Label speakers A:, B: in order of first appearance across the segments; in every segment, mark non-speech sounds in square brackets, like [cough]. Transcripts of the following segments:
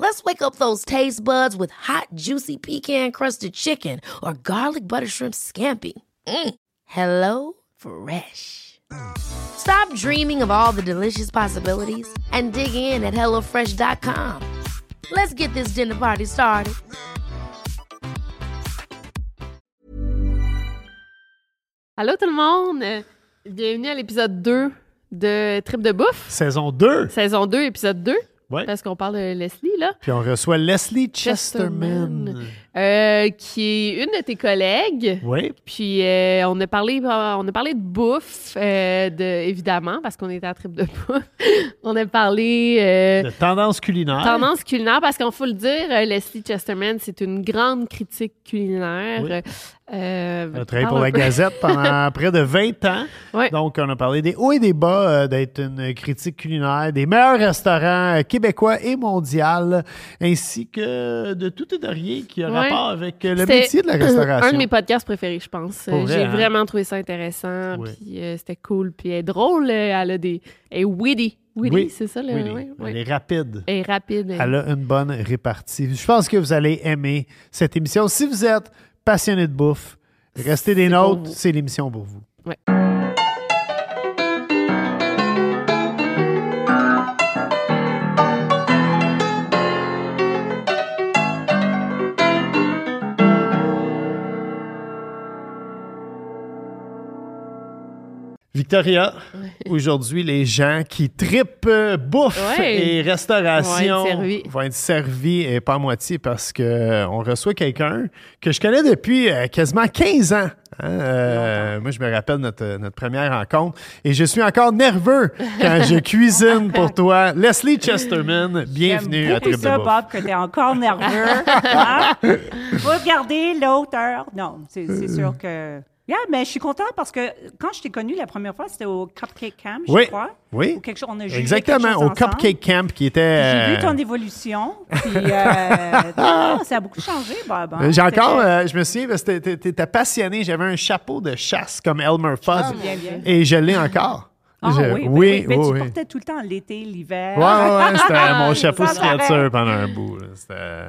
A: Let's wake up those taste buds with hot, juicy pecan crusted chicken or garlic butter shrimp scampi. Mm. Hello Fresh. Stop dreaming of all the delicious possibilities and dig in at HelloFresh.com. Let's get this dinner party started.
B: Allô tout le monde! Bienvenue à l'épisode 2 de Trip de bouffe.
C: Saison 2.
B: Saison 2, épisode 2.
C: Ouais.
B: Parce qu'on parle de Leslie, là.
C: Puis on reçoit Leslie Chesterman.
B: Euh, qui est une de tes collègues.
C: Oui.
B: Puis euh, on a parlé on a parlé de bouffe, euh, de, évidemment, parce qu'on était à trip de bouffe. [laughs] on a parlé
C: De tendance culinaire.
B: tendance culinaire, parce qu'on faut le dire, Leslie Chesterman, c'est une grande critique culinaire.
C: Oui.
B: Euh,
C: Elle a travaillé pour la Gazette pendant [laughs] près de 20 ans.
B: Ouais.
C: Donc, on a parlé des hauts et des bas euh, d'être une critique culinaire, des meilleurs restaurants québécois et mondial, ainsi que de tout et de rien qui a
B: Ouais.
C: Rapport avec euh, le métier de la restauration.
B: Un de mes podcasts préférés, je pense.
C: Vrai,
B: J'ai
C: hein?
B: vraiment trouvé ça intéressant.
C: Oui.
B: Puis euh, c'était cool. Puis elle est drôle. euh, Elle a des. Elle est witty. Witty,
C: Oui.
B: c'est ça, le.
C: Oui. Elle est rapide.
B: Elle est rapide.
C: Elle a une bonne répartie. Je pense que vous allez aimer cette émission. Si vous êtes passionné de bouffe, restez des nôtres, c'est l'émission pour vous.
B: Ouais.
C: Victoria, aujourd'hui, les gens qui tripent euh, bouffe
B: Ouais.
C: et restauration
B: Vont être servis.
C: vont être servis et pas à moitié parce que euh, reçoit quelqu'un que je connais depuis euh, quasiment 15 ans. hein. Euh, moi, je me rappelle notre, notre première rencontre et je suis encore nerveux quand je [laughs] cuisine pour toi. Leslie Chesterman, bienvenue à Trip de
D: ça,
C: bouffe.
D: Bob, que t'es encore nerveux. hein? [laughs] Faut garder l'auteur. Non, c'est sûr que... Yeah, mais je suis contente parce que quand je t'ai connu la première fois, c'était au Cupcake Camp, je
C: Oui,
D: crois.
C: oui.
D: Ou quelque chose, on a quelque
C: Exactement,
D: chose
C: au
D: ensemble.
C: Cupcake Camp qui était...
D: J'ai vu
C: euh,
D: ton évolution. Puis, euh, [laughs] non, ça a beaucoup changé, Bob. hein.
C: J'ai encore, euh, je me souviens, t'étais- t'étais passionné. J'avais un chapeau de chasse comme Elmer Fudd.
D: bien, bien.
C: Et je l'ai encore.
D: Ah
C: Je-
D: oui, ben
C: oui,
D: oui. Mais
C: oui,
D: tu portais tout le temps l'été, l'hiver.
C: Ouais, ouais, ouais, c'était [laughs] mon chapeau
D: paraît.
C: signature pendant un bout.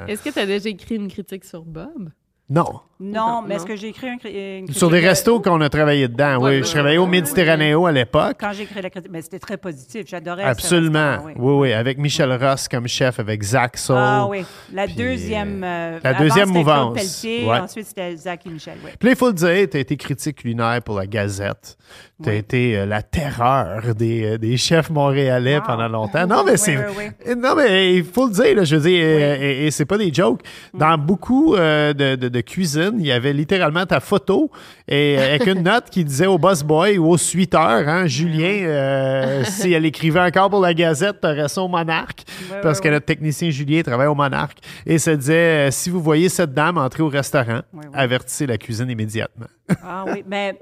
B: Est-ce que tu as déjà écrit une critique sur Bob?
C: Non.
D: Non, mais est-ce que j'ai écrit un, cri- une
C: Sur des
D: critique de-
C: restos qu'on a travaillé dedans. Oui, je travaillais au Méditerranéo à l'époque.
D: Quand j'ai écrit la critique, mais c'était très positif. J'adorais
C: Absolument. Oui. oui, Avec Michel Ross comme chef, avec Zach Soul.
D: Ah oui, la
C: Puis,
D: deuxième. euh,
C: la
D: avant,
C: deuxième mouvance.
D: Pelletier,
C: Ouais.
D: ensuite c'était Zach et Michel. Oui.
C: Puis il faut le dire, tu as été critique culinaire pour la Gazette. Tu as
D: Oui.
C: été euh, la terreur des, euh, des chefs montréalais
D: Wow.
C: pendant longtemps. Non, mais
D: Oui,
C: c'est.
D: oui,
C: Euh, Non, mais il faut le dire, là, je veux dire, euh, et, et c'est pas des jokes. Dans beaucoup euh, de, de, de cuisine, il y avait littéralement ta photo et euh, avec une note qui disait au boss boy ou au suiteur, hein, Julien, euh, si elle écrivait encore pour la Gazette, t'aurais ça au Monarque. Parce que notre technicien Julien travaille au Monarque. Et ça disait, euh, si vous voyez cette dame entrer au restaurant, avertissez la cuisine immédiatement.
D: Ah oui, mais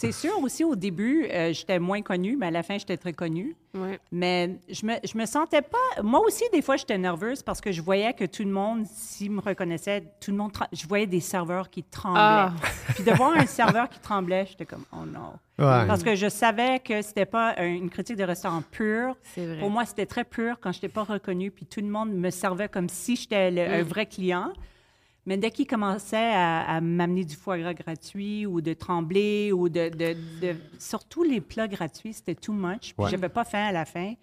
D: c'est sûr aussi au début, euh, j'étais moins connue, mais à la fin, j'étais très connue.
B: Ouais.
D: Mais je me, je me sentais pas. Moi aussi, des fois, j'étais nerveuse parce que je voyais que tout le monde, s'il me reconnaissait, tout le monde. tra- Je voyais des serveurs qui tremblaient.
B: Ah. [laughs]
D: Puis de voir un serveur qui tremblait, j'étais comme, oh non.
C: Ouais.
D: Parce que je savais que c'était pas un- une critique de restaurant pure. Pour moi, c'était très pur quand je n'étais pas reconnue, puis tout le monde me servait comme si j'étais le-
B: Mm.
D: un vrai client. Mais dès qu'il commençait à, à m'amener du foie gras gratuit ou de trembler ou de, de- de- Surtout les plats gratuits, c'était too much. Puis
C: Ouais.
D: j'avais pas faim à la fin.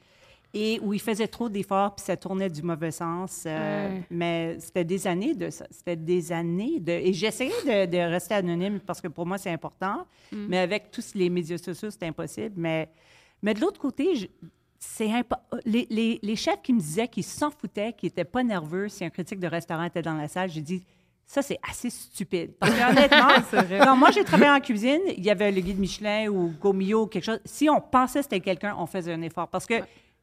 D: Et où il faisait trop d'efforts, puis ça tournait du mauvais sens. euh,
B: Ouais.
D: Mais c'était des années de ça. C'était des années de... Et j'essayais de, de rester anonyme parce que pour moi, c'est important. Mais avec tous les médias sociaux, c'est impossible. Mais, mais de l'autre côté, je- c'est impo- les, les- les chefs qui me disaient qu'ils s'en foutaient, qu'ils n'étaient pas nerveux si un critique de restaurant était dans la salle, j'ai dit ça, c'est assez stupide. Parce que honnêtement, [laughs] quand moi, j'ai travaillé en cuisine, il y avait le guide Michelin ou Gomio ou quelque chose. Si on pensait que c'était quelqu'un, on faisait un effort. Parce que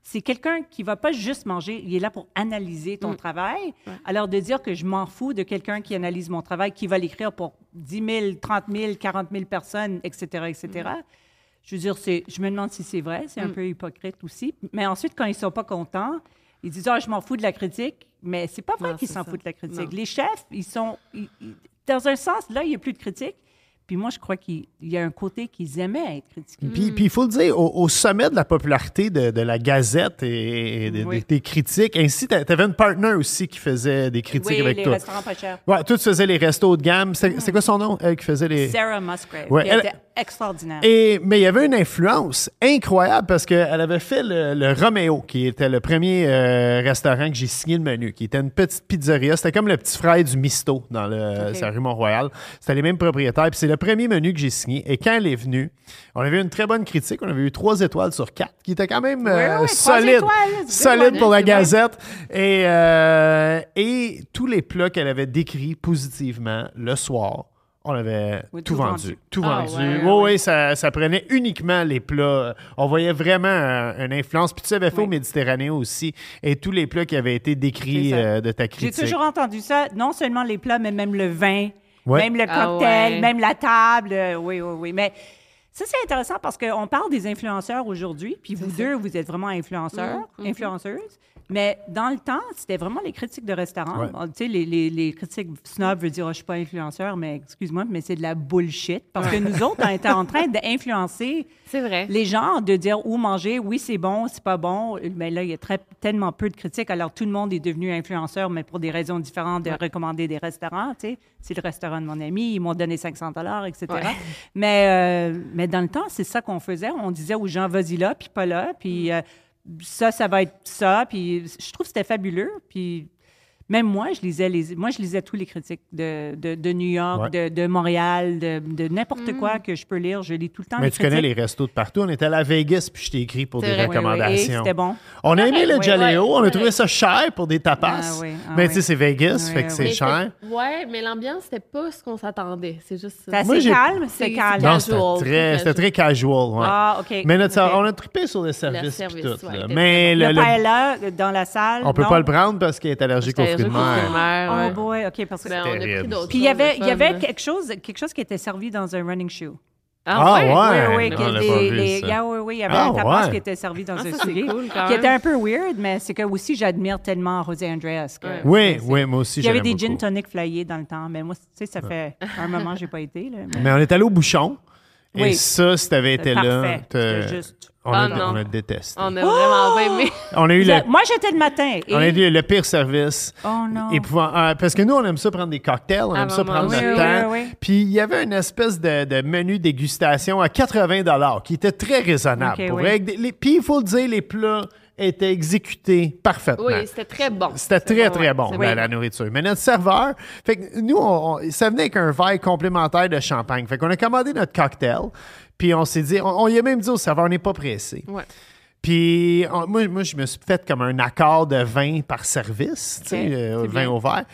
D: c'est quelqu'un qui va pas juste manger, il est là pour analyser ton travail. Alors, de dire que je m'en fous de quelqu'un qui analyse mon travail, qui va l'écrire pour 10 000, 30 000, 40 000 personnes, etc., etc., je veux dire, je me demande si c'est vrai, c'est un peu hypocrite aussi. Mais ensuite, quand ils sont pas contents, ils disent, ah, je m'en fous de la critique. Mais c'est pas vrai qu'ils s'en foutent de la critique.
B: Non.
D: Les chefs, ils sont, ils- ils- dans un sens, là, il n'y a plus de critique. Puis moi, je crois qu'il il y a un côté qu'ils aimaient être critiqués.
C: Puis, puis il faut le dire, au, au sommet de la popularité de, de la Gazette et, et de-
D: Oui.
C: des critiques, ainsi, tu avais une partner aussi qui faisait des critiques
D: Oui,
C: avec
D: les
C: toi.
D: restaurants pas chers.
C: Ouais, toi, tu faisais les restos de gamme. C'est c'est quoi son nom, elle, qui faisait les...
D: Sarah Musgrave,
C: Ouais, elle-
D: était extraordinaire.
C: Et, mais il y avait une influence incroyable parce qu'elle avait fait le, le Romeo, qui était le premier euh, restaurant que j'ai signé le menu, qui était une petite pizzeria. C'était comme le petit frère du Misto dans le, la rue Mont-Royal. C'était les mêmes propriétaires. Puis c'est le premier menu que j'ai signé. Et quand elle est venue, on avait eu une très bonne critique. On avait eu trois étoiles sur quatre, qui était quand même euh,
D: trois
C: solide.
D: étoiles,
C: Solide pour la
D: bon.
C: Gazette. Et, euh, et tous les plats qu'elle avait décrits positivement le soir, on avait
D: Oui,
C: tout
D: tout
C: vendu.
D: vendu.
C: Tout
B: Ah,
C: vendu.
B: ouais,
C: Oui,
B: ouais,
C: oui, ça, ça prenait uniquement les plats. On voyait vraiment euh, une influence. Puis tu avais fait
D: Oui.
C: au Méditerranée aussi. Et tous les plats qui avaient été décrits euh, de ta
D: J'ai
C: critique.
D: toujours entendu ça, non seulement les plats, mais même le vin,
C: Ouais.
D: même le
B: Ah
D: cocktail,
B: ouais.
D: même la table. euh, Oui, oui, oui. Mais ça, c'est intéressant parce qu'on parle des influenceurs aujourd'hui, puis vous deux, vous êtes vraiment influenceurs,
B: Mhm,
D: influenceuses. Mais dans le temps, c'était vraiment les critiques de restaurants.
C: Ouais.
D: Bon, Tu sais, les, les, les critiques snob veulent dire, oh, je suis pas influenceur, mais excuse-moi, mais c'est de la bullshit. Parce que nous autres, on était en train [laughs] d'influencer les gens de dire où manger, oui, c'est bon, c'est pas bon. Mais là, il y a très, tellement peu de critiques. Alors, tout le monde est devenu influenceur, mais pour des raisons différentes de recommander des restaurants. Tu sais, c'est le restaurant de mon ami, ils m'ont donné 500 dollars, etc.
B: Ouais.
D: Mais, euh, mais dans le temps, c'est ça qu'on faisait. On disait aux gens, vas-y là, puis pas là, puis euh, ça, ça va être ça. Puis je trouve que c'était fabuleux. Puis même moi, je lisais les, moi, je lisais tous les critiques de, de, de New York, de, de Montréal, de, de n'importe quoi que je peux lire. Je lis tout le temps
C: Mais
D: les
C: tu connais les restos de partout. On était à la Vegas, puis je t'ai écrit pour des
B: vrai.
D: Oui,
C: recommandations.
D: c'était bon.
C: On a aimé le
B: Oui,
C: Jaleo. on a trouvé ça cher pour des tapas.
D: Ah oui, ah
C: mais
D: oui.
C: tu sais, c'est Vegas,
D: Oui,
C: fait que c'est cher.
B: Ouais, mais l'ambiance, c'était pas ce qu'on s'attendait. C'est juste ça.
D: C'est calme, c'est calme.
C: c'était très,
B: très
C: c'était très casual. ouais.
D: Ah, OK.
C: Mais notre, on a trippé sur le service.
B: service,
C: puis tout,
B: ouais,
C: Mais le,
D: Le
C: le-
D: paella euh, dans la salle.
C: on peut pas le prendre parce qu'il est allergique aux
D: Oh
B: ouais.
D: boy, OK, parce que...
B: Ben, on a
C: terrible.
B: pris d'autres
D: Puis il y avait, il y quelque chose, quelque chose qui était servi dans un running shoe.
C: Ah, ouais.
D: Oui, oui, les-
C: ça.
D: yeah, oui, oui, il y avait
C: Ah,
D: un tapas
C: ouais.
D: qui était servi dans
B: Ah,
D: un soulier,
B: cool, quand
D: qui était un peu weird, mais c'est que aussi j'admire tellement José Andreas. que-
B: Ouais.
C: Oui, oui, moi aussi,
D: Il y avait des gin
C: beaucoup.
D: tonic flyés dans le temps, mais moi, tu sais, ça fait un moment que j'ai pas été. Là, mais-
C: Mais on est allé au bouchon. Et
D: Oui.
C: ça, si t'avais été là,
D: juste...
C: on, a,
B: non.
C: on a détesté.
B: On a vraiment pas aimé. [gasps]
C: On a eu le,
D: Moi, j'étais le matin. Et...
C: on a eu le pire service.
D: Oh non.
C: Euh, parce que nous, on aime ça prendre des cocktails, on aime
B: Ah,
C: ça
B: maman,
C: prendre
B: oui,
C: notre
D: oui,
C: temps.
D: oui, oui.
C: Puis il y avait une espèce de, de menu dégustation à 80 qui était très raisonnable.
D: Ok,
C: pour
D: oui.
C: vrai. Avec des- les- Puis il faut le dire, les plats étaient exécutés parfaitement.
B: Oui, c'était très bon.
C: C'était très,
B: bon,
C: très bon, la, nourriture. Mais notre serveur, fait que nous, on- on- ça venait avec un verre complémentaire de champagne. Fait qu'on a commandé notre cocktail, puis on s'est dit, on, on y a même dit au serveur, on n'est pas pressé.
B: Ouais.
C: Puis moi, moi, je me suis fait comme un accord de vin par service, tu sais,
D: Ok,
C: euh, vin
D: bien.
C: au verre.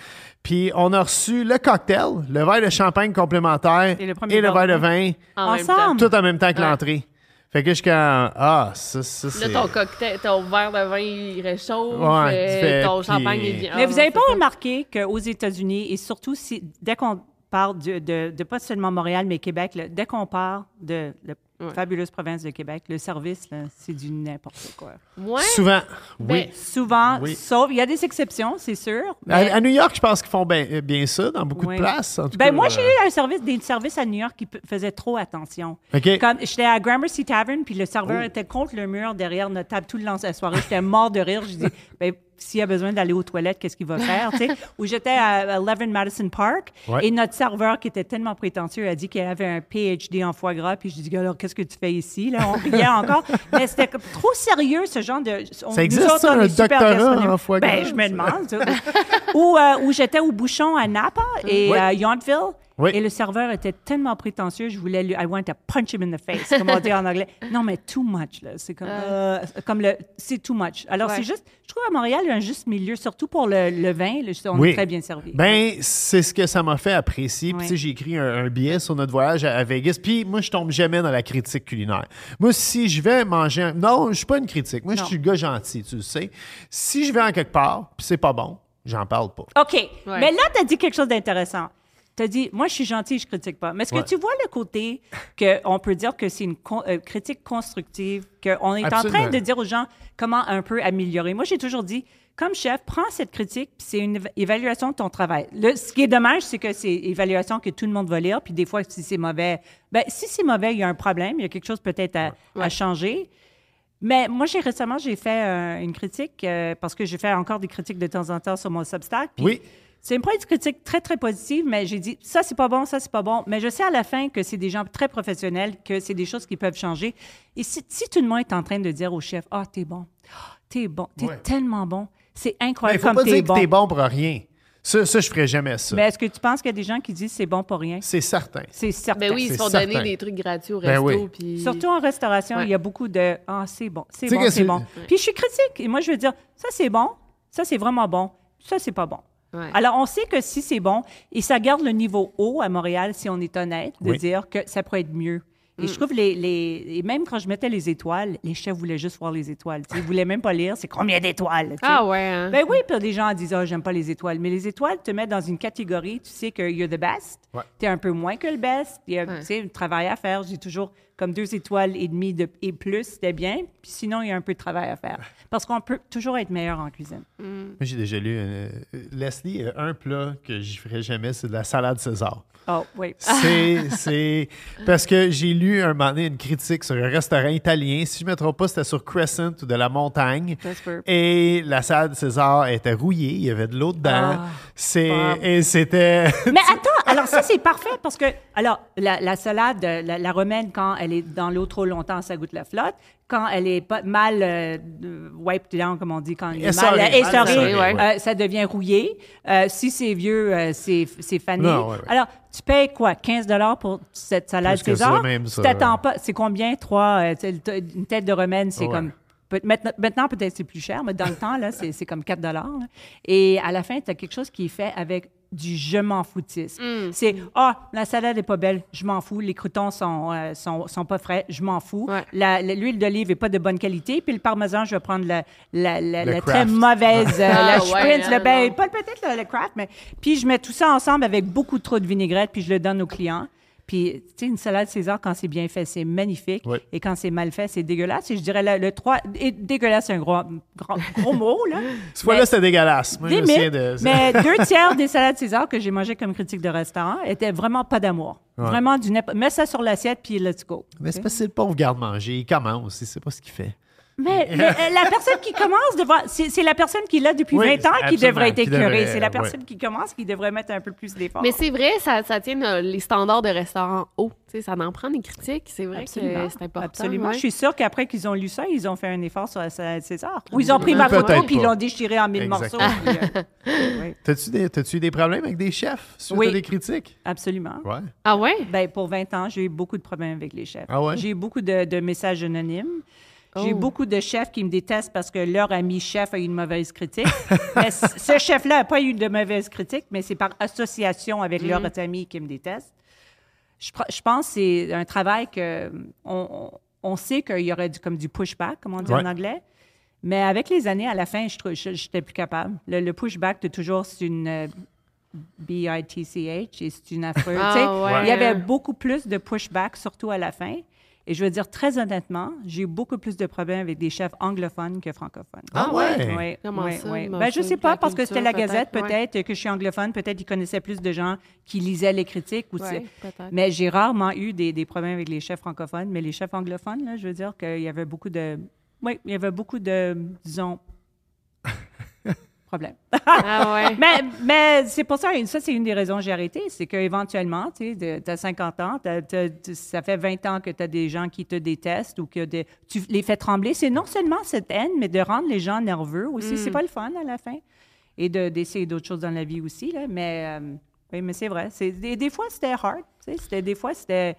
C: Puis on a reçu le cocktail, le verre de champagne complémentaire
D: Et le premier
C: verre de vin,
D: Ensemble?
C: tout en même temps que
B: Ouais.
C: l'entrée. Fait que je suis comme, ah, ça, ça c'est...
B: Là, ton cocktail, ton verre de vin, il réchauffe.
C: Ouais,
B: euh, ton
C: puis-
B: champagne, il vient.
D: Mais
B: Ah,
D: vous n'avez
B: c'est
D: pas remarqué qu'aux États-Unis, et surtout si, dès qu'on parle de, de- de pas seulement Montréal, mais Québec, là, dès qu'on parle de la
B: Ouais.
D: fabuleuse province de Québec, le service, là, c'est du n'importe quoi.
B: Ouais.
C: Souvent,
B: Ben,
C: oui.
D: Souvent,
C: Oui.
D: sauf, il y a des exceptions, c'est sûr.
C: À,
D: mais-
C: à New York, je pense qu'ils font bien, euh, bien ça, dans beaucoup
D: Oui.
C: de places. En tout
D: ben,
C: cas,
D: moi,
C: euh,
D: j'ai eu un service, des services à New York qui p- faisaient trop attention.
C: OK.
D: Comme j'étais à Gramercy Tavern, puis le serveur
C: Oh.
D: était contre le mur derrière notre table tout le long de la soirée. J'étais mort de rire. Je dis, [laughs] ben, s'il a besoin d'aller aux toilettes, qu'est-ce qu'il va faire? tu sais? [laughs] Ou j'étais à 11 Madison Park,
C: Ouais.
D: et notre serveur, qui était tellement prétentieux, a dit qu'il avait un PhD en foie gras. Puis je dis, alors, qu'est-ce que tu fais ici? Là, on riait encore. [laughs] Mais c'était trop sérieux, ce genre de. on-
C: Ça existe,
D: autres,
C: ça,
D: on
C: un doctorat en foie gras,
D: Ben, je me demande. [laughs] ou euh, où j'étais au bouchon à Napa et à Yountville.
C: Oui.
D: Et le serveur était tellement prétentieux, je voulais lui, I want to punch him in the face, comme on dit en anglais. [laughs] Non, mais too much, là. C'est comme, euh, comme le, c'est too much. Alors,
B: Ouais.
D: c'est juste, je trouve à Montréal, il y a un juste milieu, surtout pour le, le vin, là, on
C: Oui.
D: est très bien servi.
C: Ben, c'est ce que ça m'a fait apprécier. Puis,
D: Oui.
C: tu sais, j'ai écrit un, un billet sur notre voyage à, à Vegas. Puis, moi, je tombe jamais dans la critique culinaire. Moi, si je vais manger. un- Non, je suis pas une critique. Moi, je suis le gars gentil, tu le sais. Si je vais en quelque part, puis c'est pas bon, j'en parle pas.
D: OK. Mais là, tu as dit quelque chose d'intéressant. Tu as dit, moi, je suis gentil, je critique pas. Mais est-ce que tu vois le côté qu'on peut dire que c'est une con- euh, critique constructive, qu'on est en train de dire aux gens comment un peu améliorer? Moi, j'ai toujours dit, comme chef, prends cette critique, puis c'est une éva- évaluation de ton travail. Le, ce qui est dommage, c'est que c'est une évaluation que tout le monde va lire, puis des fois, si c'est mauvais, ben, si c'est mauvais, il y a un problème, il y a quelque chose peut-être à, à changer. Mais moi, j'ai récemment, j'ai fait euh, une critique, euh, parce que j'ai fait encore des critiques de temps en temps sur mon Substack. puis
C: Oui.
D: C'est une une critique très, très positive, mais j'ai dit, ça, c'est pas bon, ça, c'est pas bon. Mais je sais à la fin que c'est des gens très professionnels, que c'est des choses qui peuvent changer. Et si, si tout le monde est en train de dire au chef, ah, t'es bon, Ah, t'es bon, t'es
C: Ouais.
D: tellement bon, c'est
C: Mais il
D: incroyable
C: faut
D: comme
C: pas dire
D: bon.
C: que t'es bon pour rien. Ça, ça je ferais jamais ça.
D: Mais est-ce que tu penses qu'il y a des gens qui disent c'est bon pour rien?
C: C'est certain.
D: C'est certain.
B: Ben oui, ils se font
C: certain.
B: donner des trucs gratuits au
C: Ben
B: resto.
C: oui.
B: puis-
D: Surtout en restauration,
B: Ouais.
D: il y a beaucoup de Ah, c'est bon, c'est bon, c'est- bon. Puis je suis critique. Et moi, je veux dire Ça, c'est bon, ça, c'est vraiment bon, ça, c'est pas bon.
B: Ouais.
D: Alors, on sait que si c'est bon, et ça garde le niveau haut à Montréal, si on est honnête, de
C: Oui.
D: dire que ça pourrait être mieux. Et
B: Mm.
D: je trouve les, les. Et même quand je mettais les étoiles, les chefs voulaient juste voir les étoiles. tu sais. Ils voulaient même pas lire c'est combien d'étoiles.
B: Ah ouais, hein?
D: Ben oui, puis des gens disent Ah, j'aime pas les étoiles. Mais les étoiles te mettent dans une catégorie, tu sais que you're the best.
C: Ouais.
D: Tu es un peu moins que le best. Il y a
B: Ouais.
D: tu sais, un travail à faire. J'ai toujours comme deux étoiles et demie de, et plus, c'était bien. Puis sinon, il y a un peu de travail à faire. [laughs] Parce qu'on peut toujours être meilleur en cuisine.
C: Moi, j'ai déjà lu. euh, Leslie, euh, un plat que je ferais jamais, c'est de la salade César.
D: Oh, oui. [laughs]
C: C'est, c'est parce que j'ai lu un moment donné une critique sur un restaurant italien. Si je ne me trompe pas, c'était sur Crescent ou de la montagne. Et la salade César était rouillée. Il y avait de l'eau dedans.
D: Ah,
C: et c'était.
D: Mais attends, alors ça, c'est parfait parce que, alors, la, la salade, euh, la, la romaine, quand elle est dans l'eau trop longtemps, ça goûte la flotte. Quand elle est pas mal euh, euh, wiped down, comme on dit, quand elle est mal
C: Essorée,
D: euh,
C: mal
D: essorée,
C: essorée,
B: ouais.
D: euh, ça devient rouillé. Euh, si c'est vieux, c'est c'est fané.
C: Non, ouais, ouais.
D: Alors, tu payes quoi? 15 pour cette salade
C: Plus que ça,
D: César?
C: même,
D: Tu
C: ça.
D: t'attends pas. C'est combien? Trois, tu une tête de romaine, c'est comme maintenant, peut-être c'est plus cher, mais dans le temps, là, c'est c'est comme 4 là. Et à la fin, tu as quelque chose qui est fait avec du je m'en foutisme.
B: Mm.
D: C'est Ah, la salade n'est pas belle, je m'en fous. Les croutons sont, euh, sont, sont pas frais, je m'en fous.
B: Ouais.
D: La- la- L'huile d'olive n'est pas de bonne qualité. Puis le parmesan, je vais prendre la, la, la,
C: Le
D: la très mauvaise, euh,
B: Ah,
D: la
B: ouais,
D: Spritz,
B: hein,
D: le, ben, pas peut-être le, le Kraft, mais puis je mets tout ça ensemble avec beaucoup trop de vinaigrette, puis je le donne aux clients. Puis, tu sais, une salade César, quand c'est bien fait, c'est magnifique.
C: Oui.
D: Et quand c'est mal fait, c'est dégueulasse. Et je dirais, le, le 3... Et dégueulasse, c'est un gros, gros, gros mot, là.
C: Ce fois-là, c'était dégueulasse. Moi, je me
D: Limite,
C: souviens de.
D: mais [laughs] deux tiers des salades César que j'ai mangées comme critique de restaurant étaient vraiment pas d'amour.
C: Ouais.
D: Vraiment du. Mets ça sur l'assiette, puis let's go.
C: Mais c'est parce que le pauvre garde-manger. Il commence. Il sait pas ce qu'il fait.
D: Mais, [laughs] mais, euh, la personne qui commence devra... C'est la personne qui est là depuis
C: Oui,
D: 20 ans qui devrait être écœurée. C'est la
C: ouais.
D: personne qui commence qui devrait mettre un peu plus d'effort.
B: Mais c'est vrai, ça, ça tient euh, les standards de restaurant hauts. Tu sais, ça en prend des critiques. C'est vrai
D: Absolument.
B: que c'est important.
D: Absolument.
B: ouais.
D: Je suis sûre qu'après qu'ils ont lu ça, ils ont fait un effort sur la César. Ou ils ont pris ma photo puis ils l'ont déchiré en mille
C: Exactement.
D: morceaux. euh, oui,
C: T'as-tu des, des problèmes avec des chefs suite
D: Oui.
C: à des critiques?
D: absolument.
C: Ouais.
B: Ah ouais?
D: Ben, pour 20 ans, j'ai eu beaucoup de problèmes avec les chefs.
C: Ah ouais?
D: J'ai eu beaucoup de, de messages anonymes. J'ai
B: Oh.
D: beaucoup de chefs qui me détestent parce que leur ami chef a eu une mauvaise critique. [laughs] mais ce chef-là n'a pas eu de mauvaise critique, mais c'est par association avec leurs amis qui me détestent. Je, pense que c'est un travail que on, on- sait qu'il y aurait du, comme du pushback, comme on dit
C: Ouais.
D: en anglais. Mais avec les années, à la fin, je n'étais plus capable. Le, le pushback, de toujours, c'est une euh, B-I-T-C-H et c'est une affreuse.
B: Ah, ouais.
D: Il y avait beaucoup plus de pushback, surtout à la fin. Et je veux dire, très honnêtement, j'ai eu beaucoup plus de problèmes avec des chefs anglophones que francophones.
C: Ah ouais?
D: Oui,
B: Comment
D: oui,
B: ça?
D: oui. Ben, je sais pas, parce que c'était la Gazette,
B: peut-être,
D: peut-être, que je suis anglophone, peut-être ils connaissaient plus de gens qui lisaient les critiques. Ou
B: Ouais,
D: mais j'ai rarement eu des, des problèmes avec les chefs francophones. Mais les chefs anglophones, là, je veux dire qu'il y avait beaucoup de... Oui, il y avait beaucoup de, disons, problèmes.
B: Ah ouais. [laughs]
D: Mais, mais c'est pour ça, ça c'est une des raisons que j'ai arrêté, c'est qu'éventuellement, tu sais, as 50 ans, ça fait 20 ans que tu as des gens qui te détestent ou que des- tu les fais trembler. C'est non seulement cette haine, mais de rendre les gens nerveux aussi. C'est pas le fun à la fin. Et de- d'essayer d'autres choses dans la vie aussi, là, mais... euh, Oui, mais c'est vrai. Des, des fois, c'était hard. des fois, c'était.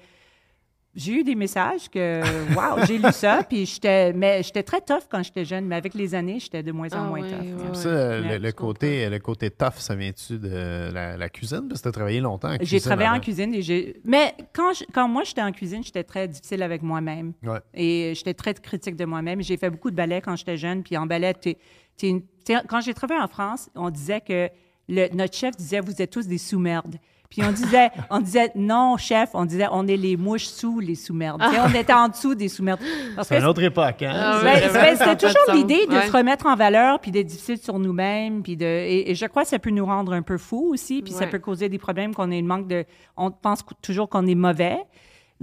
D: J'ai eu des messages que, wow, j'ai lu ça, [laughs] puis j'étais, mais j'étais très tough quand j'étais jeune, mais avec les années, j'étais de moins en
B: Ah
D: moins tough.
C: Ça,
B: ouais.
C: le, côté, le côté tough, ça vient-tu de la, la cuisine? Parce que tu as travaillé longtemps en cuisine.
D: J'ai travaillé en cuisine et j'ai. Mais quand, je- quand moi, j'étais en cuisine, j'étais très difficile avec moi-même.
C: Ouais.
D: Et j'étais très critique de moi-même. J'ai fait beaucoup de ballet quand j'étais jeune. Puis en ballet, t'es- t'es une- quand j'ai travaillé en France, on disait que le- notre chef disait Vous êtes tous des sous-merdes. Puis on disait, on disait non, chef, on disait on est les mouches sous les sous-merdes. T'sais, On était en dessous des sous-merdes.
C: C'est une autre époque, hein?
B: Ah
D: ben, ben, c'était toujours l'idée de
B: Ouais.
D: se remettre en valeur puis d'être difficile sur nous-mêmes. Puis de, et, et je crois que ça peut nous rendre un peu fous aussi. Puis ça peut causer des problèmes qu'on ait une manque de. On pense toujours qu'on est mauvais.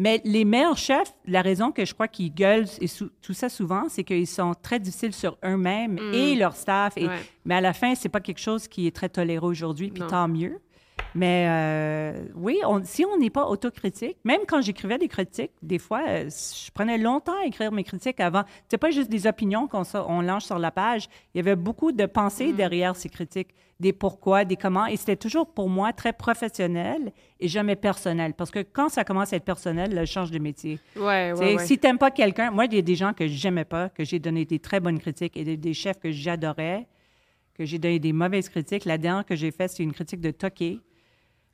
D: Mais les meilleurs chefs, la raison que je crois qu'ils gueulent et tout ça souvent, c'est qu'ils sont très difficiles sur eux-mêmes et leur staff. Et,
B: Mm. Ouais.
D: Mais à la fin, c'est pas quelque chose qui est très toléré aujourd'hui, puis tant mieux. Mais euh, oui, on- si on n'est pas autocritique, même quand j'écrivais des critiques, des fois, euh, je prenais longtemps à écrire mes critiques avant. C'était pas juste des opinions qu'on on lance sur la page. Il y avait beaucoup de pensées derrière ces critiques, des pourquoi, des comment. Et c'était toujours pour moi très professionnel et jamais personnel. Parce que quand ça commence à être personnel, là, je change de métier.
B: Ouais,
D: C'est-
B: ouais, ouais.
D: Si t'aimes pas quelqu'un, moi, il y a des gens que j'aimais pas, que j'ai donné des très bonnes critiques et des, des chefs que j'adorais, que j'ai donné des mauvaises critiques. La dernière que j'ai faite, c'est une critique de Toqué.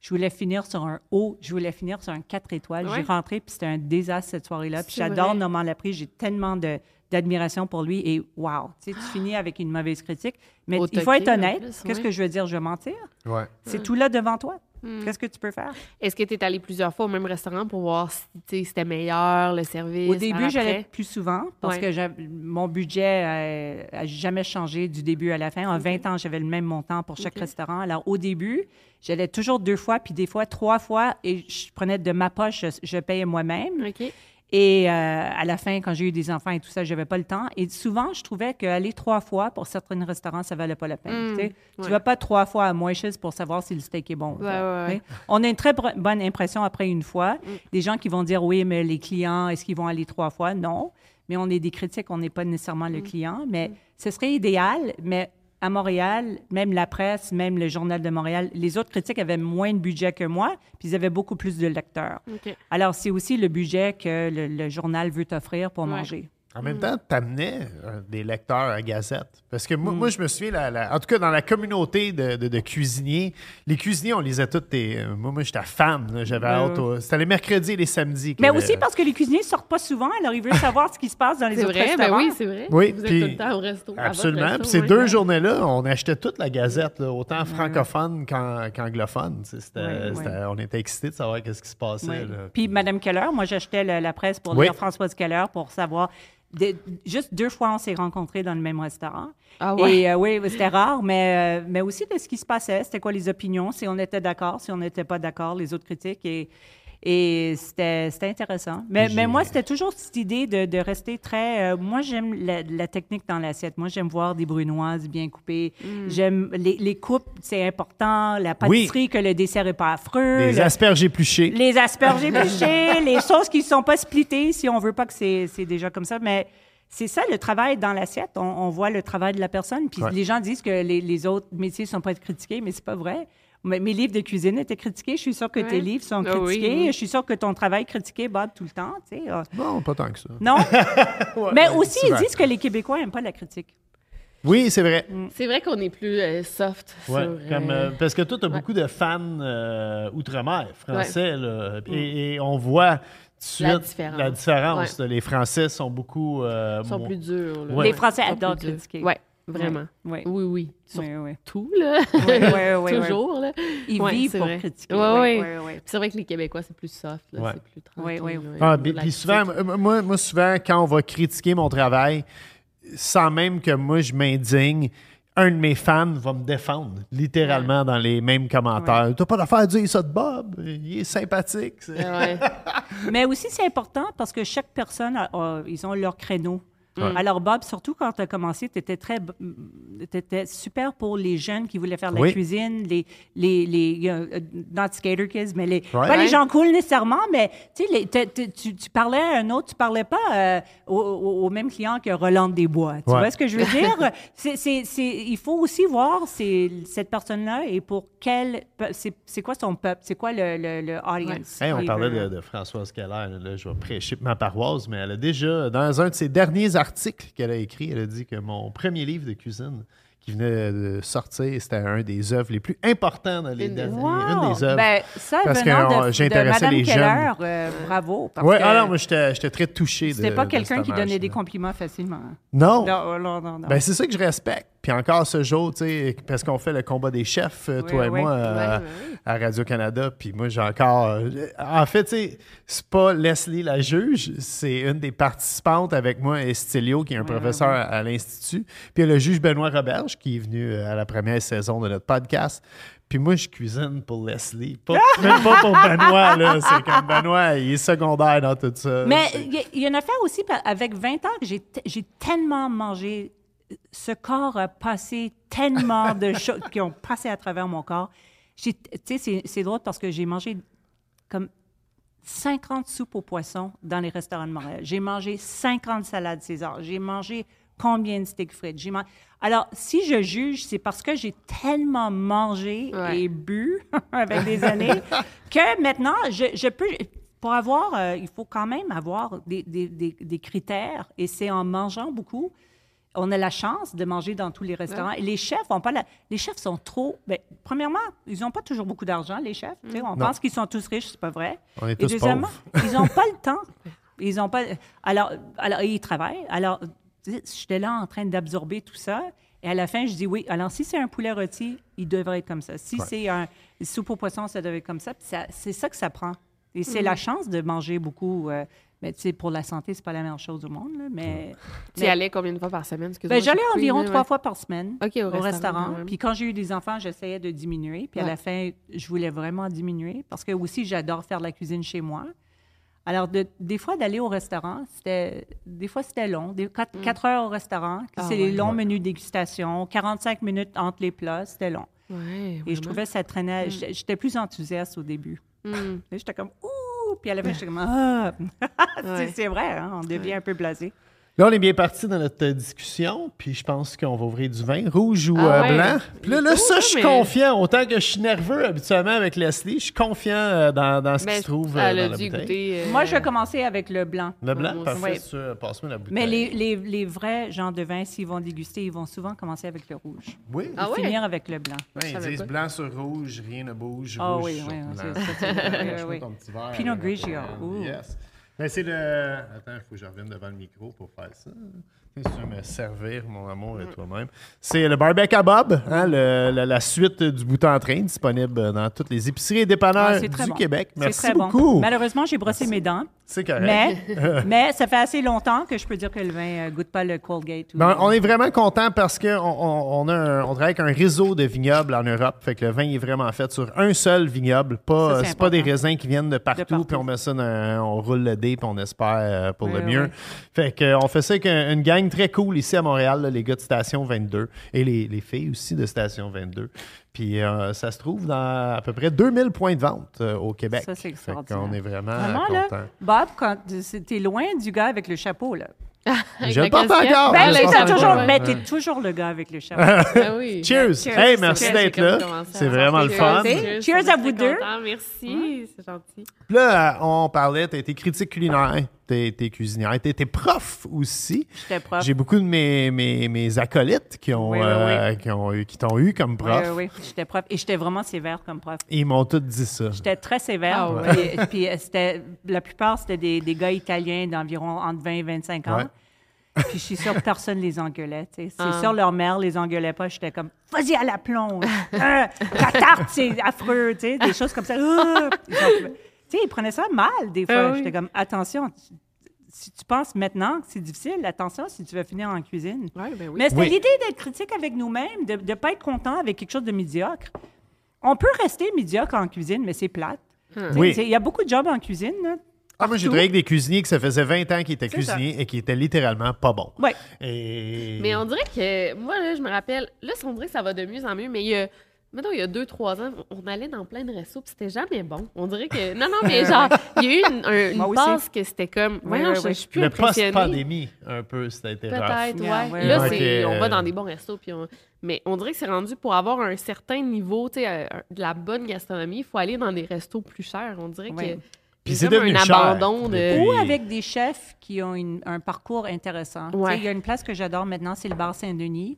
D: Je voulais finir sur un haut, je voulais finir sur un 4 étoiles.
B: Ouais.
D: J'ai rentré, puis c'était un désastre cette soirée-là. Puis j'adore. Normand Laprise, j'ai tellement de- d'admiration pour lui. Et wow, tu sais, tu [gasps] finis avec une mauvaise critique. Mais
B: Au
D: il faut être honnête. Qu'est-ce que je veux dire? Je vais mentir?
C: Ouais.
D: C'est tout là devant toi.
B: Hmm.
D: Qu'est-ce que tu peux faire?
B: Est-ce que tu es allé plusieurs fois au même restaurant pour voir si c'était meilleur, le service?
D: Au début, j'allais plus souvent parce
B: Ouais.
D: que mon budget n'a jamais changé du début à la fin. En 20 ans, j'avais le même montant pour chaque restaurant. Alors, au début, j'allais toujours deux fois, puis des fois trois fois, et je prenais de ma poche, je, je payais moi-même. Et euh, à la fin, quand j'ai eu des enfants et tout ça, j'avais pas le temps. Et souvent, je trouvais qu'aller trois fois pour certains restaurants, ça valait pas la peine.
B: Mm.
D: Tu
B: ouais.
D: vas pas trois fois à Moishes pour savoir si le steak est bon.
B: Ouais, ouais.
D: On a une très bonne impression après une fois.
B: Mm.
D: Des gens qui vont dire oui, mais les clients, est-ce qu'ils vont aller trois fois? Non. Mais on est des critiques, on n'est pas nécessairement
B: Mm.
D: le client. Mais ce serait idéal, mais à Montréal, même la presse, même le Journal de Montréal, les autres critiques avaient moins de budget que moi, puis ils avaient beaucoup plus de lecteurs. Alors, c'est aussi le budget que le, le journal veut t'offrir pour
B: Ouais.
D: manger.
C: En
B: Mm.
C: même temps, tu amenais des lecteurs à Gazette. Parce que moi,
D: Mm.
C: moi, je me souviens, la- la- en tout cas, dans la communauté de, de- de cuisiniers, les cuisiniers, on lisait tous tes. euh, moi, moi j'étais fan. J'avais hâte. au- C'était les mercredis et les samedis.
D: Mais aussi parce que les cuisiniers sortent pas souvent, alors ils veulent savoir ce qui se passe dans les
B: C'est
D: autres
B: vrai, ben
D: restaurants.
B: oui, c'est vrai.
C: Oui,
B: Vous
C: puis-
B: êtes tout le temps au resto.
C: Absolument.
B: resto,
C: Puis ces deux journées-là, on achetait toute la Gazette, là, autant francophone qu'an- qu'anglophone. On était excités de savoir qu'est-ce qui se passait.
D: Oui.
C: là.
D: Puis Madame Keller, moi j'achetais la presse pour
C: Oui.
D: lire Françoise Keller pour savoir. De- juste deux fois, on s'est rencontrés dans le même restaurant.
B: Ah ouais?
D: Et euh, oui, c'était rare, mais, euh, mais aussi de ce qui se passait. C'était quoi les opinions, si on était d'accord, si on n'était pas d'accord, les autres critiques. Et, et c'était intéressant. Mais, mais moi, c'était toujours cette idée de, de rester très. euh, moi, j'aime la, la technique dans l'assiette. Moi, j'aime voir des brunoises bien coupées. J'aime les, les coupes, c'est important. La
C: Oui.
D: pâtisserie, que le dessert n'est pas affreux.
C: Les
D: le-
C: asperges épluchées.
D: les asperges épluchées, [laughs] les sauces qui ne sont pas splittées, si on veut pas que c'est c'est déjà comme ça. Mais c'est ça le travail dans l'assiette. On, on voit le travail de la personne. Puis
C: Ouais.
D: les gens disent que les, les autres métiers ne sont pas critiqués, mais c'est pas vrai. Mais- Mes livres de cuisine étaient critiqués. Je suis sûre que tes livres sont
B: Ah oui,
D: critiqués.
B: oui.
D: Je suis sûre que ton travail est critiqué, Bob, tout le temps. tu sais. Ah,
C: Non, pas tant que ça.
D: Non? [laughs] mais
C: ouais,
D: aussi, ils disent que les Québécois n'aiment pas la critique.
C: Oui, c'est vrai.
B: C'est vrai qu'on est plus euh, soft
C: Ouais,
B: sur...
C: comme,
B: euh,
C: euh, parce que toi, tu as
B: ouais.
C: beaucoup de fans euh, outre-mer, français, là, et, et on voit tout de
B: La
C: suite
B: différence.
C: la différence. Les Français sont beaucoup. euh,
B: Ils sont plus durs.
D: Les Français adorent critiquer.
B: Ouais, vraiment.
D: Oui.
B: Oui, oui. Sur
D: Oui, oui.
B: tout, là.
D: Oui, oui, oui, oui.
B: Toujours, là.
D: Ils
B: Ouais,
D: vivent
B: c'est
D: pour
B: vrai.
D: critiquer.
B: Ouais,
D: Oui,
B: ouais.
D: oui,
B: C'est vrai que les Québécois, c'est plus soft, là.
C: Ouais.
B: C'est plus tranquille.
D: Oui, oui.
C: Ah, puis, souvent, moi, moi, souvent, quand on va critiquer mon travail, sans même que moi je m'indigne, un de mes fans va me défendre, littéralement, dans les mêmes commentaires. T'as pas d'affaire à dire ça de Bob, il est sympathique.
B: Ouais. [laughs]
D: Mais aussi, c'est important parce que chaque personne, a- a- ils ont leur créneau. Alors, Bob, surtout quand tu as commencé, tu étais très. étais super pour les jeunes qui voulaient faire de la
C: Oui.
D: cuisine, les. les, les euh, not skater kids, mais les. Pas les gens cool nécessairement, mais tu sais, les- t'es- t'es- tu, tu parlais à un autre, tu parlais pas euh, au, au- au même client que Roland Desbois. Tu
C: Ouais.
D: vois ce que je veux [laughs] dire? C'est- c'est- c'est- il faut aussi voir c'est, cette personne-là et pour quel. C'est, c'est quoi son peuple? C'est quoi le, le, le audience?
C: Hey, on parlait de, de Françoise Keller. Là, je vais prêcher pour ma paroisse, mais elle a déjà, dans un de ses derniers articles qu'elle a écrit, elle a dit que mon premier livre de cuisine qui venait de sortir, c'était un des œuvres les plus importants dans les derniers.
D: Wow!
C: Une des œuvres.
D: Ben, ça,
C: Parce que, j'intéressais les
D: Keller,
C: jeunes.
D: euh, bravo.
C: ouais,
D: que
C: ah moi, j'étais très touché
D: c'était pas quelqu'un qui donnait des compliments facilement.
C: Non.
D: Non, non, non, non.
C: Ben, c'est ça que je respecte. Puis encore ce jour, tu sais, parce qu'on fait le combat des chefs, euh,
D: Oui,
C: toi et
D: oui.
C: moi, euh, à Radio-Canada. Puis moi, j'ai encore. euh, en fait, tu sais, c'est pas Leslie la juge, c'est une des participantes avec moi, Estilio, qui est un professeur à, l'Institut. Puis il y a le juge Benoît Roberge, qui est venu à la première saison de notre podcast. Puis moi, je cuisine pour Leslie. Pas, [laughs] même pas pour Benoît, là. C'est comme Benoît, il est secondaire dans tout ça.
D: Mais il y, y a une affaire aussi, avec 20 ans, que j'ai j'ai tellement mangé. Ce corps a passé tellement de [laughs] choses qui ont passé à travers mon corps. Tu sais, c'est- drôle parce que j'ai mangé comme 50 soupes au poisson dans les restaurants de Montréal. J'ai mangé 50 salades César. J'ai mangé combien de steaks frites? J'ai man- Alors, si je juge, c'est parce que j'ai tellement mangé
B: Ouais.
D: et bu [laughs] avec des [laughs] années que maintenant, je, je peux... Pour avoir, euh, il faut quand même avoir des, des- des- des critères et c'est en mangeant beaucoup. On a la chance de manger dans tous les restaurants. Et les chefs ont pas la... Les chefs sont trop... ben, premièrement, ils n'ont pas toujours beaucoup d'argent, les chefs. sais. On
C: Non.
D: pense qu'ils sont tous riches, c'est pas vrai.
C: On est
D: Et
C: tous
D: deuxièmement,
C: pauvres.
D: ils n'ont pas le [laughs] temps. Ils ont pas. Alors, alors ils travaillent. Alors, j'étais là en train d'absorber tout ça. Et à la fin, je dis oui. Alors, si c'est un poulet rôti, il devrait être comme ça. Si
C: Ouais.
D: c'est un soupe au poisson, ça devrait être comme ça- c'est ça que ça prend. Et c'est
B: Mm.
D: la chance de manger beaucoup. euh, mais tu sais, pour la santé, c'est pas la meilleure chose au monde. là, mais
B: Tu y allais combien de fois par semaine?
D: Ben, j'allais environ trois
B: ouais.
D: fois par semaine
B: au
D: au
B: restaurant.
D: Puis quand j'ai eu des enfants, j'essayais de diminuer. Puis à la fin, je voulais vraiment diminuer parce que aussi, j'adore faire la cuisine chez moi. Alors, de- des fois, d'aller au restaurant, c'était des fois, c'était long. Des, quatre, quatre heures au restaurant,
B: Mm. Ah,
D: c'est les longs menus dégustation, 45 minutes entre les plats, c'était long. Et je trouvais que ça traînait. J'étais j'étais plus enthousiaste au début.
B: Mm.
D: J'étais comme, ouh! Puis à la fin, j'étais comme, ah! [laughs]
B: Ouais.
D: C'est vrai, hein, on devient un peu blasé.
C: Là, on est bien parti dans notre euh, discussion, puis je pense qu'on va ouvrir du vin, rouge ou
B: Ah
C: euh,
B: ouais.
C: blanc. Puis là, là,
B: Oh,
C: ça, je suis
B: mais-
C: confiant. Autant que je suis nerveux habituellement avec Leslie, je suis confiant euh, dans, dans ce qui
B: Mais
C: se trouve euh,
B: elle
C: dans
B: a
C: la
B: dû
C: bouteille.
B: goûter. euh,
D: Moi, je vais commencer avec le blanc.
C: Le blanc, parfait. ça, Passe-moi la bouteille.
D: Mais les, les, les vrais gens de vin, s'ils vont déguster, ils vont souvent commencer avec le rouge.
C: Oui,
B: Ah ouais?
D: finir avec le blanc.
C: Ouais, ils disent
B: pas.
C: blanc sur rouge, rien ne bouge.
D: Ah
C: rouge
D: oui,
C: sur
D: oui, [laughs] oui, Pinot
C: euh,
D: Grigio.
C: Yes. Mais c'est le. Attends, il faut que je revienne devant le micro pour faire ça. Si tu veux me servir, mon amour, et toi-même. C'est le barbecue à Bob, hein, le- la, la suite du bout en train, disponible dans toutes les épiceries et dépanneurs
D: Ah,
C: du
D: bon.
C: Québec.
D: C'est
C: Merci
D: très bon.
C: beaucoup.
D: Malheureusement, j'ai brossé mes dents,
C: C'est correct.
D: mais, [laughs] mais ça fait assez longtemps que je peux dire que le vin ne goûte pas le Colgate. ou-
C: Ben, on est vraiment content parce qu'on on, travaille avec un réseau de vignobles en Europe. Fait que le vin est vraiment fait sur un seul vignoble. Pas,
D: c'est
C: pas des raisins qui viennent de partout,
D: partout.
C: puis on met ça dans, on roule le dé puis on espère euh, pour
D: Oui,
C: le mieux.
D: oui.
C: Fait que euh, on fait ça avec un- une gang très cool ici à Montréal, là, les gars de Station 22 et les, les filles aussi de Station 22. Puis euh, ça se trouve dans à peu près 2000 points de vente euh, au Québec.
D: Ça, c'est extraordinaire.
C: qu'on est vraiment,
D: Vraiment,
C: content.
D: là, Bob, quand t'es loin du gars avec le chapeau, là. [laughs]
C: Je le porte encore.
D: Ben,
C: je
D: t'as toujours,
C: ouais.
D: ben, t'es toujours le gars avec le chapeau. [laughs]
B: Ben oui.
C: Cheers!
D: Cheers.
C: Hey, merci d'être
B: C'est
C: là. C'est vraiment le fun.
D: Cheers
B: on
D: à vous deux.
B: contents, Merci, c'est gentil.
C: Puis Là, on parlait, tu été critique culinaire, tu été cuisinière, tu été prof aussi.
D: J'étais prof.
C: J'ai beaucoup de mes, mes, mes acolytes qui ont,
D: Oui, oui,
C: euh, qui ont eu- qui t'ont eu comme prof.
D: oui, oui. J'étais prof. Et j'étais vraiment sévère comme prof.
C: Ils m'ont tous dit ça.
D: J'étais très sévère.
B: Ah ouais.
D: Puis, puis, euh, c'était, la plupart, c'était des, des gars italiens d'environ entre 20 et 25 ans.
C: Ouais.
D: Puis je suis sûre que personne les engueulait. C'est
B: Ah.
D: sûr, leur mère les engueulait pas. J'étais comme, vas-y à la plonge. Euh, ta tarte, c'est affreux. Des choses comme ça. Euh, sais, ils prenaient ça mal des fois.
B: Ah oui.
D: J'étais comme, attention, si tu penses maintenant que c'est difficile, attention si tu veux finir en cuisine.
B: Ouais, ben oui.
D: Mais c'était
C: Oui.
D: l'idée d'être critique avec nous-mêmes, de ne pas être content avec quelque chose de médiocre. On peut rester médiocre en cuisine, mais c'est plate.
C: Oui.
D: c'est- Il y a beaucoup de jobs en cuisine. là.
C: Ah, moi, j'ai travaillé avec des cuisiniers que ça faisait 20 ans qu'ils étaient
D: ça.
C: cuisiniers et qui étaient littéralement pas bons.
D: Ouais.
C: Et...
B: Mais on dirait que, moi, là, je me rappelle, là, on dirait que ça va de mieux en mieux, mais il y a, mettons, il y a deux, trois ans, on allait dans plein de restos, puis c'était jamais bon. On dirait que, non, non, mais genre, il y a eu une, un- une
D: Moi aussi.
B: passe que c'était comme, voyons,
D: ouais,
B: je,
D: ouais.
B: je suis plus
C: Le post-pandémie, un peu, c'était.
B: Peut-être, ouais.
D: Yeah, ouais,
B: là,
C: ouais.
B: c'est,
C: Ok,
B: on va dans des bons restos, puis on- mais on dirait que c'est rendu pour avoir un certain niveau, tu sais, euh, de la bonne gastronomie, il faut aller dans des restos plus chers. On dirait que
C: Puis
B: il y a
C: c'est devenu
B: un
C: cher
B: abandon de.
D: Ou
C: Oui.
D: avec des chefs qui ont une- un parcours intéressant. Tu sais,
B: Ouais.
D: Il y a une place que j'adore maintenant, c'est le bar Saint-Denis.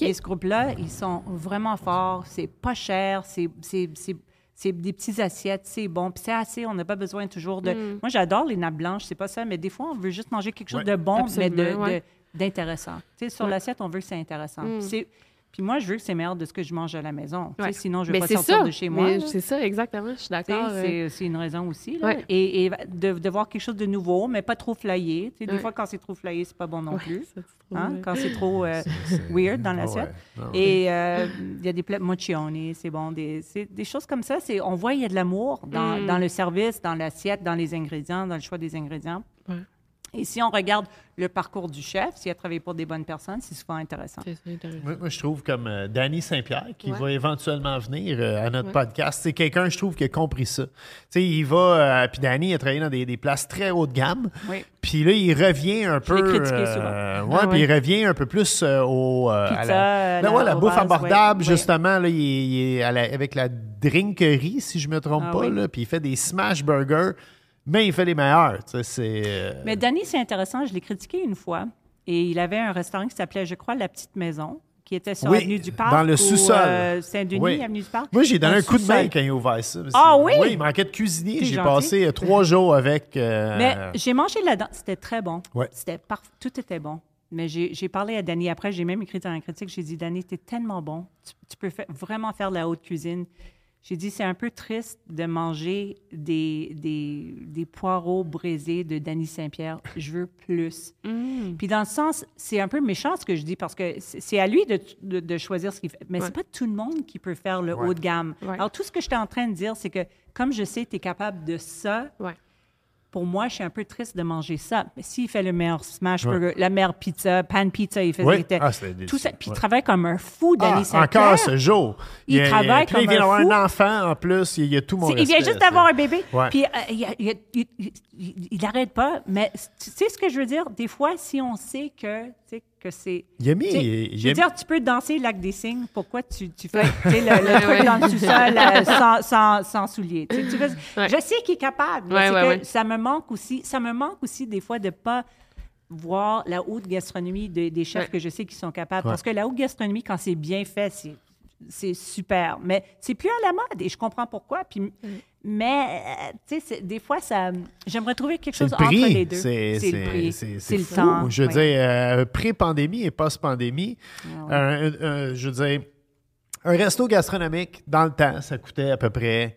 D: Et ce groupe-là, ils sont vraiment forts. C'est pas cher. C'est, c'est, c'est, c'est des petites assiettes. C'est bon. Puis c'est assez. On n'a pas besoin toujours de.
B: Mm.
D: Moi, j'adore les nappes blanches. C'est pas ça. Mais des fois, on veut juste manger quelque chose
C: Ouais.
D: de bon, mais de,
B: Absolument, ouais.
D: de- d'intéressant. Tu sais, sur
B: Ouais.
D: l'assiette, on veut que c'est intéressant.
B: Mm.
D: Puis moi, je veux que c'est meilleur de ce que je mange à la maison.
B: Ouais.
D: Sinon, je vais
B: Mais
D: pas sortir
B: ça.
D: de chez moi.
B: C'est ça, exactement. Je suis d'accord. euh,
D: C'est c'est une raison aussi. là.
B: Ouais.
D: Et, et de, de voir quelque chose de nouveau, mais pas trop flyé. Tu sais, Des fois, quand c'est trop flyé, c'est pas bon non
B: ouais,
D: plus.
B: trop
D: Hein. Quand c'est trop euh, [laughs] weird dans
C: Ah
D: l'assiette.
C: Ah ouais.
D: Et euh, il y a des plats mochioni, c'est bon. Des, des choses comme ça. C'est, on voit il y a de l'amour dans,
B: Mm.
D: dans le service, dans l'assiette, dans les ingrédients, dans le choix des ingrédients. Et si on regarde le parcours du chef, s'il a travaillé pour des bonnes personnes, c'est souvent intéressant.
B: C'est ça, intéressant.
C: Moi, moi, je trouve comme euh, Danny Saint-Pierre, qui
B: Ouais.
C: va éventuellement venir euh, à notre
B: Ouais.
C: podcast. C'est quelqu'un, je trouve, qui a compris ça. Tu sais, il va. euh, puis Danny a travaillé dans des, des places très haut de gamme.
D: Oui.
C: Puis là, il revient un
D: Je
C: peu.
D: critiqué
C: euh,
D: souvent.
C: ouais,
B: Ah
C: puis
B: ouais.
C: il revient un peu plus euh, au. euh, à
D: Pizza,
C: la, Ben
D: la-
C: ouais, la
D: aux
C: bouffe abordable,
D: ouais.
C: justement. Là, il est, il est à la- avec la drinkerie, si je me trompe
D: Ah
C: pas. Là, puis il fait des smash burgers, mais il fait les meilleurs. tu sais, C'est. euh,
D: Mais Danny, c'est intéressant. Je l'ai critiqué une fois. Et il avait un restaurant qui s'appelait, je crois, La Petite Maison, qui était sur
C: Oui,
D: Avenue du Parc.
C: dans le
D: ou,
C: sous-sol.
D: euh, Saint-Denis,
C: Oui.
D: Avenue du Parc.
C: Moi, j'ai donné un coup de main quand il a ouvert ça.
D: Ah oui?
C: Oui, il manquait de cuisinier. J'ai passé euh, trois [laughs] jours avec. euh,
D: Mais j'ai mangé là-dedans. C'était très bon.
C: Ouais.
D: C'était parf- Tout était bon. Mais j'ai parlé à Danny après. J'ai même écrit dans la critique. J'ai dit, Danny, t'es tellement bon. Tu, tu peux vraiment faire de la haute cuisine. J'ai dit, c'est un peu triste de manger des, des, des poireaux braisés de Danny Saint-Pierre. Je veux plus.
B: Mm.
D: Puis dans le sens, c'est un peu méchant ce que je dis parce que c'est à lui de, de- de choisir ce qu'il fait. Mais
B: Ouais.
D: c'est pas tout le monde qui peut faire le
C: Ouais.
D: haut de gamme.
B: Ouais.
D: Alors tout ce que j'étais en train de dire, c'est que comme je sais que tu es capable de ça,
B: Ouais.
D: Pour moi, je suis un peu triste de manger ça. Mais s'il fait le meilleur smash
C: Ouais.
D: burger, la meilleure pizza, pan pizza, il faisait
C: Oui.
D: il était-
C: Ah,
D: tout ça. Puis il travaille comme un fou, Danny
C: Ah, encore ce jour.
D: Il
C: a-
D: travaille
C: puis là, il
D: comme
C: vient
D: un
C: d'avoir
D: fou.
C: un enfant en plus. Il y a tout mon
D: C'est- il vient
C: respect,
D: juste d'avoir un bébé.
C: Ouais.
D: Puis euh, il, il- il- il- il n'arrête pas. Mais tu sais ce que je veux dire? Des fois, si on sait que, que c'est.
C: Il a mis.
D: Je veux dire, tu peux danser lac des signes. Pourquoi tu, tu fais le, le [laughs] truc
B: Ouais.
D: dans le sous-sol euh, [laughs] sans, sans, sans souliers? Tu sais, tu veux-
B: Ouais.
D: Je sais qu'il est capable. mais
B: Ouais,
D: c'est
B: ouais,
D: que
B: ouais.
D: Ça me manque aussi. Ça me manque aussi des fois de pas voir la haute gastronomie de- des chefs
B: Ouais.
D: que je sais qui sont capables.
C: Ouais.
D: Parce que la haute gastronomie, quand c'est bien fait, c'est c'est super. Mais c'est plus à la mode et je comprends pourquoi. Puis, Mais, euh, tu sais, c'est- des fois, ça, j'aimerais trouver quelque chose
C: le
D: entre les deux.
C: C'est
D: C'est le prix.
C: c'est-
D: C'est
C: c'est
D: le
C: fou.
D: temps.
C: Je veux
D: oui.
C: dire, euh, pré-pandémie et post-pandémie,
D: Ah
C: je veux dire, un resto gastronomique, dans le temps, ça coûtait à peu près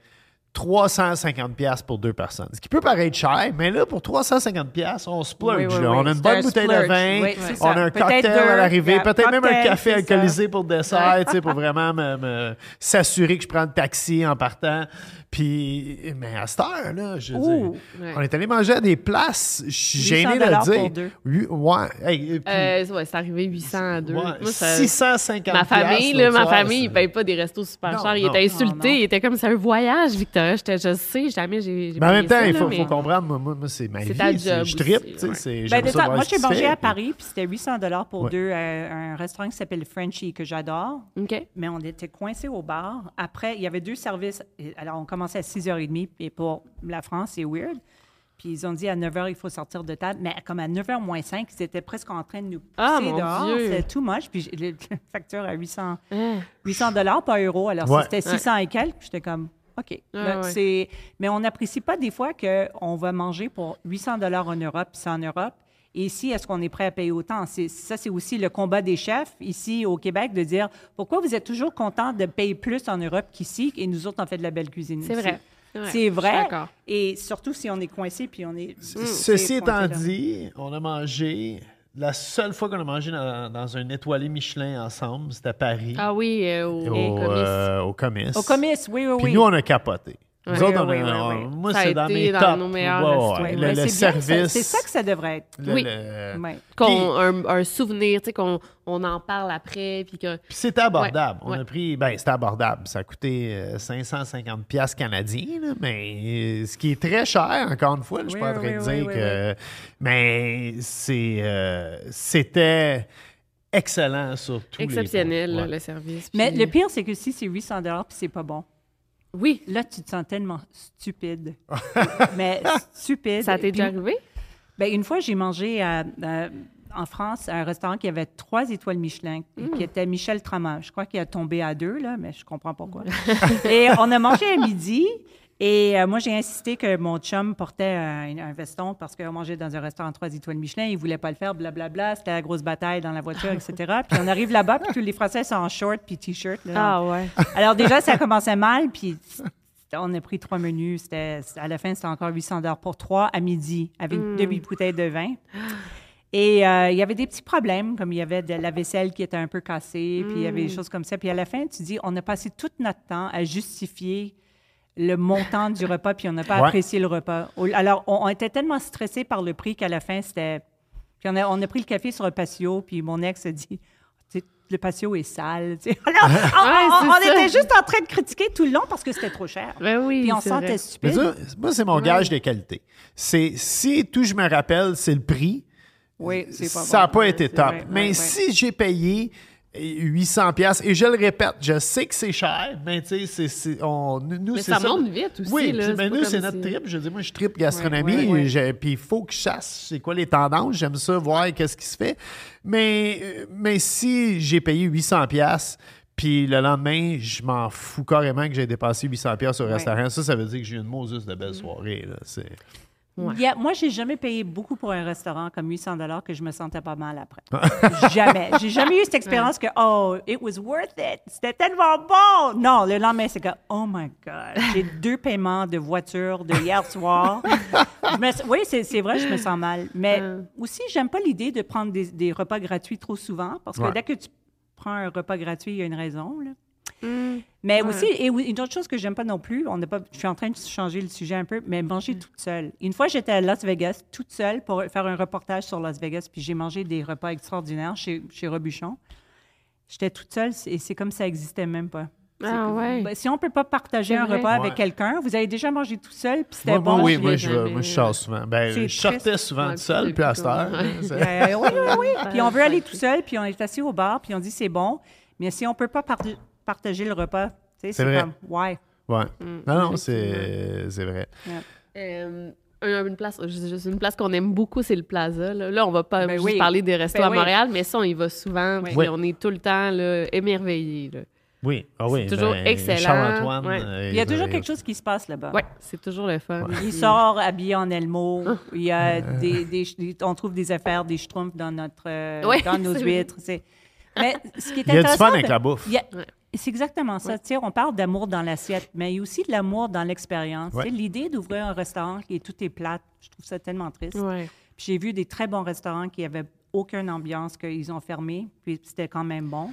C: 350 pièces pour deux personnes. Ce qui peut paraître cher, mais là, pour 350 pièces, on splurge.
D: Oui, oui,
C: là.
D: oui.
C: On a une bonne
D: un
C: bouteille de vin, on
D: ça.
C: a un cocktail
D: deux,
C: à l'arrivée,
D: yeah,
C: peut-être même un café
D: ça.
C: alcoolisé pour le [laughs] dessert, tu sais, pour vraiment me, me- s'assurer que je prends le taxi en partant. Puis, mais à cette heure, là, je veux
D: Ouh.
C: dire,
B: Ouais.
C: on est allé manger à des places, je suis
D: 800
C: gêné de le
D: pour
C: dire.
D: deux.
C: Oui, ouais. Hey, et puis,
B: Euh, ouais, c'est arrivé 800 à 2.
C: ouais,
B: Moi, ça-
C: 650
B: Ma famille, là, ma
C: soir,
B: famille, ils payent pas des restos super chers. Il
C: non.
B: était
D: Non,
B: insulté.
D: non.
B: Il était comme, c'est un voyage, Victor. J'étais, je sais, jamais j'ai. j'ai
C: Mais en même temps,
B: ça,
C: il faut,
B: mais-
C: faut comprendre, moi, moi, moi, c'est ma
B: C'est
C: vie.
B: ta
C: c'est-
B: job
C: Je
B: aussi,
C: tu sais, c'est-
D: Ben, moi, j'ai mangé
C: fait,
D: à Paris, puis c'était 800 dollars pour
C: Ouais.
D: deux, euh, un restaurant qui s'appelle Frenchy, que j'adore.
B: OK.
D: Mais on était coincés au bar. Après, il y avait deux services. Alors, on commençait à 6h30, et pour la France, c'est weird. Puis ils ont dit à 9h, il faut sortir de table. Mais comme à 9h moins 5, ils étaient presque en train de nous pousser
B: Ah, mon
D: dehors.
B: Dieu.
D: C'était too much. Puis la [laughs] facture à 800
B: Ah.
D: 800 dollars par euro. Alors,
C: Ouais.
D: si c'était 600 et quelques, j'étais comme, OK.
B: Ouais.
D: c'est- Mais on n'apprécie pas des fois qu'on va manger pour 800 dollars en Europe, puis c'est en Europe. Et ici, est-ce qu'on est prêt à payer autant? C'est- Ça, c'est aussi le combat des chefs ici au Québec de dire pourquoi vous êtes toujours content de payer plus en Europe qu'ici? Et nous autres, on fait de la belle cuisine.
B: C'est
D: ici.
B: vrai.
D: C'est vrai.
B: d'accord.
D: Et surtout si on est coincé puis on est.
C: Ceci étant dit, on a mangé. La seule fois qu'on a mangé dans, dans un étoilé Michelin ensemble, c'était à Paris,
B: Ah oui, euh, au,
C: au,
B: au comice.
C: euh, au Comice.
D: Au comice, oui, oui,
C: Puis
D: oui.
C: nous, on a capoté. Nous
B: Ouais.
C: autres, on
D: Oui,
C: a-
D: oui,
C: moi, c'est dans mes
B: dans nos meilleurs
C: Ouais, Le, service.
D: C'est ça que ça devrait être.
C: le-
B: Oui.
C: le-
D: Ouais.
B: Qu'on, un, un souvenir, tu sais, qu'on on en parle après, puis que...
C: Puis c'était abordable.
B: Ouais,
C: On
B: ouais.
C: a pris, ben c'était abordable. Ça a coûté euh, 550 pièces canadiens, là, mais euh, ce qui est très cher, encore une fois, là, je suis pas en train de dire
D: oui,
C: que, mais c'est, euh, c'était excellent sur tous
B: Exceptionnel,
C: les
B: le service.
D: Mais le pire, c'est que si c'est 800 puis c'est pas bon,
B: Oui,
D: là, tu te sens tellement stupide. [laughs] Mais stupide.
B: ça t'est déjà arrivé?
D: ben, une fois, j'ai mangé à- à- en France à un restaurant qui avait trois étoiles Michelin,
B: Mm.
D: qui était Michel Trama. Je crois qu'il a tombé à deux, là, mais je comprends pourquoi. [laughs] et on a mangé à midi. Et euh, moi, j'ai insisté que mon chum portait un, un veston parce qu'on mangeait dans un restaurant trois étoiles Michelin. Il voulait pas le faire, blablabla. C'était la grosse bataille dans la voiture, etc. [laughs] Puis on arrive là-bas, puis tous les Français sont en short puis t-shirt.
B: Ah ouais.
D: Alors déjà, ça commençait mal, puis on a pris trois menus. C'était, à la fin, c'était encore 800 dollars pour trois à midi, avec deux bouteilles de vin. Et euh, il y avait des petits problèmes, comme il y avait de la vaisselle qui était un peu cassée, puis il y avait des choses comme ça. Puis à la fin, tu dis, on a passé tout notre temps à justifier le montant du repas, puis on n'a pas
C: Ouais.
D: apprécié le repas. Alors, on, on était tellement stressés par le prix qu'à la fin, c'était... Puis on a, on a pris le café sur le patio, puis mon ex a dit, le patio est sale. tu sais. [laughs] Alors, on, était juste en train de critiquer tout le long parce que c'était trop cher.
B: Ben oui,
D: Puis on sentait
B: vrai.
D: Stupide.
C: ça, moi, c'est mon gage de qualité. C'est, si tout je me rappelle, c'est le prix,
D: Oui, c'est pas
C: ça n'a
D: bon.
C: pas été top.
D: vrai,
C: mais
D: ouais, ouais.
C: si j'ai payé 800 pièces et je le répète, je sais que c'est cher, mais tu sais, on, nous,
B: Mais
C: c'est
B: ça monte vite aussi,
C: Oui,
B: là, c'est
C: ben, nous, c'est notre
B: si-
C: trip. Je dis, moi, je tripe gastronomie,
D: Ouais, ouais, ouais.
C: j'ai- puis il faut que je chasse c'est quoi les tendances? J'aime ça, voir qu'est-ce qui se fait. Mais, euh, mais si j'ai payé 800 pièces puis le lendemain, je m'en fous carrément que j'ai dépassé 800 pièces au restaurant. Ça, ça veut dire que j'ai eu une Moses de belle soirée. Là. C'est...
B: Ouais.
D: Il y a- moi, j'ai jamais payé beaucoup pour un restaurant comme 800 dollars que je me sentais pas mal après. [laughs] jamais. J'ai jamais eu cette [laughs] expérience que oh, it was worth it. C'était tellement bon. Non, le lendemain, c'est que oh my god, j'ai [laughs] deux paiements de voiture de hier soir. Me- oui, c'est c'est vrai, je me sens mal. Mais
B: Euh.
D: aussi, j'aime pas l'idée de prendre des, des repas gratuits trop souvent parce que
C: Ouais.
D: dès que tu prends un repas gratuit, il y a une raison. là.
B: Hum.
D: Mais
B: Ouais.
D: aussi, et une autre chose que j'aime pas non plus, on n'a pas, je suis en train de changer le sujet un peu, mais manger toute seule. Une fois, j'étais à Las Vegas, toute seule, pour faire un reportage sur Las Vegas, puis j'ai mangé des repas extraordinaires chez, chez Robuchon. J'étais toute seule, et c'est comme ça n'existait même pas.
B: Ah
D: que-
B: ouais.
D: ben, si on peut pas partager un repas
C: Ouais.
D: avec quelqu'un, vous avez déjà mangé tout seul, puis c'était bon.
C: oui,
B: je
C: moi, je, moi, je sors souvent. Ben, je sortais souvent tout seul,
B: puis
C: à cette heure.
D: Euh, [laughs] oui, oui, oui. Puis on veut aller tout seul, puis on est assis au bar, puis on dit c'est bon. Mais si on peut pas part- partager le repas,
C: C'est
D: c'est
C: vrai.
D: comme, ouais.
C: Ouais.
B: Hum,
C: Non, non,
B: effectivement.
C: c'est, c'est vrai.
B: Euh, un- une place, une place qu'on aime beaucoup, c'est le Plaza. Là, Là, on va pas
D: Ben
B: juste
D: oui.
B: parler des restos
D: Ben
B: à
D: oui.
B: Montréal, mais ça, on y va souvent.
C: Oui.
B: on est tout le temps là, émerveillés. là.
C: Oui, ah oui.
B: C'est toujours
C: ben,
B: excellent.
C: Charles-Antoine.
B: Ouais.
C: euh,
D: Il y a toujours
C: euh,
D: quelque chose qui se passe là-bas.
B: Ouais, c'est toujours le fun.
D: Il sort habillé en Elmo. Il y a des, des- des- on trouve des affaires, des schtroumpfs dans notre, euh,
B: Ouais, [laughs]
D: dans nos huîtres. c'est- Mais ce qui est
C: Il y a du fun avec la bouffe.
D: il y a-
B: Ouais.
D: C'est exactement ça. Tu sais, on parle d'amour dans l'assiette, mais il y a aussi de l'amour dans l'expérience.
C: Ouais.
D: L'idée d'ouvrir un restaurant et tout est plate, je trouve ça tellement triste.
B: Ouais.
D: J'ai vu des très bons restaurants qui avaient aucune ambiance, qu'ils ont fermé, puis c'était quand même bon.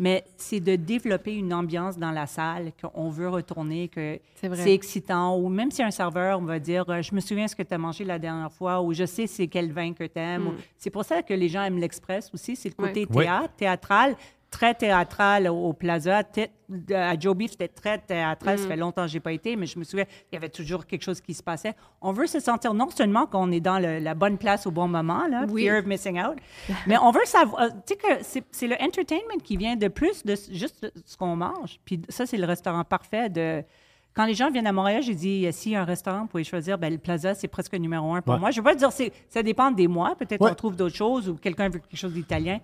D: Mais c'est de développer une ambiance dans la salle, qu'on veut retourner, que
B: C'est
D: excitant. Ou même si un serveur va dire euh, Je me souviens ce que tu as mangé la dernière fois, ou je sais c'est quel vin que tu aimes. C'est pour ça que les gens aiment l'Express aussi. C'est le côté
C: Oui.
D: théâtre, théâtral, très théâtral au, Plaza. Thé- à Joe Beef, c'était très théâtral. Ça fait longtemps que je n'ai pas été, mais je me souviens, il y avait toujours quelque chose qui se passait. On veut se sentir non seulement qu'on est dans le- la bonne place au bon moment, là,
B: Oui.
D: fear of missing out, [laughs] mais on veut savoir. euh, Tu sais que c'est- le entertainment qui vient de plus de juste de ce qu'on mange. Puis ça, c'est le restaurant parfait de. Quand les gens viennent à Montréal, j'ai dit, euh, s'il y a un restaurant, vous pouvez choisir, ben, le Plaza, c'est presque numéro un pour
C: Ouais.
D: moi. Je ne veux pas dire, ça dépend des mois. Peut-être
C: Ouais.
D: on trouve d'autres choses ou quelqu'un veut quelque chose d'italien.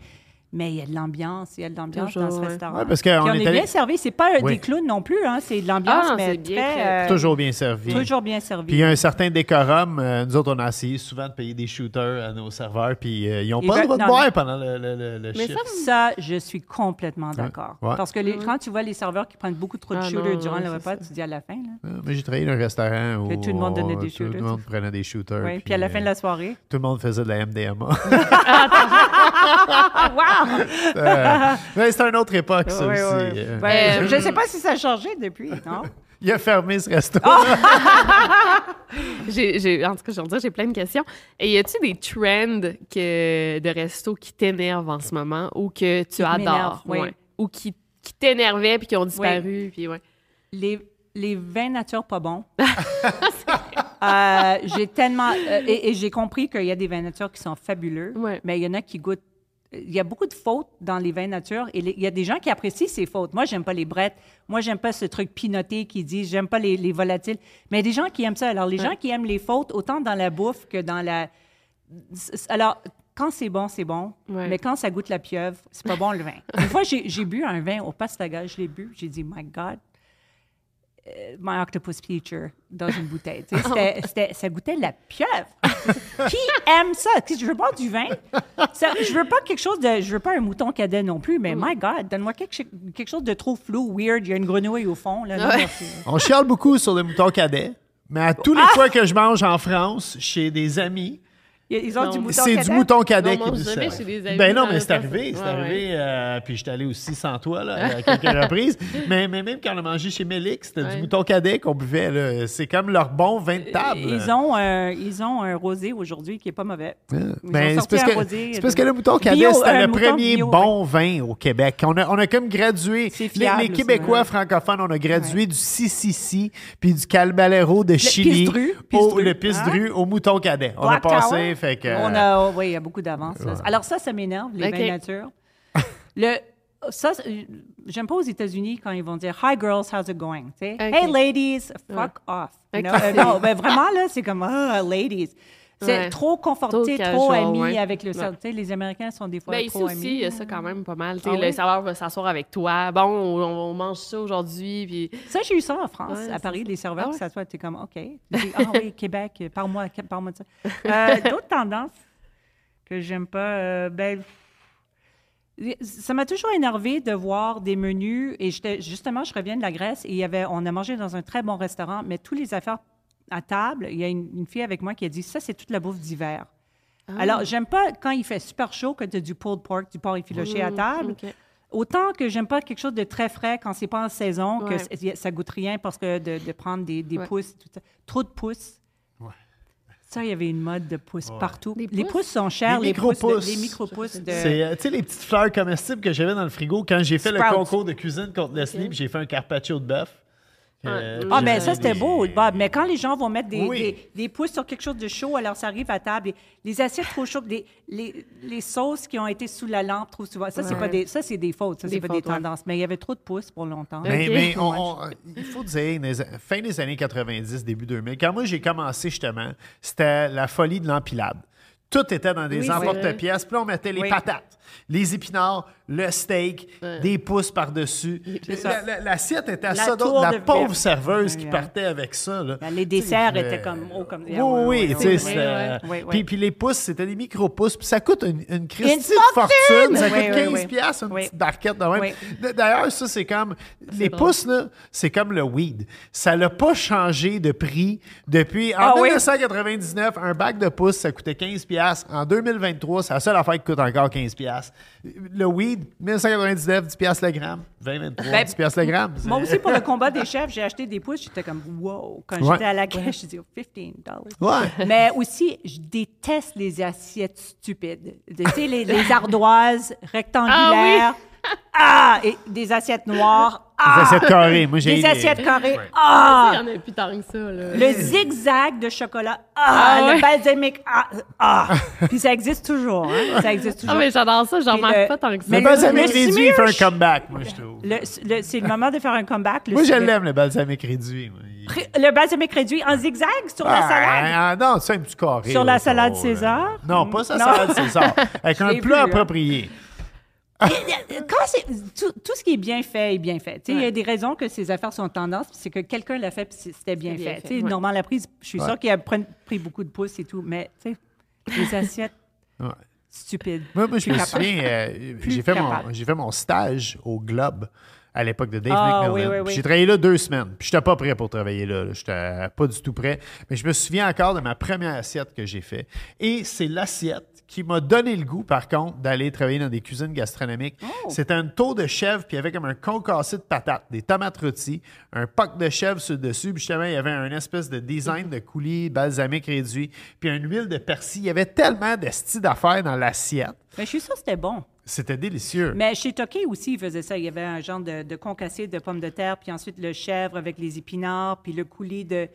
D: Mais il y a de l'ambiance, il y a de l'ambiance dans ce restaurant.
C: Ouais, parce qu'on
D: Puis on
C: est
D: est,
C: allé-
D: bien servi. C'est pas euh,
C: Oui.
D: des clowns non plus, hein. c'est de l'ambiance,
B: Ah
D: mais
B: bien
D: très, euh,
C: Toujours bien servi.
D: toujours bien servi.
C: Puis il y a un certain décorum. Euh, nous autres, on a essayé souvent de payer des shooters à nos serveurs, puis euh, ils n'ont pas le droit de boire
D: mais-
C: pendant le, le, le, le
B: Mais
C: shift.
B: ça,
D: Ça, je suis complètement d'accord.
C: Ouais.
D: Parce que les- quand tu vois les serveurs qui prennent beaucoup trop de
B: Ah
D: shooters
B: non,
D: durant le repas,
B: ça.
D: tu dis à la fin. Là.
C: Ah, Moi, j'ai travaillé dans un restaurant où
D: Que tout le monde donnait
C: on-
D: des
C: Tout
D: shooters.
C: le monde prenait des shooters.
D: Puis à la fin de
C: euh,
D: la soirée.
C: Tout le monde faisait de la MDMA. [laughs] [laughs]
D: Wow! [laughs]
C: Euh, mais c'est une autre époque, ça aussi. euh.
D: Ben, je ne sais pas si ça a changé depuis, non? [laughs]
C: Il a fermé ce resto. [laughs]
B: J'ai, j'ai- en tout cas, je veux dire, j'ai plein de questions. Et y a-tu des trends que, de resto qui t'énervent en ce moment ou que tu adores?
D: oui.
B: Ouais. Ou qui, qui t'énervaient puis qui ont disparu? Puis ouais.
D: Les, les vins nature pas bons. Euh, j'ai tellement. euh, et et j'ai compris qu'il y a des vins nature qui sont fabuleux,
B: Ouais.
D: mais il y en a qui goûtent. Il y a beaucoup de fautes dans les vins nature et les- il y a des gens qui apprécient ces fautes. Moi, j'aime pas les brettes. Moi, j'aime pas ce truc pinoté qui dit j'aime pas les, les volatiles. Mais il y a des gens qui aiment ça. Alors, les gens qui aiment les fautes, autant dans la bouffe que dans la. Alors, quand c'est bon, c'est bon.
B: Ouais.
D: Mais quand ça goûte la pieuvre, c'est pas bon le vin. [laughs] Une fois, j'ai bu un vin au Pastaga, je l'ai bu. J'ai dit, my God, my octopus feature dans une bouteille. Tu sais, [laughs] c'était- c'était- ça goûtait la pieuvre. [laughs] Qui aime ça? Je veux boire du vin. Ça, je veux pas quelque chose de. Je veux pas un mouton cadet non plus, mais my God, donne-moi quelque, quelque chose de trop flou, weird. Il y a une grenouille au fond. Là,
B: Ouais.
C: On chiale beaucoup sur les moutons cadets, mais à tous les
D: Ah!
C: fois que je mange en France, chez des amis,
D: Ils ont
B: Non,
D: du mouton
C: c'est du mouton cadet qui
B: des amis
C: Ben non, mais
B: le
C: c'est arrivé, c'est
B: Ouais,
C: arrivé. euh, puis j'étais allé aussi sans toi, là, [laughs] à quelques reprises. Mais, mais même quand on a mangé chez Mélix, c'était
B: Ouais.
C: du mouton cadet qu'on buvait. là. C'est comme leur bon vin de table.
D: Ils ont, un, ils ont un rosé aujourd'hui qui est pas mauvais. Ont
C: Ben, c'est parce, c'est parce
D: de-
C: que le mouton cadet,
D: Bio,
C: c'était le premier
D: bio,
C: bon vin au Québec. On a, on a comme gradué,
D: C'est
C: les,
D: fiable
C: les
D: aussi,
C: Québécois
D: ouais.
C: francophones, on a gradué du CCC puis du Calbalero de Chili
D: Pisdru,
C: au,
D: Pisdru,
C: le
D: hein?
C: Pisdru au mouton cadet. On a passé, Fait que...
D: On a, oui, il y a beaucoup d'avance. Alors ça, ça m'énerve, les
B: OK.
D: vins nature. [laughs] Le, ça, j'aime pas aux États-Unis quand ils vont dire Hi girls, how's it going? Tu sais,
B: OK.
D: Hey ladies, fuck off. You
B: OK.
D: know? Euh, non, ben vraiment là, c'est comme ah ladies. C'est
B: Ouais.
D: trop conforté,
B: Trop
D: ami
B: ouais.
D: avec le
B: Ouais.
D: serveur. Tu sais, les Américains sont des fois
B: Ben, ici
D: trop
B: aussi,
D: amis.
B: il y a ça quand même pas mal. Tu sais,
D: Ah
B: le
D: oui?
B: serveur va s'asseoir avec toi. Bon, on, on mange ça aujourd'hui. Puis...
D: Ça, j'ai eu ça en France,
B: Ouais,
D: à Paris,
B: ça.
D: les serveurs
B: Ah
D: qui
B: ouais?
D: s'assoient, t'es comme, OK. Ah oui, [laughs] Québec, parle-moi parle de ça. Euh, D'autres tendances que j'aime pas, euh, ben, ça m'a toujours énervé de voir des menus, et justement, je reviens de la Grèce, et il y avait, on a mangé dans un très bon restaurant, mais tous les affaires à table, il y a une, une fille avec moi qui a dit, ça, c'est toute la bouffe d'hiver.
B: Ah.
D: Alors, j'aime pas quand il fait super chaud que tu as du pulled pork, du porc effiloché à table.
B: OK.
D: Autant que j'aime pas quelque chose de très frais quand c'est pas en saison,
B: Ouais.
D: que ça goûte rien parce que de, de prendre des, des
B: Ouais.
D: pousses, tout ça. trop de pousses. Ça, il y avait une mode de pousses partout. Les
B: pousses?
D: pousses sont chères,
C: Les
D: les, pousses, de- les micro-pousses de...
C: C'est, euh, tu sais, les petites fleurs comestibles que j'avais dans le frigo quand j'ai fait le concours de cuisine contre Leslie, puis j'ai fait un carpaccio de bœuf. Euh,
B: Ouais.
D: Ah, mais ça, c'était beau, Bob. Mais quand les gens vont mettre des,
C: Oui.
D: des, des pousses sur quelque chose de chaud, alors ça arrive à table. Les, les assiettes trop chaudes, les, les, les sauces qui ont été sous la lampe trop souvent, ça, c'est
B: Ouais.
D: pas des, ça, c'est des fautes. Ça, c'est pas
B: fautes,
D: des
B: ouais.
D: tendances. Mais il y avait trop de pousses pour longtemps.
C: Mais,
B: Ok.
C: mais on- on- il faut dire, fin des années 90, début 2000, quand moi j'ai commencé justement, c'était la folie de l'empilade. Tout était dans des
D: Oui,
C: emporte-pièces. Puis là, on mettait les
D: Oui.
C: patates, les épinards, le steak, des pousses par-dessus. La- la- L'assiette était à
D: La
C: ça d'autre.
D: tour
C: La pauvre
D: verre.
C: serveuse qui
D: Oui,
C: partait avec ça. là.
D: Ben, les desserts étaient
C: euh,
D: comme hauts comme-
C: Oui,
D: Ah,
C: oui, c'était-
B: ouais.
D: Ouais, ouais.
C: Puis, puis les pousses, c'était des micro-pousses. Puis ça coûte une, une
D: Une
C: fortune. Ça coûte
D: Oui, oui,
C: 15
D: oui.
C: piastres, une
D: Oui.
C: petite barquette de même.
D: Oui.
C: D'ailleurs, ça, c'est comme... Les
B: drôle.
C: pousses, là, c'est comme le weed. Ça n'a pas changé de prix depuis... En
D: Ah oui?
C: 1999, un bac de pousses, ça coûtait 15 piastres. En 2023, c'est la seule affaire qui coûte encore 15 piastres. Le weed, 1999, 10 piastres le gramme. 2023,
D: Ben,
C: 10 piastres le gramme. [laughs]
D: Moi aussi, pour le combat des chefs, j'ai acheté des pousses. J'étais comme, wow. Quand
C: Ouais.
D: j'étais à la caisse, je dis, oh, 15
C: Ouais.
D: Mais aussi, je déteste les assiettes stupides. Tu sais, les, les ardoises rectangulaires. Ah, Et des assiettes noires. Ah!
C: Des assiettes carrées. Moi, j'ai
D: Des
C: les-
D: assiettes carrées.
B: Il
D: Ah!
B: y en a plus tant que ça. Là.
D: Le zigzag de chocolat. Ah!
B: Ah ouais.
D: Le balsamique. Ah! ah. Puis ça existe toujours. Hein? Ça existe toujours.
B: Ah, mais j'adore ça. J'en
D: le-
B: pas tant que ça.
D: mais
C: Le
D: le-
C: balsamique
D: le
C: réduit, il fait un comeback, moi, je trouve.
D: Le- le- c'est le moment de faire un comeback. Le,
C: Moi, je
D: le-
C: l'aime, le balsamique réduit. moi. Il-
D: Le balsamique réduit en zigzag sur la
C: Ah,
D: salade?
C: ah, non, c'est un petit carré.
D: Sur
C: là,
D: la salade César?
C: Non, pas sa
D: Non.
C: salade César. [laughs] Avec un plat
D: hein.
C: approprié. [laughs]
D: Quand c'est tout, tout ce qui est bien fait est bien fait. Il y a des raisons que ces affaires sont tendance, puis c'est que quelqu'un l'a fait, c'était bien, fait.
B: fait, ouais.
D: Normand Laprise, je suis
C: Ouais.
D: sûre qu'il a pris, pris beaucoup de pouces et tout, mais les [laughs] assiettes stupides.
C: Moi, moi je me souviens, euh, j'ai fait, mon, j'ai fait mon stage au Globe à l'époque de Dave
D: Ah,
C: McMillan.
D: oui, oui,
C: Puis
D: oui.
C: J'ai travaillé là deux semaines. Puis j'étais pas prêt pour travailler là. là. J'étais pas du tout prêt. Mais je me souviens encore de ma première assiette que j'ai fait. Et c'est l'assiette qui m'a donné le goût, par contre, d'aller travailler dans des cuisines gastronomiques.
D: Oh!
C: C'était un taux de chèvre, puis il y avait comme un concassé de patates, des tomates rôties, un pack de chèvre sur le dessus, puis justement, il y avait un espèce de design de coulis balsamique réduit, puis une huile de persil. Il y avait tellement de styles d'affaires dans l'assiette.
D: Mais je suis sûre que c'était bon.
C: C'était délicieux.
D: Mais chez Toqué aussi, ils faisaient ça. Il y avait un genre de, de concassé de pommes de terre, puis ensuite le chèvre avec les épinards, puis le coulis de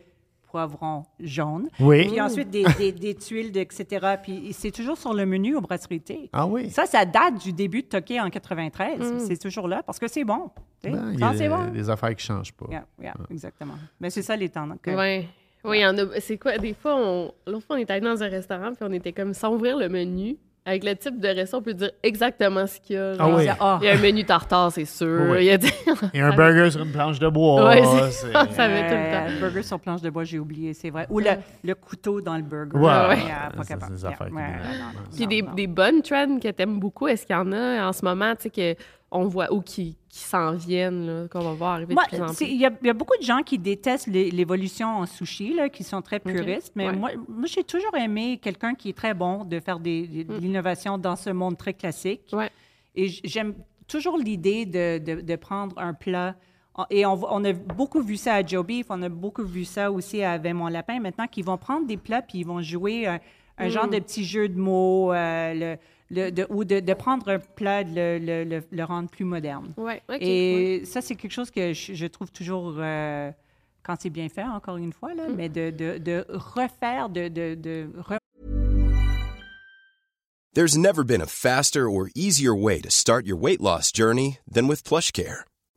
D: poivron jaune.
C: Oui.
D: Puis ensuite des, des- des tuiles, de, etc. Puis c'est toujours sur le menu au brasserie thé.
C: Ah oui?
D: Ça, ça date du début de Toqué en 93. C'est toujours là parce que c'est bon.
C: Ben, il y a
D: c'est bon.
C: des affaires qui ne changent pas.
D: Yeah, yeah, exactement. Mais c'est ça les temps. que-
B: Ouais. Oui, il y en a. C'est quoi? Des fois, on... l'autre fois, on était allé dans un restaurant, puis on était comme sans ouvrir le menu. Avec le type de resto, on peut dire exactement ce qu'il y a.
C: Ah oui.
D: Ah.
B: Il y a un menu tartare, c'est sûr.
C: Oui.
B: Il y a des-
C: Et un burger sur une planche de bois.
B: Ouais, c'est-
C: c'est-
B: ça avait tout le temps.
D: le burger sur planche de bois, j'ai oublié, c'est vrai. Ou le, le couteau dans le burger.
C: Ouais,
B: ouais.
D: Yeah, pas
C: Ça,
D: capable.
C: c'est des affaires qui
D: Yeah,
C: m'énervent.
D: ouais, non, non,
B: Puis
D: non,
B: des,
D: non.
B: des bonnes trends que t'aimes beaucoup, est-ce qu'il y en a en ce moment, tu sais, que on voit ou qui, qui s'en viennent, qu'on va voir arriver
D: Moi,
B: de plus en
D: c'est-
B: plus?
D: il y, a il y a beaucoup de gens qui détestent l'é- l'évolution en sushi, là, qui sont très puristes, mais
B: Ouais.
D: moi, moi j'ai toujours aimé quelqu'un qui est très bon de faire des, des- de l'innovation dans ce monde très classique.
B: Mm. Ouais.
D: Et j'aime toujours l'idée de, de- de prendre un plat. Et on, a beaucoup vu ça à Joe Beef, on a beaucoup vu ça aussi à mon lapin. Maintenant, qu'ils vont prendre des plats puis ils vont jouer un, un genre
B: Mm.
D: de petit jeu de mots, euh, le- le- de- ou de, de prendre un plat, de le, le- le- le rendre plus moderne.
B: Ouais, ok. ouais.
D: Et ça, c'est quelque chose que je, je trouve toujours, euh, quand c'est bien fait, encore une fois,
B: Mm.
D: là, mais de, de- de refaire, de, de, de re-
E: There's never been a faster or easier way to start your weight loss journey than with PlushCare.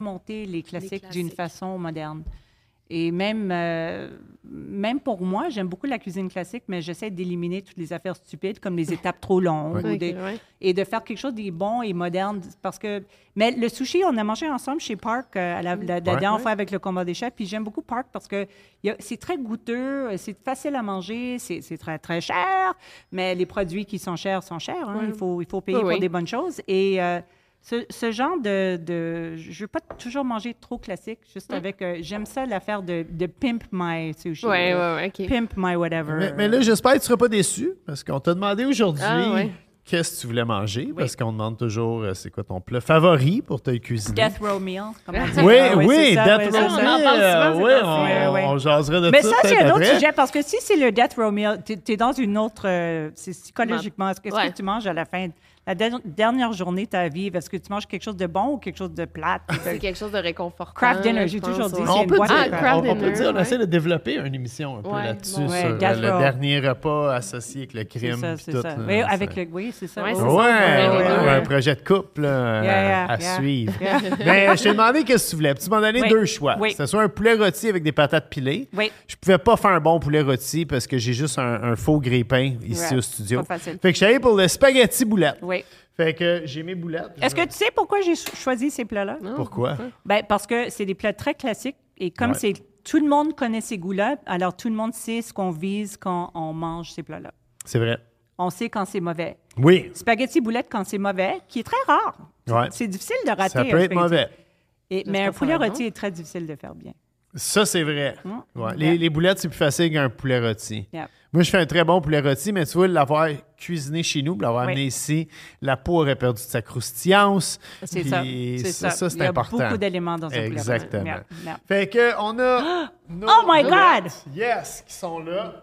D: monter les classiques,
B: classiques.
D: d'une façon moderne. Et même, euh, même pour moi, j'aime beaucoup la cuisine classique, mais j'essaie d'éliminer toutes les affaires stupides, comme les étapes trop longues, ou des-
B: ouais.
D: et de faire quelque chose de bon et moderne. Parce que, mais le sushi, on a mangé ensemble chez Park euh, à la, la- la dernière fois avec le combat des chefs, puis j'aime beaucoup Park parce que c'est très goûteux, c'est facile à manger, c'est très, très cher, mais les produits qui sont chers sont chers. hein. Il, faut, il faut payer
B: Oui,
D: pour
B: oui.
D: des bonnes choses. Et euh, ce, ce genre de, de... Je ne veux pas toujours manger trop classique, juste avec... euh, J'aime ça, l'affaire de, de pimp my sushi.
B: Ouais, ouais, ouais, ok.
D: Pimp my whatever.
C: Mais, mais là, j'espère que tu ne seras pas déçu parce qu'on t'a demandé aujourd'hui
B: Ah, ouais.
C: qu'est-ce que tu voulais manger. Parce qu'on demande toujours euh, c'est quoi ton plat favori pour te cuisiner.
D: Death row meal, comme on dit. [laughs]
C: Oui,
D: Ah
C: oui,
D: ça,
C: Death Row
D: c'est ça.
B: On en parle souvent,
C: oui, on.
D: Ouais, ouais.
C: on jaserait de
D: Mais
C: ça.
D: ça, c'est un autre
C: après.
D: sujet parce que si c'est le death row meal, tu es dans une autre. euh, c'est psychologiquement. Est-ce que, est-ce
B: Ouais.
D: que tu manges à la fin, la der- dernière journée de ta vie, est-ce que tu manges quelque chose de bon ou quelque chose de plate? [laughs]
B: C'est quelque chose de réconfortant.
D: Craft dinner, j'ai toujours dit, c'est
C: On peut, dire,
B: Ah,
C: on, on peut dire, on
B: ouais.
C: essaie de développer une émission un peu
B: Ouais,
C: là-dessus
B: bon.
D: Ouais,
C: sur euh, le dernier repas associé avec le
D: C'est
C: crime.
D: ça, c'est ça.
C: là,
D: Oui,
C: ça-
D: avec le. Oui, c'est ça.
B: Ouais,
D: oui.
B: c'est
C: Ouais,
B: ça.
C: ouais,
B: Ouais,
C: ouais,
B: ouais.
C: un projet de couple là,
D: Yeah, yeah,
C: à
D: yeah.
C: suivre. [laughs] Mais je t'ai demandé qu'est-ce que tu voulais. Tu m'en donné
D: Oui.
C: deux choix. C'était soit un poulet rôti avec des patates pilées. Je pouvais pas faire un bon poulet rôti parce que j'ai juste un, faux grille-pain ici au studio. Fait que je suis allé pour le spaghetti boulette.
D: Oui.
C: Fait que j'ai mes boulettes.
D: Est-ce que tu sais pourquoi j'ai cho- choisi ces plats-là?
C: Pourquoi?
D: Ben, parce que c'est des plats très classiques et comme
C: Ouais.
D: c'est tout le monde connaît ces goûts-là, alors tout le monde sait ce qu'on vise quand on mange ces plats-là.
C: C'est vrai.
D: On sait quand c'est mauvais.
C: Oui.
D: Spaghetti boulette quand c'est mauvais, qui est très rare.
C: Ouais.
D: C'est difficile de rater.
C: Ça peut être mauvais.
D: Et- mais un poulet rôti est très difficile de faire bien.
C: Ça, c'est vrai. Ouais. Les, les boulettes, c'est plus facile qu'un poulet rôti.
D: Yeah.
C: Moi, je fais un très bon poulet rôti, mais tu vois, l'avoir cuisiné chez nous, l'avoir
D: Oui.
C: amené ici, la peau aurait perdu de sa croustillance.
D: C'est ça. C'est
C: ça.
D: ça.
C: c'est
D: Il y a
C: important.
D: beaucoup d'éléments dans un poulet rôti.
C: Exactement.
D: Yeah, yeah.
C: Fait que on a. nos
D: Oh my. God!
C: Yes, qui sont là.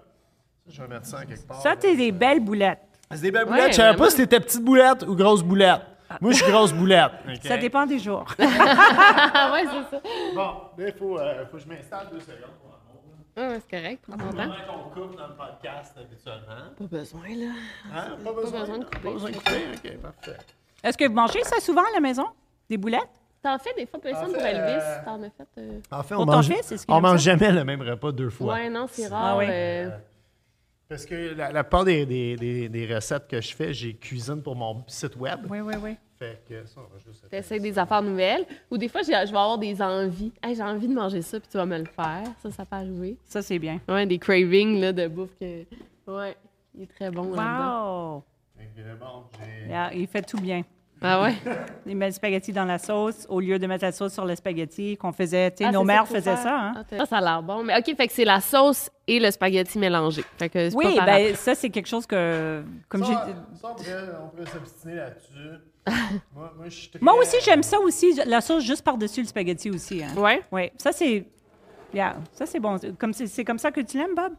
C: Je vais mettre ça en quelque part.
D: Ça, c'est des belles boulettes.
C: c'est des belles
B: Ouais,
C: boulettes. Je savais pas si c'était petites boulettes ou grosses boulettes. Moi, je suis grosse boulette. [laughs] OK?
D: Ça dépend des jours.
B: Ah [laughs] ouais, c'est ça.
C: Bon, là, il faut, euh, faut que je m'installe deux secondes pour.
B: Ah ouais, c'est correct, prends ton temps.
C: Comment qu'on coupe dans le podcast habituellement?
B: Pas besoin, là.
C: Hein? Pas besoin,
B: besoin de couper,
C: Pas besoin de couper, OK, parfait.
D: Est-ce que vous mangez ça souvent à la maison? Des boulettes?
B: T'en fais des fois, personne pour Elvis.
C: euh,
B: T'en as fait. euh,
C: En fait, on mange,
D: fils,
C: on mange jamais le même repas deux fois.
B: Ouais, non, c'est rare.
D: Ah oui.
B: euh,
C: Parce que la, la part des, des, des, des recettes que je fais, j'ai cuisine pour mon site web.
D: Oui, oui, oui.
C: Fait que ça, on va juste...
B: T'essayes des affaires nouvelles. Ou des fois, j'ai- je vais avoir des envies. Hey, j'ai envie de manger ça, puis tu vas me le faire. Ça, ça peut arriver.
D: Ça, c'est bien.
B: Ouais, des cravings là, de bouffe que. Ouais, il est très bon.
D: Wow!
C: Bon.
D: Yeah, il fait tout bien.
B: Ah ouais?
D: Il met le spaghetti dans la sauce au lieu de mettre la sauce sur le spaghetti qu'on faisait. Tu sais,
B: Ah,
D: nos mères faisaient ça, hein?
B: Ah, ça, ça a l'air bon. Mais OK, fait que c'est la sauce et le spaghetti mélangé. Fait que c'est
D: Oui,
B: pas
D: ben ça, c'est quelque chose que. Comme j'ai.
C: Ça, ça, on pourrait, on pourrait s'obstiner là-dessus. [laughs] moi, moi, je suis très-
D: Moi aussi, j'aime ça aussi, la sauce juste par-dessus le spaghetti aussi. Hein?
B: Ouais?
D: Oui, ça, c'est. Yeah, ça, c'est bon. Comme c'est, c'est comme ça que tu l'aimes, Bob?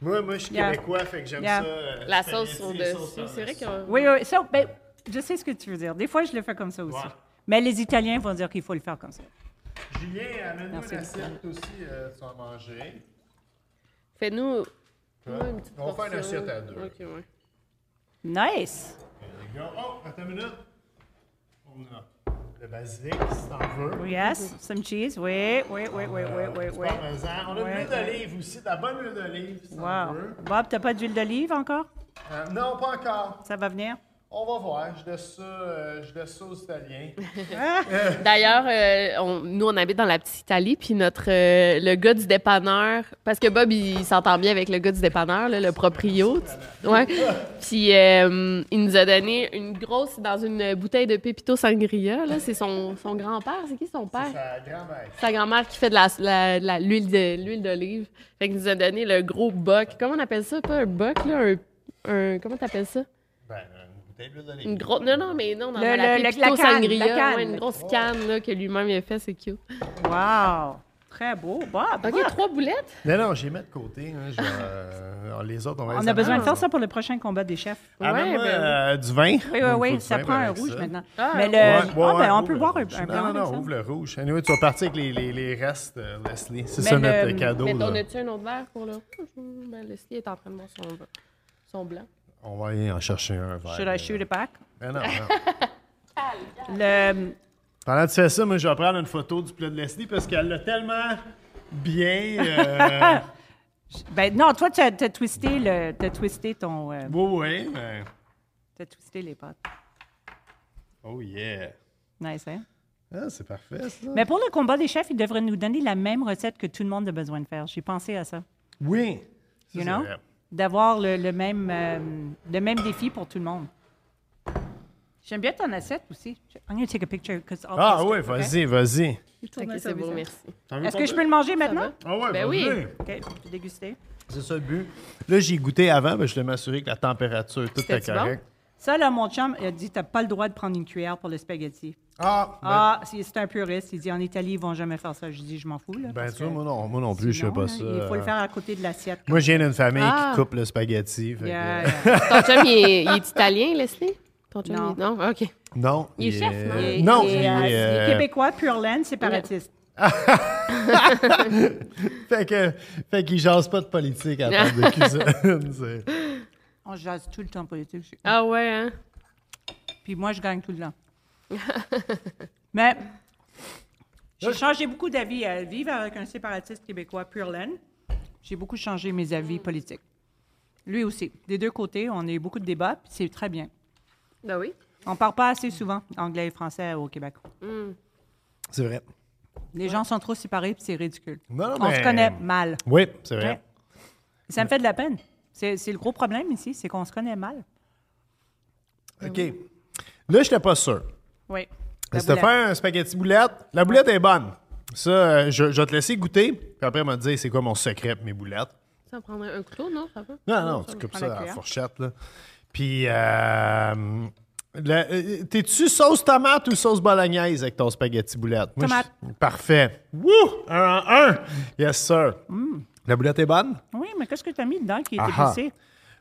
C: Moi, moi, je suis
D: Yeah.
C: québécois, fait que j'aime
D: Yeah.
C: ça. euh,
B: La sauce au-dessus. C'est vrai que.
D: Oui, oui. Ça, ben, je sais ce que tu veux dire. Des fois, je le fais comme ça aussi.
C: Ouais.
D: Mais les Italiens vont dire qu'il faut le faire comme ça.
C: Julien, amène-nous une assiette aussi, euh, tu vas manger.
B: Fais-nous.
C: Ouais.
B: Ouais, une petite
C: On va faire une assiette à deux.
B: OK, ouais.
D: Nice!
C: There you go. Oh, attends une minute. On a le basilic, si t'en veux.
D: Yes, some cheese. Oui, oui, oui, oui, oui, oui, oui.
C: On a de l'huile d'olive aussi, de la bonne huile d'olive, si t'en
D: Wow.
C: veux.
D: Bob, t'as pas d'huile d'olive encore?
C: Euh, non, pas encore.
D: Ça va venir?
C: On va voir. Je laisse ça, euh, je laisse ça aux Italiens. [laughs]
B: D'ailleurs, euh, on- nous, on habite dans la petite Italie, puis notre euh, le gars du dépanneur, parce que Bob, il, s'entend bien avec le gars du dépanneur, là, le proprio. Ouais. Puis euh, il nous a donné une grosse, dans une bouteille de Pépito Sangria, là. C'est son, son grand-père. C'est qui son père?
C: Sa grand-mère.
B: Sa grand-mère qui fait de la, l'huile de l'huile d'olive. Fait qu'il nous a donné le gros boc. Comment on appelle ça? Pas un boc, là? Un, un- comment t'appelles ça?
C: Ben, bouteille d'huile d'olive.
B: Une grosse... Non, non, mais non, dans
D: Le-
B: la
D: le- la canne,
B: Sangria.
D: la canne.
B: Ouais, une grosse canne, là, que lui-même il a fait. C'est cute.
D: Wow! Très beau. Bob,
B: OK, trois boulettes?
C: Non, non, j'ai mis de côté. hein, je vais, euh, les autres, on va les
D: On a besoin de faire ça pour le prochain combat des chefs.
C: Amène-moi,
B: Ouais, ben oui.
C: euh, du vin?
D: Oui, oui, oui, ça prend un rouge
C: ça.
D: maintenant.
B: Ah,
D: Mais le.
B: ouais,
D: ah,
C: ouais,
D: ben,
C: ouais,
D: on peut
C: le
D: boire un,
C: Non,
D: blanc
C: non, non,
D: ça.
C: ouvre le rouge. Anyway, tu vas partir avec les, les, les restes, euh, Leslie. C'est ça
D: le-
C: notre cadeau.
B: Mais on a-tu un autre verre pour le rouge? Ben, Leslie est en train de boire son, son blanc.
C: On va aller en chercher un verre.
D: Should I shoot it back?
C: Ben non, non. [laughs]
D: Le,
C: Pendant que tu fais ça, moi, je vais prendre une photo du plat de Leslie parce qu'elle l'a tellement bien. euh, [laughs]
D: ben non, toi, tu as, t'as twisté, le, t'as twisté ton. euh,
C: oui, oui, mais.
D: t'as twisté les pâtes.
C: Oh, yeah.
D: Nice, hein?
C: Ah, c'est parfait, ça.
D: Mais pour le combat des chefs, ils devraient nous donner la même recette que tout le monde a besoin de faire. J'ai pensé à ça.
C: Oui. Ça,
D: You know?
C: vrai.
D: D'avoir le, le même, euh, le même défi pour tout le monde. J'aime bien ton assiette aussi. I'm going to take a picture.
C: Ah oui, vas-y, vas-y.
B: OK, c'est beau, merci.
D: Est-ce que je peux le manger maintenant?
C: Ah ouais,
B: Ben oui.
D: OK, je vais déguster.
C: C'est ça le but. Là, j'ai goûté avant, mais je voulais m'assurer que la température, tout est correct.
D: Ça, là, mon chum, il a dit t'as pas le droit de prendre une cuillère pour le spaghetti.
C: Ah, ben,
D: Ah, c'est un puriste. Il dit en Italie, ils vont jamais faire ça. Je dis je m'en fous. Là,
C: ben tu moi non, moi non plus, je fais
D: sinon,
C: pas ça.
D: Il faut le
C: euh.
D: faire à côté de l'assiette.
C: Moi, je viens d'une famille
B: Ah.
C: qui coupe le spaghetti. fait que-
D: Yeah, yeah. [laughs]
B: Ton chum, il est, il est italien, Leslie? Ton chum,
D: Non.
B: il est- Non? OK.
C: Non.
B: Il est chef, non?
D: Il est-
C: Non,
D: il est,
C: il
D: euh,
C: est,
D: il est
C: euh,
D: québécois, pure laine, séparatiste. [laughs]
C: Fait que, fait qu'il jase pas de politique à table de [laughs] cuisine.
D: On jase tout le temps politique.
B: Ah ouais, hein?
D: Puis moi, je gagne tout le temps. [laughs] Mais j'ai changé beaucoup d'avis. À vivre avec un séparatiste québécois pure laine, j'ai beaucoup changé mes avis politiques. Lui aussi. Des deux côtés, on a eu beaucoup de débats, puis c'est très bien.
B: Ben oui.
D: On parle pas assez souvent anglais et français au Québec.
C: C'est vrai.
D: Les gens sont trop séparés, puis c'est ridicule.
C: Non, non,
D: On
C: mais-
D: se connaît mal.
C: Oui, c'est vrai.
D: Ouais. Ça me fait de la peine. C'est c'est le gros problème ici, c'est qu'on se connaît mal.
C: OK. Là, je n'étais pas sûr.
D: Oui.
C: C'était
D: boulette.
C: faire un spaghetti boulette. La boulette est bonne. Ça, euh, je, je vais te laisser goûter. Puis après, elle m'a dit c'est quoi mon secret pour mes boulettes?
B: Ça prendrait un couteau, non? Ça?
C: Non, non, tu coupes ça à la fourchette. Là. Puis, euh, euh, t'es-tu sauce tomate ou sauce bolognaise avec ton spaghetti boulette? Moi,
D: Tomate.
C: je- Parfait. Wouh! Un en un! Yes, sir. La boulette est bonne?
D: Oui, mais qu'est-ce que tu as mis dedans qui est
C: Ah ah.
D: épicé?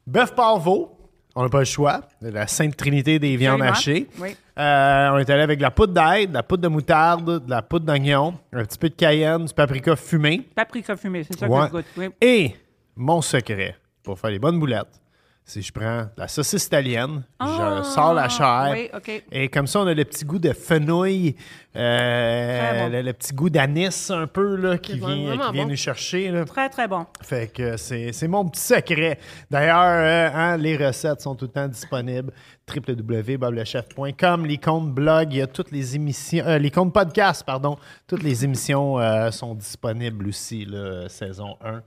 C: Bœuf parvo, On n'a pas le choix. La Sainte Trinité des viandes hachées.
D: Oui.
C: Euh, on est allé avec de la poudre d'ail, de la poudre de moutarde, de la poudre d'oignon, un petit peu de cayenne, du paprika fumé.
D: Paprika fumé, c'est ça
C: Ouais.
D: que je goûte. Oui.
C: Et mon secret pour faire les bonnes boulettes, c'est je prends la saucisse italienne, je sors la chair.
D: Ah, Oui.
C: Et comme ça, on a le petit goût de fenouil, euh,
D: bon.
C: le, le petit goût d'anis un peu là, qui vient, qui vient
B: bon.
C: nous chercher. Là.
D: Très, très bon.
C: Fait que c'est c'est mon petit secret. D'ailleurs, euh, hein, les recettes sont tout le temps disponibles. www.boblechef.com. Les comptes blog, il y a toutes les émissions, euh, les comptes pardon. Toutes les émissions euh, sont disponibles aussi, là, saison 1.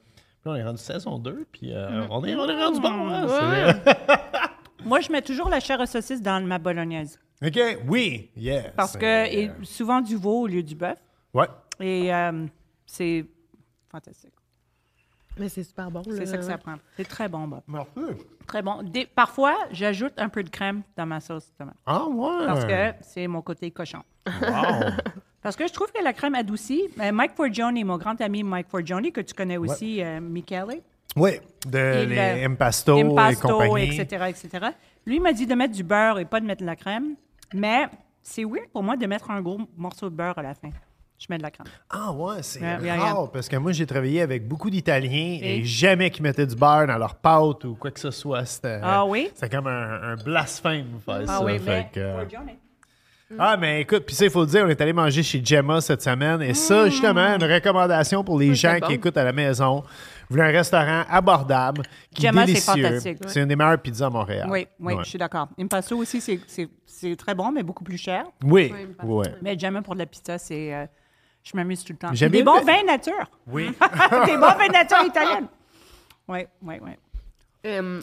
C: On est rendu saison 2, puis euh, on, est, on est rendu bon. hein, [laughs]
D: Moi, je mets toujours la chair à saucisse dans ma bolognaise.
C: OK, oui, yes.
D: Parce que
C: Euh,
D: et souvent du veau au lieu du bœuf.
C: Ouais.
D: Et euh, c'est fantastique.
B: Mais c'est super bon.
D: C'est ça que ça prend. C'est très bon, Bob.
C: Merci.
D: Très bon. Des- parfois, j'ajoute un peu de crème dans ma sauce de tomate.
C: Ah, ouais.
D: Parce que c'est mon côté cochon.
C: Wow. [laughs]
D: Parce que je trouve que la crème adoucit. euh, Mike Forgione, mon grand ami Mike Forgione, que tu connais aussi, euh, Michele.
C: oui, de
D: Et
C: les
D: le-
C: impasto, et compagnie.
D: etc., etc. Lui m'a dit de mettre du beurre et pas de mettre de la crème. Mais c'est weird pour moi de mettre un gros morceau de beurre à la fin. Je mets de la crème.
C: Ah ouais, c'est
D: Ouais, ouais,
C: rare
D: ouais.
C: parce que moi j'ai travaillé avec beaucoup d'Italiens et,
D: Et?
C: jamais qu'ils mettaient du beurre dans leur pâte ou quoi que ce soit. C'était
D: Ah oui?
C: C'est comme un, un blasphème faire
D: Ah
C: ça.
D: oui, mais
C: que, euh,
D: Forgione.
C: Ah mais écoute, puis ça il faut le dire, on est allé manger chez Gemma cette semaine et ça justement une recommandation pour les gens qui écoutent à la maison. Vous voulez un restaurant abordable, qui est
D: Gemma, c'est
C: délicieux.
D: fantastique.
C: C'est une des meilleures pizzas à Montréal.
D: Oui, oui,
C: Ouais.
D: je suis d'accord. Impasto aussi, c'est- c'est c'est très bon, mais beaucoup plus cher.
C: Oui,
B: Oui.
D: Mais jamais pour de la pizza, c'est. euh, je m'amuse tout le temps.
C: J'aime
D: Des
C: bien
D: bons
C: le-
D: vins nature.
C: Oui. [laughs]
D: Des bons vins nature italiennes. Oui, oui, oui.
B: Euh,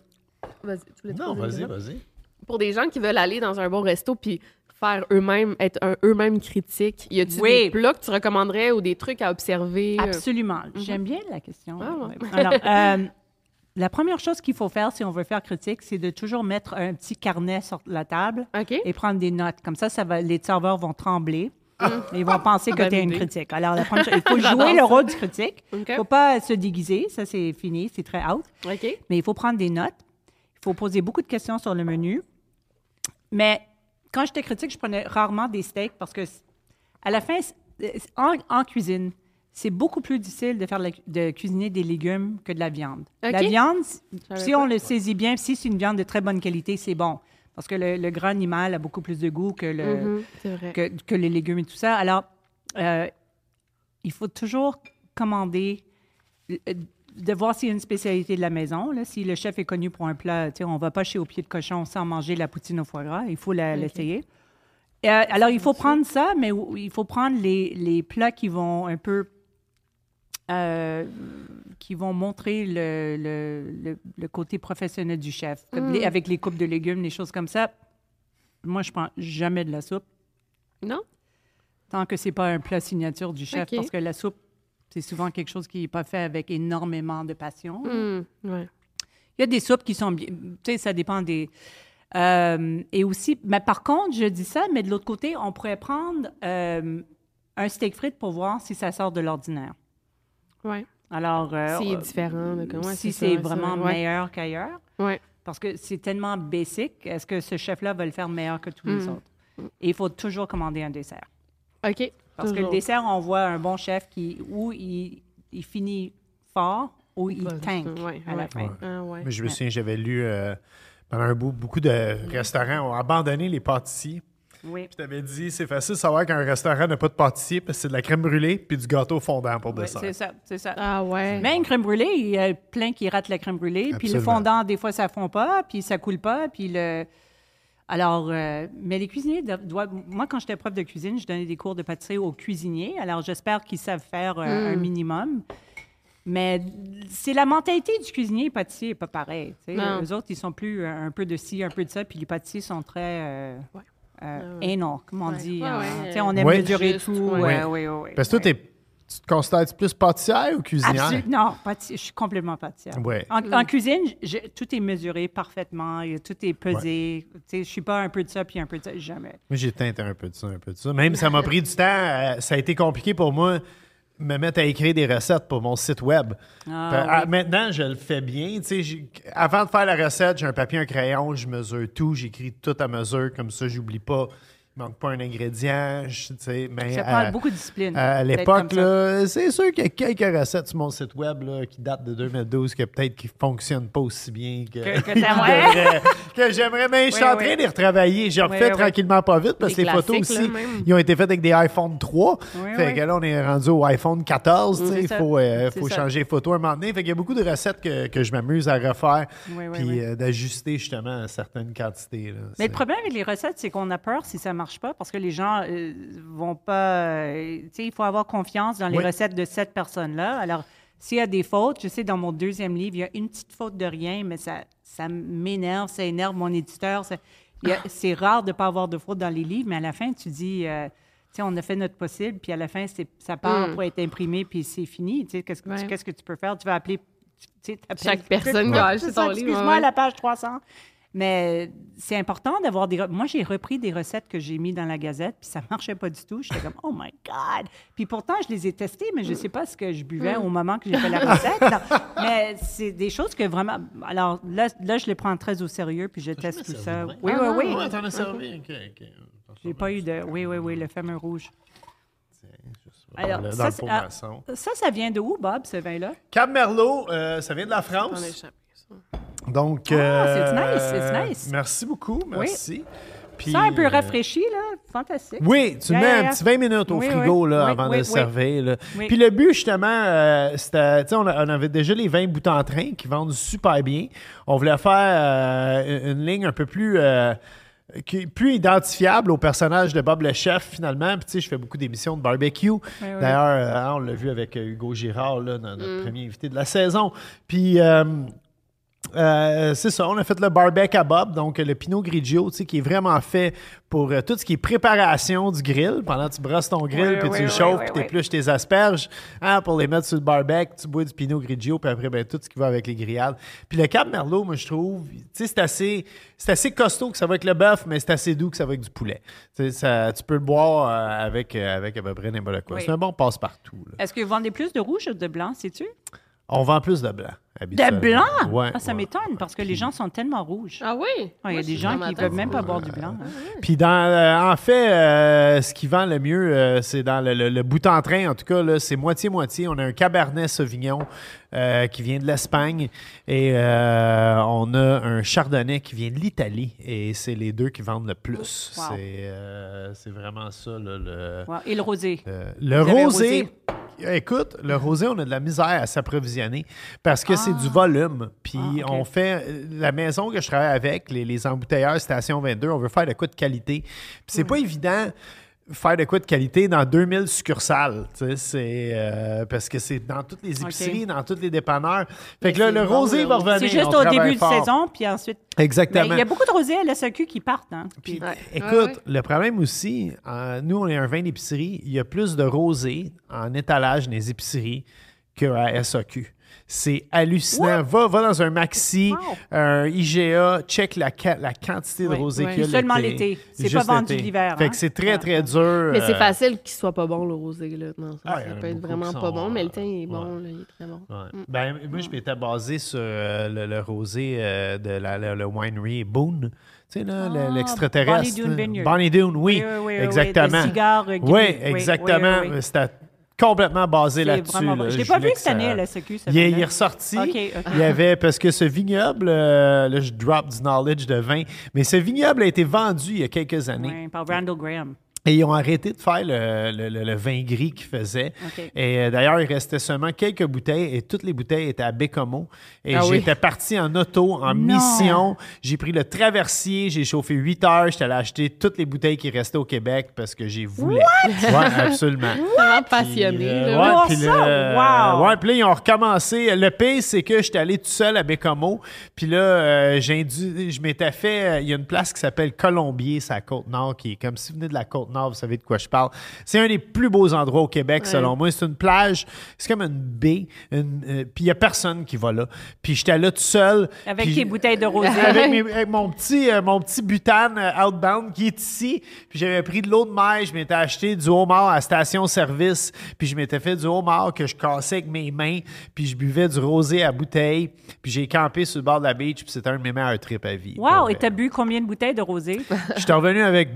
B: vas-y, tu voulais te
C: non,
B: poser une
C: vas-y,
B: question?
C: vas-y.
B: Pour des gens qui veulent aller dans un bon resto puis faire eux-mêmes, être eux-mêmes critiques, y a-tu
D: Oui.
B: des plats que tu recommanderais ou des trucs à observer?
D: Absolument. J'aime bien la question.
B: Ah ouais.
D: Alors, [laughs] euh, la première chose qu'il faut faire si on veut faire critique, c'est de toujours mettre un petit carnet sur la table et prendre des notes. Comme ça, ça va, les serveurs vont trembler. Et ils vont penser que tu es une critique. Alors, la première chose, [laughs] il faut jouer le rôle du critique. Il ne faut pas se déguiser. Ça, c'est fini. C'est très out. Mais il faut prendre des notes. Il faut poser beaucoup de questions sur le menu. Mais quand j'étais critique, je prenais rarement des steaks parce que, à la fin, c- en, en cuisine, c'est beaucoup plus difficile de, faire la- de cuisiner des légumes que de la viande. La viande, si on le saisit bien, si c'est une viande de très bonne qualité, c'est bon. Parce que le, le gras animal a beaucoup plus de goût que le,
B: Mhm,
D: que, que les légumes et tout ça. Alors, euh, il faut toujours commander, euh, de voir s'il y a une spécialité de la maison. Là. Si le chef est connu pour un plat, on ne va pas chez Au Pied de Cochon sans manger la poutine au foie gras. Il faut l'essayer. Euh, alors, il faut prendre ça, mais il faut prendre les, les plats qui vont un peu... euh, qui vont montrer le, le- le- le côté professionnel du chef. Les- avec les coupes de légumes, les choses comme ça. Moi, je prends jamais de la soupe
B: Non?
D: tant que c'est pas un plat signature du chef, parce que la soupe, c'est souvent quelque chose qui n'est pas fait avec énormément de passion.
B: Ouais.
D: Il y a des soupes qui sont bien, tu sais, ça dépend des... Euh, et aussi, mais par contre, je dis ça, mais de l'autre côté, on pourrait prendre euh, un steak frites pour voir si ça sort de l'ordinaire.
B: Ouais.
D: Alors, euh,
B: S'il est
D: euh,
B: différent. ouais,
D: si c'est vraiment
B: ouais.
D: meilleur qu'ailleurs,
B: Ouais.
D: parce que c'est tellement basic, est-ce que ce chef-là va le faire meilleur que tous les
B: Mm.
D: autres? Et il faut toujours commander un dessert.
B: OK.
D: Parce que le dessert, on voit un bon chef qui, où il, il finit fort ou il
B: Ouais,
D: tank
B: ouais,
D: à la
B: ouais.
D: fin.
B: Ah, ouais.
C: Mais je me souviens, j'avais lu euh, pendant un bout, beaucoup de restaurants ont abandonné les pâtissiers.
D: Oui.
C: Puis t'avais dit, c'est facile de savoir qu'un restaurant n'a pas de pâtissier parce que c'est de la crème brûlée puis du gâteau fondant pour
D: Oui,
C: dessert.
D: c'est ça, c'est ça.
B: Ah ouais.
D: Mais une crème brûlée, il y a plein qui ratent la crème brûlée. Puis le fondant, des fois, ça fond pas, puis ça coule pas. Puis le... Alors, euh, mais les cuisiniers do- doivent... Moi, quand j'étais prof de cuisine, je donnais des cours de pâtisserie aux cuisiniers. Alors, j'espère qu'ils savent faire euh, un minimum. Mais c'est la mentalité du cuisinier et pâtissier, pas pareil. tu. Eux autres, ils sont plus euh, un peu de ci, un peu de ça. Puis les pâtissiers sont très... euh,
B: Ouais.
D: euh,
B: Ouais,
D: anal, comme on
B: Ouais.
D: dit.
B: Ouais,
D: en-
B: ouais,
D: tu sais, on aime
C: Ouais.
D: mesurer
B: Juste,
D: tout.
B: ouais.
D: ouais, ouais, ouais, ouais.
C: Parce que toi, t'es- tu te considères plus pâtissière ou cuisinière?
D: Non, pâtissier- je suis complètement pâtissière.
C: Ouais.
D: En, en cuisine, je- tout est mesuré parfaitement, tout est pesé. Je suis pas un peu de ça puis un peu de ça, jamais.
C: Moi, j'ai teinté un peu de ça, un peu de ça. Même si ça m'a pris du temps, euh, ça a été compliqué pour moi me mettre à écrire des recettes pour mon site web.
D: Ah, oui.
C: ah, Maintenant, je le fais bien. Avant de faire la recette, j'ai un papier, un crayon, je mesure tout, j'écris tout à mesure, comme ça, j'oublie pas. Il manque pas un ingrédient. je- tu sais, mais,
D: Ça prend
C: euh,
D: beaucoup de discipline.
C: à l'époque, c'est sûr qu'il y a quelques recettes sur mon site web là, qui datent de 2012 que peut-être qui ne fonctionnent pas aussi bien que,
D: Que- [laughs]
C: j'aimerais. Mais je suis en train de les retravailler. J'ai refait
D: oui, oui.
C: tranquillement pas vite parce que les photos aussi,
B: là,
C: ils ont été faites avec des iPhone 3.
D: Oui,
C: fait que là, on est rendu au iPhone 14. tu sais,
D: C'est
C: Il faut, euh, faut changer les photos à un moment donné. Fait qu'il y a beaucoup de recettes que, que je m'amuse à refaire puis euh, d'ajuster justement à certaines quantités. là.
D: Mais le problème avec les recettes, c'est qu'on a peur si ça marche pas parce que les gens euh, vont pas. euh, tu sais, il faut avoir confiance dans les
C: Oui.
D: recettes de cette personne-là. Alors, s'il y a des fautes, je sais, dans mon deuxième livre, il y a une petite faute de rien, mais ça, ça m'énerve, ça énerve mon éditeur. [laughs] C'est rare de ne pas avoir de faute dans les livres, mais à la fin, tu dis. euh, tu sais, on a fait notre possible, puis à la fin, ça part
B: Mm.
D: pour être imprimé, puis c'est fini. Tu sais, qu'est-ce, que tu-
B: Ouais.
D: qu'est-ce que tu peux faire? Tu vas appeler...
B: Chaque personne
D: ça,
B: ton livre,
D: Excuse-moi,
B: ouais.
D: la page 300. Mais c'est important d'avoir des. Moi, j'ai repris des recettes que j'ai mis dans la Gazette, puis ça [laughs] marchait pas du tout. J'étais comme, oh my God! Puis pourtant, je les ai testés, mais je sais pas ce que je buvais
B: Mm.
D: au moment que j'ai fait la recette. Non. [laughs] Mais c'est des choses que vraiment. Alors là, là, je les prends très au sérieux, puis je teste tout ça. Oui, oui,
B: Ah,
D: oui.
C: Ouais, t'en as servi? OK, OK.
D: J'ai pas eu de. Oui, oui, oui, le fameux rouge. Alors,
C: dans
D: ça,
C: le
D: ah. Ça, ça vient de où, Bob, ce vin-là?
C: Cab Merlot, euh, ça vient de la France. Donc,
D: Ah, c'est
C: euh,
D: nice, c'est nice.
C: Merci beaucoup, merci. Puis,
D: Ça, un peu
C: euh,
D: rafraîchi, là. Fantastique.
C: Oui, tu
D: Yeah,
C: mets
D: yeah,
C: un petit 20 minutes au
D: Oui,
C: frigo là,
D: Oui,
C: avant
D: oui,
C: de le servir. là. Puis le but, justement, euh, c'était, tu sais, on, a- on avait déjà les vins bout en train qui vendent super bien. On voulait faire euh, une, ligne un peu plus, euh, qui- plus identifiable au personnage de Bob le chef, finalement. Puis, tu sais, je fais beaucoup d'émissions de barbecue.
D: oui.
C: D'ailleurs, euh, on l'a vu avec Hugo Girard, là, dans notre premier invité de la saison. Puis... euh, euh, c'est ça, on a fait le barbecue à Bob, donc le Pinot Grigio, tu sais, qui est vraiment fait pour euh, tout ce qui est préparation du grill. Pendant que tu brosses ton grill,
D: Oui,
C: puis
D: oui,
C: tu le
D: oui,
C: chauffes, puis tu épluches tes asperges hein, pour les mettre sur le barbecue. Tu bois du Pinot Grigio, puis après, ben, tout ce qui va avec les grillades. Puis le Cap Merlot, moi, je trouve, tu sais, c'est assez, c'est assez costaud que ça va avec le bœuf, mais c'est assez doux que ça va avec du poulet. Ça, tu peux le boire euh, avec, avec à peu près n'importe quoi. C'est un bon passe-partout.
D: Est-ce que vous vendez plus de rouge ou de blanc, sais-tu?
C: On vend plus de blanc.
D: De blanc?
C: Ouais,
D: Ah, ça
C: ouais.
D: m'étonne parce que les gens sont tellement rouges.
B: Ah oui?
D: Il y a des gens qui ne peuvent même pas boire du blanc. hein.
C: Puis dans, euh, en fait, euh, ce qui vend le mieux, euh, c'est dans le, le- le bout en train, en tout cas, là, c'est moitié-moitié. On a un Cabernet Sauvignon euh, qui vient de l'Espagne et euh, on a un Chardonnay qui vient de l'Italie et c'est les deux qui vendent le plus.
D: Wow.
C: C'est euh, c'est vraiment ça, là, le,
D: Wow. Et le rosé?
C: euh, le rosé? Écoute, le rosé, on a de la misère à s'approvisionner parce que c'est du volume. Puis
D: Ah,
C: on fait euh, la maison que je travaille avec, les, les embouteilleurs Station 22, on veut faire de quoi de qualité. Puis c'est pas évident faire de quoi de qualité dans 2000 succursales, tu sais, c'est euh, parce que c'est dans toutes les épiceries, dans tous les dépanneurs. Fait que là, le rosé va revenir.
D: C'est juste au début de saison, puis ensuite.
C: Exactement.
D: Mais il y a beaucoup de rosés à la SAQ qui partent. Hein?
C: Puis,
B: Ouais.
C: écoute,
B: Ouais, ouais.
C: le problème aussi, euh, nous, on est un vin d'épicerie, il y a plus de rosé en étalage dans les épiceries qu'à SAQ. C'est hallucinant. Va, va dans un maxi,
D: Wow.
C: un IGA, check la, la quantité de
D: Oui,
C: rosé
B: oui.
C: qu'il y a
D: Seulement l'été. C'est pas vendu l'hiver,
C: Fait
D: hein?
C: que c'est très,
D: Ouais.
C: très dur.
B: Mais c'est
C: euh,
B: facile qu'il soit pas bon, le rosé. Là. Non, ça,
C: Ah,
B: ça peut être vraiment pas bon, mais le
C: euh,
B: teint il est bon,
C: ouais.
B: là, il est très bon.
C: Ouais.
B: Mm.
C: Ben, moi, je m'étais basé sur euh, le, le rosé euh, de la, le, le winery Boone. Tu sais, là, le-
D: Ah,
C: l'extraterrestre.
D: Bonnie Doon.
C: Bonnie Doon, oui.
D: Oui, oui, oui, oui,
C: exactement.
D: des cigares, euh,
C: Oui, exactement.
D: oui, oui, oui.
C: C'était complètement basé là-dessus. là.
D: Je l'ai pas vu
C: que
D: cette année
C: ça-
D: à la ce
C: Il est, il
D: vin-là.
C: est ressorti. Il y avait, parce que ce vignoble, euh, là, je drop du knowledge de vin, mais ce vignoble a été vendu il y a quelques années.
D: Oui, par Randall Graham.
C: Et ils ont arrêté de faire le, le- le- le vin gris qu'ils faisaient. Et euh, d'ailleurs, il restait seulement quelques bouteilles et toutes les bouteilles étaient à Bécomo. Et
B: Ah oui.
C: j'étais parti en auto, en
D: Non.
C: mission. J'ai pris le traversier, j'ai chauffé 8 heures. J'étais allé acheter toutes les bouteilles qui restaient au Québec parce que j'ai voulu. Ouais, absolument. [laughs]
B: Vraiment passionné.
C: euh,
B: là.
C: ouais,
D: Oh,
C: puis
D: ça,
C: le-
D: wow!
C: ouais, puis là, ils ont recommencé. Le pire, c'est que j'étais allé tout seul à Bécomo. Puis là, euh, j'ai indu- je m'étais fait. euh, Il y a une place qui s'appelle Colombier, c'est à Côte-Nord, qui est comme si vous venez de la Côte-Nord. Côte-Nord, vous savez de quoi je parle. C'est un des plus beaux endroits au Québec, selon moi. C'est une plage, c'est comme une baie, une- euh, puis il n'y a personne qui va là. Puis j'étais là tout seul.
D: Avec
C: puis-
D: tes bouteilles de rosé. [laughs]
C: avec, mes- [laughs] avec mon petit euh, mon petit butane euh, outbound qui est ici. Puis j'avais pris de l'eau de mer, je m'étais acheté du homard à station-service, puis je m'étais fait du homard que je cassais avec mes mains, puis je buvais du rosé à bouteille, puis j'ai campé sur le bord de la beach, puis c'était un de mes meilleurs trips à vie.
D: Wow! Et t'as bu combien de bouteilles de rosé?
C: Je suis revenu avec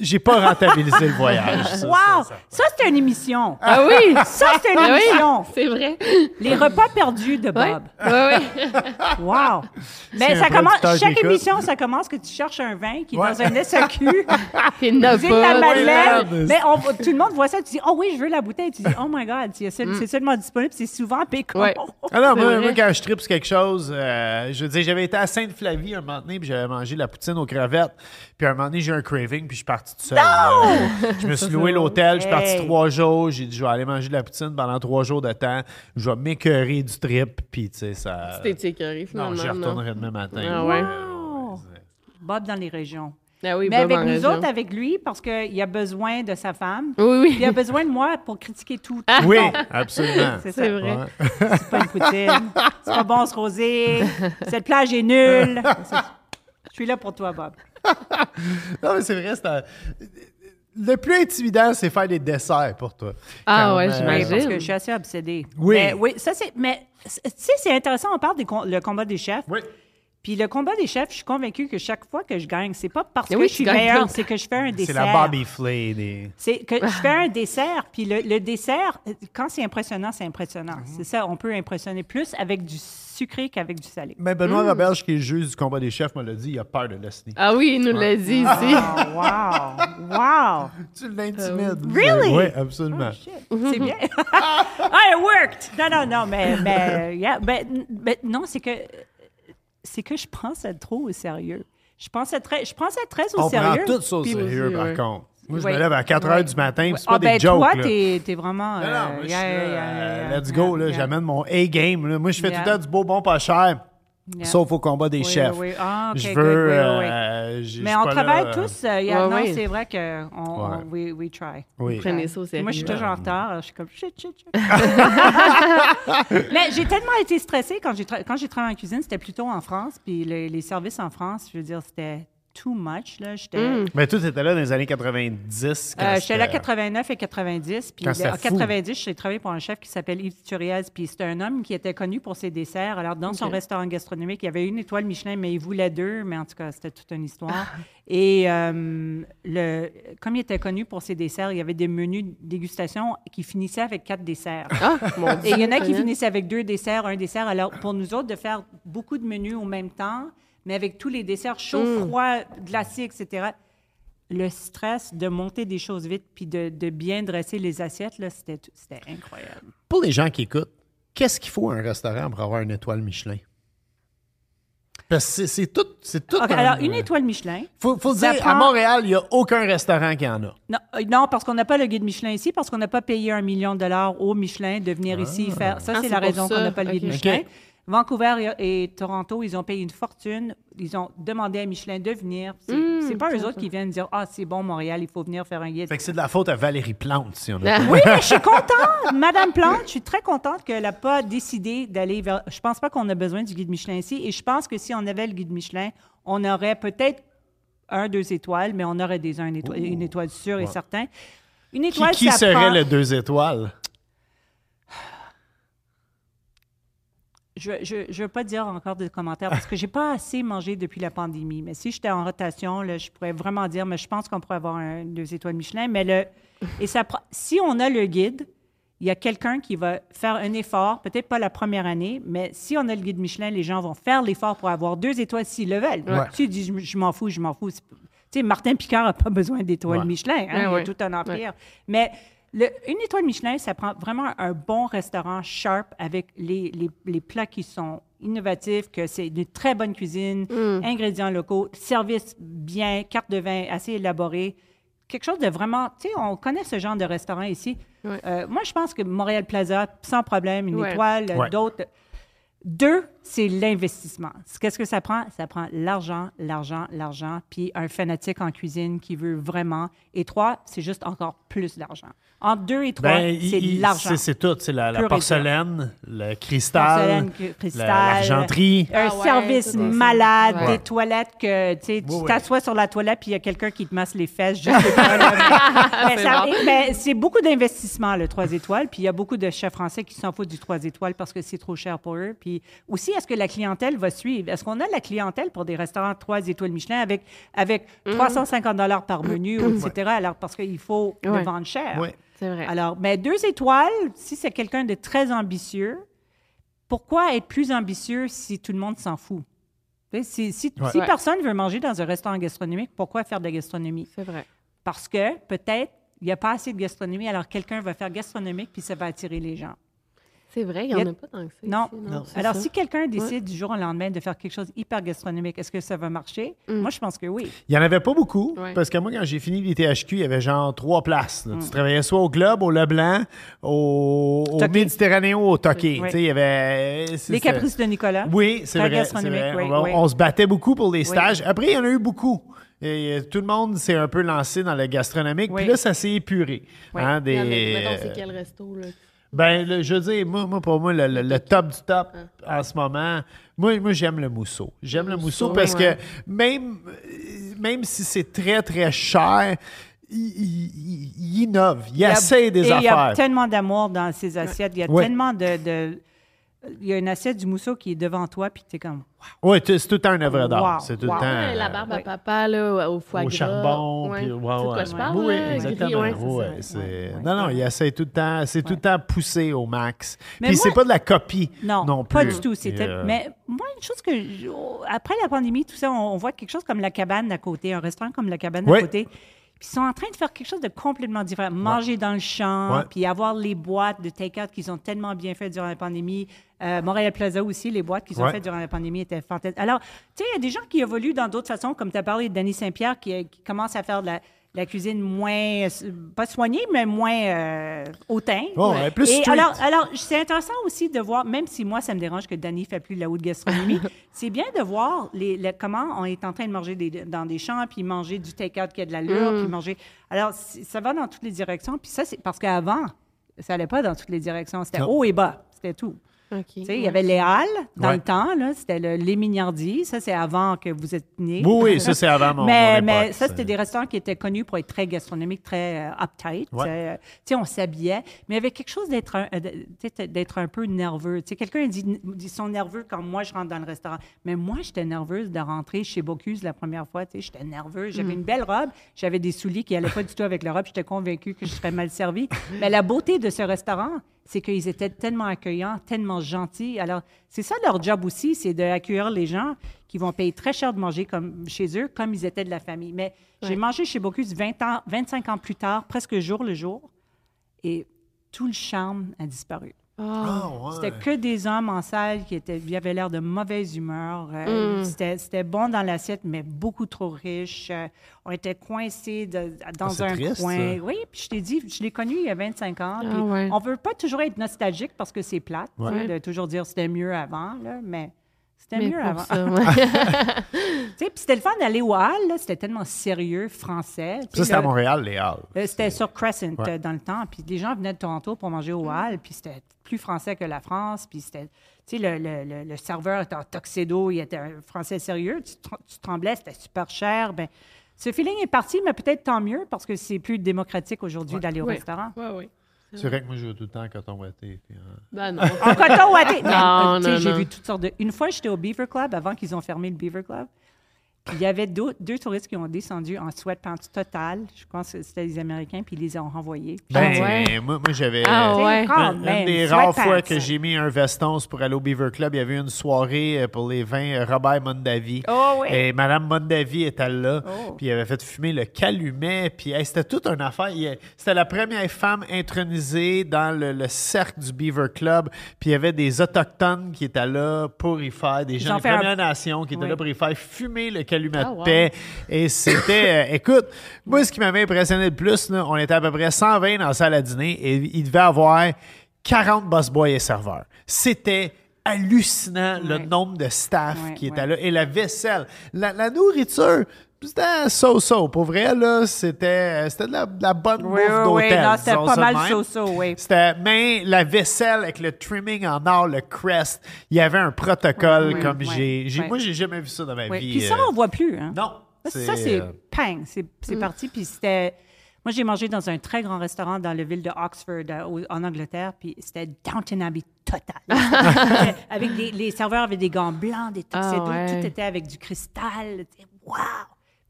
C: j'ai pas rentabilisé le voyage. ça,
D: wow!
C: ça, ça.
D: Ça, c'est une émission.
B: Ah oui!
D: Ça, c'est une
B: Ah oui,
D: émission.
B: c'est vrai.
D: Les repas perdus de. Bob.
B: Ouais, ouais. [laughs]
D: Wow! Mais ça commence, chaque émission, ça commence que tu cherches un vin qui est
C: Ouais.
D: dans un SAQ.
B: Il n'a
D: Tu sais, la
B: pas.
D: Madeleine. Mais on- tout le monde voit ça, tu dis, oh oui, je veux la bouteille. Tu dis, oh my God, c'est c'est seulement disponible, c'est souvent pécan.
B: Ouais.
C: Ah non, moi, quand je tripe sur quelque chose, euh, je veux dire, j'avais été à Sainte-Flavie un moment donné, puis j'avais mangé de la poutine aux crevettes. Puis à un moment donné, j'ai un craving, puis je parti tout seul. Je me [laughs] suis loué l'hôtel, je suis parti
D: Hey.
C: trois jours. J'ai dit, je vais aller manger de la poutine pendant trois jours de temps. Je vais m'écœurer du trip, puis tu sais, ça.
B: C'était écœuré,
C: Non,
B: finalement.
C: j'y
B: non?
C: retournerai demain matin.
B: Ah ouais.
D: Wow. Bob dans les régions.
B: Ah oui,
D: Mais
B: Bob
D: avec nous
B: région.
D: autres, avec lui, parce qu'il a besoin de sa femme.
B: Oui, oui.
D: Il a besoin de moi pour critiquer tout.
C: Oui, absolument.
D: C'est
B: vrai.
C: Ouais.
D: C'est pas une poutine. C'est pas bon ce rosé. Cette plage est nulle. [laughs] Je suis là pour toi, Bob.
C: Non, mais c'est vrai, c'est un- Le plus intimidant, c'est faire des desserts pour toi.
B: Ah ouais,
C: euh,
D: Oui,
B: j'imagine.
D: parce que je suis assez obsédée.
C: Oui.
D: Mais, oui, ça c'est. Mais tu sais, c'est intéressant. On parle du combat des chefs.
C: Oui.
D: Puis le combat des chefs, je suis convaincue que chaque fois que je gagne, c'est pas parce que je suis
B: le
D: c'est que je fais un
C: C'est
D: dessert.
C: la Bobby Flay des.
D: C'est que je fais un [laughs] dessert, puis le, le dessert, quand c'est impressionnant, c'est impressionnant. C'est ça, on peut impressionner plus avec du sucré qu'avec du salé.
C: Mais Benoît Roberge, qui est le juge du combat des chefs, me l'a dit, il a peur de Leslie.
B: Ah oui, il nous l'a dit ici.
D: Oh, wow! [laughs] Wow!
C: Tu l'intimides.
D: Really?
C: Oui, absolument.
D: Shit, C'est bien. [laughs] ah, it worked! Non, non, non, mais, mais, yeah, ben, ben, non, c'est que c'est que je prends ça trop au sérieux. Je pense ça très, je prends ça très au
C: On
D: sérieux.
C: prend tout ça au sérieux, par contre. Moi, je
D: Ouais.
C: me lève à 4
D: Ouais.
C: heures du matin, c'est
D: Ah,
C: pas
D: ben,
C: des jokes.
D: toi,
C: là.
D: t'es, t'es vraiment.
C: Non, non, moi, je suis
D: yeah,
C: là,
D: yeah, yeah,
C: let's
D: yeah,
C: go, là,
D: yeah.
C: j'amène mon A-game. là. Moi, je fais
D: Yeah.
C: tout le temps du beau bon pas cher,
D: Yeah.
C: sauf au combat des
D: Oui,
C: chefs.
D: oui, oui. Ah, ok,
C: je veux... euh,
D: Mais on travaille
C: là,
D: tous. euh, yeah,
B: Ouais,
D: non,
B: oui.
D: c'est vrai que on, on-
C: Ouais.
D: we, we try.
C: Oui.
B: Prenez ça au sérieux.
D: Moi, je suis toujours en retard. Je suis comme shit, shit, shit. Mais j'ai tellement été stressée quand j'ai tra- quand j'ai travaillé en cuisine, c'était plutôt en France, puis le- les services en France, je veux dire, c'était too much là. J'étais
B: Mm.
C: Mais toi, t'étais là dans les années 90. quand
D: euh, J'étais là
C: c'était-
D: 89 et 90. Puis en
C: fou.
D: 90, j'ai travaillé pour un chef qui s'appelle Yves Turiez. Puis c'était un homme qui était connu pour ses desserts. Alors, dans son restaurant gastronomique, il y avait une étoile Michelin, mais il voulait deux. Mais en tout cas, c'était toute une histoire. [laughs] et euh, le, comme il était connu pour ses desserts, il y avait des menus de dégustation qui finissaient avec quatre desserts.
B: Ah, mon Dieu. [laughs]
D: Et il y en a qui finissaient avec deux desserts, un dessert. Alors, pour nous autres, de faire beaucoup de menus en même temps, mais avec tous les desserts chauds,
B: Mm.
D: froids, glacés, etc., le stress de monter des choses vite puis de, de bien dresser les assiettes, là, c'était, c'était incroyable.
C: Pour les gens qui écoutent, qu'est-ce qu'il faut à un restaurant pour avoir une étoile Michelin? Parce que c'est- c'est tout. C'est tout un-
D: alors, une étoile Michelin.
C: Faut, faut dire, à Montréal, il n'y a aucun restaurant qui en a.
D: Non, euh, non, parce qu'on n'a pas le guide Michelin ici, parce qu'on n'a pas payé un million de dollars au Michelin de venir ici faire. Ça,
B: Ah,
D: c'est
B: c'est
D: la
B: pour
D: raison
B: ça.
D: qu'on n'a pas le guide
B: Ok.
D: Michelin. Vancouver et, et Toronto, ils ont payé une fortune. Ils ont demandé à Michelin de venir. C'est c'est pas eux autres qui viennent dire Ah, c'est bon, Montréal, il faut venir faire un guide.
C: Fait que c'est de la faute à Valérie Plante si on a.
B: Ah.
D: Oui, mais je suis contente. Madame Plante, je suis très contente qu'elle n'a pas décidé d'aller vers. Je pense pas qu'on a besoin du guide Michelin ici. Et je pense que si on avait le guide Michelin, on aurait peut-être un, deux étoiles, mais on aurait déjà une étoile, une étoile sûre et certain. Une
C: Qui,
D: étoile,
C: qui
D: ça
C: serait
D: prend-
C: le deux étoiles?
D: Je ne veux pas dire encore de commentaires parce que j'ai pas assez mangé depuis la pandémie. Mais si j'étais en rotation, là, je pourrais vraiment dire, mais je pense qu'on pourrait avoir un, deux étoiles Michelin. Mais le, et ça, si on a le guide, il y a quelqu'un qui va faire un effort, peut-être pas la première année, mais si on a le guide Michelin, les gens vont faire l'effort pour avoir deux étoiles s'ils le veulent.
C: Ouais.
D: Tu dis, je, je m'en fous, je m'en fous. C'est- Tu sais, Martin Picard n'a pas besoin d'étoiles
C: Ouais.
D: Michelin. hein,
B: Ouais,
D: il y a tout un empire. Mais le- une étoile Michelin, ça prend vraiment un bon restaurant sharp avec les, les- les plats qui sont innovatifs, que c'est une très bonne cuisine, ingrédients locaux, service bien, carte de vin assez élaborée. Quelque chose de vraiment, tu sais, on connaît ce genre de restaurant ici.
B: Ouais.
D: Euh, moi, je pense que Montréal Plaza, sans problème, une
B: Ouais.
D: étoile,
C: Ouais.
D: d'autres. Deux, c'est l'investissement. Qu'est-ce que ça prend? Ça prend l'argent, l'argent, l'argent, puis un fanatique en cuisine qui veut vraiment. Et trois, c'est juste encore plus d'argent. Entre deux et trois,
C: Ben,
D: c'est l'argent.
C: C'est tout. C'est la, porcelaine, le cristal, la- l'argenterie.
D: Un
B: Ah ouais,
D: service malade,
B: Ouais.
D: des toilettes que tu sais, tu
C: Oui, oui.
D: t'assois sur la toilette puis il y a quelqu'un qui te masse les fesses juste Mais [laughs]
B: C'est bon.
D: mais c'est beaucoup d'investissement le 3 étoiles, puis il y a beaucoup de chefs français qui s'en foutent du 3 étoiles parce que c'est trop cher pour eux. Puis aussi, est-ce que la clientèle va suivre? Est-ce qu'on a la clientèle pour des restaurants 3 étoiles Michelin avec, avec
B: Mm.
D: 350 dollars par menu, etc., alors parce qu'il faut le vendre cher.
C: Oui.
B: C'est vrai.
D: Alors, mais deux étoiles, si c'est quelqu'un de très ambitieux, pourquoi être plus ambitieux si tout le monde s'en fout? Si, si,
C: Ouais.
D: si
B: Ouais.
D: personne veut manger dans un restaurant gastronomique, pourquoi faire de la gastronomie?
B: c'est vrai.
D: Parce que peut-être il n'y a pas assez de gastronomie, alors quelqu'un va faire gastronomique puis ça va attirer les gens.
B: C'est vrai, il n'y en
D: a-
B: a pas tant que ça.
D: Non.
B: ici,
C: Non?
B: c'est
D: Alors,
B: ça.
D: si quelqu'un décide du jour au lendemain de faire quelque chose hyper gastronomique, est-ce que ça va marcher? Moi, je pense que oui.
C: Il n'y en avait pas beaucoup,
B: Ouais.
C: parce que moi, quand j'ai fini l'ITHQ, il y avait genre trois places.
D: Mm.
C: Tu travaillais soit au Globe, au Leblanc, au, au. Méditerranéen ou au Toqué.
D: Oui.
C: Tu sais, il y avait... c'est-
D: Les caprices de Nicolas.
C: Oui, c'est vrai. c'est
D: gastronomique,
C: vrai.
D: oui,
C: on,
D: oui.
C: on se battait beaucoup pour les stages. Après, il y en a eu beaucoup. Et, euh, tout le monde s'est un peu lancé dans le gastronomique.
D: Oui.
C: Puis là, ça s'est épuré.
D: Oui.
C: Hein, des,
B: c'est quel resto, là?
C: Ben, le- je veux dire, moi, moi, pour moi, le, le- le top du top en ce moment, moi, moi j'aime le mousseau. J'aime le mousseau
B: mousseau,
C: parce
B: ouais.
C: que même, même si c'est très, très cher, il, il- il- il innove. Il,
D: y a-
C: essaie des
D: et Il y a
C: affaires.
D: tellement d'amour dans ces assiettes. Il y a
C: Ouais.
D: tellement de, de- Il y a une assiette du mousseau qui est devant toi, puis tu es comme.
C: Oui, c'est tout le temps une œuvre d'art.
D: Wow,
C: C'est tout le
D: wow.
C: temps.
B: Ouais, la
C: euh,
B: barbe à
D: ouais.
B: papa, là, au foie
C: au
B: gras.
C: charbon.
B: Ouais.
C: Puis,
B: C'est
C: ouais,
B: de quoi
C: ouais.
B: je parle,
C: Oui, exactement.
B: gris, ouais, c'est
C: Non, non, il essaie tout le temps, c'est tout le temps poussé au max.
D: Mais
C: Puis
D: moi-
C: c'est pas de la copie
D: Non,
C: non,
D: pas
C: plus.
D: du tout. C'était.
C: Euh,
D: Mais moi, une chose que. je- Après la pandémie, tout ça, on, voit quelque chose comme la cabane à côté, un restaurant comme la cabane
C: Ouais.
D: à côté. Puis ils sont en train de faire quelque chose de complètement différent. Manger dans le champ,
C: Ouais.
D: puis avoir les boîtes de take-out qu'ils ont tellement bien fait durant la pandémie. Euh, Montréal Plaza aussi, les boîtes qu'ils ont faites durant la pandémie étaient fantastiques. Alors, tu sais, il y a des gens qui évoluent dans d'autres façons, comme tu as parlé de Danny Saint-Pierre, qui, qui commence à faire de la, la cuisine moins, euh, pas soignée, mais moins euh, hautain.
C: Oh, ouais, plus
D: Et alors, alors, c'est intéressant aussi de voir, même si moi, ça me dérange que Danny ne fait plus de la haute gastronomie, [laughs] c'est bien de voir les, le- comment on est en train de manger des- dans des champs, puis manger du take-out qui a de l'allure, puis manger... Alors, ça va dans toutes les directions. Puis ça, c'est parce qu'avant, ça n'allait pas dans toutes les directions. C'était haut et bas. C'était tout. Il y avait les halles dans
C: Ouais.
D: le temps, là, c'était le, les Mignardies. Ça, c'est avant que vous êtes nés.
C: Oui, oui, ça, c'est avant mon,
D: mais,
C: mon
D: mais ça, c'était des restaurants qui étaient connus pour être très gastronomiques, très euh, uptight.
C: Ouais.
D: Euh, tu sais, on s'habillait, mais il y avait quelque chose d'être un, euh, d'être un peu nerveux. Tu sais, quelqu'un dit ils sont nerveux quand moi, je rentre dans le restaurant. Mais moi, j'étais nerveuse de rentrer chez Bocuse la première fois. Tu sais, j'étais nerveuse. J'avais une belle robe. J'avais des souliers qui n'allaient pas du tout avec la robe. J'étais convaincue que je serais mal servie. Mais la beauté de ce restaurant, c'est qu'ils étaient tellement accueillants, tellement gentils. Alors, c'est ça leur job aussi, c'est d'accueillir les gens qui vont payer très cher de manger comme chez eux, comme ils étaient de la famille. Mais j'ai mangé chez Bocuse 20 ans, 25 ans plus tard, presque jour le jour, et tout le charme a disparu.
C: Ah, ouais.
D: C'était que des hommes en salle qui étaient, avaient l'air de mauvaise humeur. Euh, C'était c'était bon dans l'assiette, mais beaucoup trop riche. Euh, on était coincés de- dans
C: Ah,
D: un
C: triste,
D: coin.
C: ça.
D: Oui, puis je t'ai dit, je l'ai connu il y a 25 ans.
B: Ah, ouais.
D: On veut pas toujours être nostalgique parce que c'est plate,
B: Ouais.
D: de toujours dire c'était mieux avant, là, mais c'était mieux avant. [laughs] Puis c'était le fun d'aller au hall, là, c'était tellement sérieux, français.
C: Ça, c'était à
D: le-
C: Montréal, les Halles.
D: euh, C'était sur Crescent
C: Ouais.
D: euh, dans le temps. Puis les gens venaient de Toronto pour manger au hall. Puis c'était plus français que la France. Puis c'était, tu sais, le, le- le- le serveur était en tuxedo, il était un français sérieux. Tu, tu tremblais, c'était super cher. Ben, ce feeling est parti, mais peut-être tant mieux parce que c'est plus démocratique aujourd'hui d'aller au
B: Oui.
D: restaurant.
B: Ouais, oui.
C: C'est vrai que moi, je joue tout le temps en coton ouaté. puis, hein.
B: Ben non.
D: En coton ouaté. [laughs]
B: Non,
D: tu sais,
B: non,
D: J'ai
B: non.
D: vu toutes sortes de. Une fois, j'étais au Beaver Club avant qu'ils ont fermé le Beaver Club. Il y avait deux, deux touristes qui ont descendu en sweatpants total. Je pense que c'était les Américains, puis ils les ont renvoyés.
C: Ben,
B: Ah ouais?
C: moi, moi, j'avais.
B: Ah ouais.
C: Une, des rares fois que j'ai mis un veston pour aller au Beaver Club, il y avait une soirée euh, pour les vins euh, Robert Mondavi.
D: Oh oui.
C: Et Madame Mondavi était là.
D: Oh.
C: Puis elle avait fait fumer le calumet. Puis hey, c'était toute une affaire. Il C'était la première femme intronisée dans le, le cercle du Beaver Club. Puis il y avait des Autochtones qui étaient là pour y faire, des gens des
D: un-
C: Premières Nations qui étaient
D: Oui.
C: là pour y faire fumer le calumet
B: Ah,
C: de
B: wow.
C: paix. Et c'était, euh, écoute, moi, ce qui m'avait impressionné le plus, là, on était à peu près 120 dans la salle à dîner et il devait avoir 40 boss boys et serveurs. C'était hallucinant le nombre de staff
D: Ouais,
C: qui
D: ouais.
C: était là et la vaisselle. La, la nourriture, c'était so-so. Pour vrai, là, c'était c'était de la, de la bonne
D: Oui,
C: bouffe
D: oui,
C: d'hôtel.
D: C'était pas mal so-so, oui.
C: C'était, mais la vaisselle avec le trimming en or, le crest, il y avait un protocole
D: Oui,
C: comme
D: oui,
C: j'ai, j'ai-
D: oui.
C: moi, j'ai jamais vu ça dans ma
D: Oui.
C: vie.
D: Puis ça,
C: euh,
D: on voit plus. Hein?
C: non.
D: Ça, c'est
C: euh,
D: pang, c'est c'est parti. Puis c'était. Moi, j'ai mangé dans un très grand restaurant dans la ville de Oxford, euh, en Angleterre, puis c'était Downton Abbey total. [laughs] Avec des, les serveurs avaient des gants blancs, des
B: Ah,
D: tuxedos,
B: ouais.
D: tout était avec du cristal. Wow!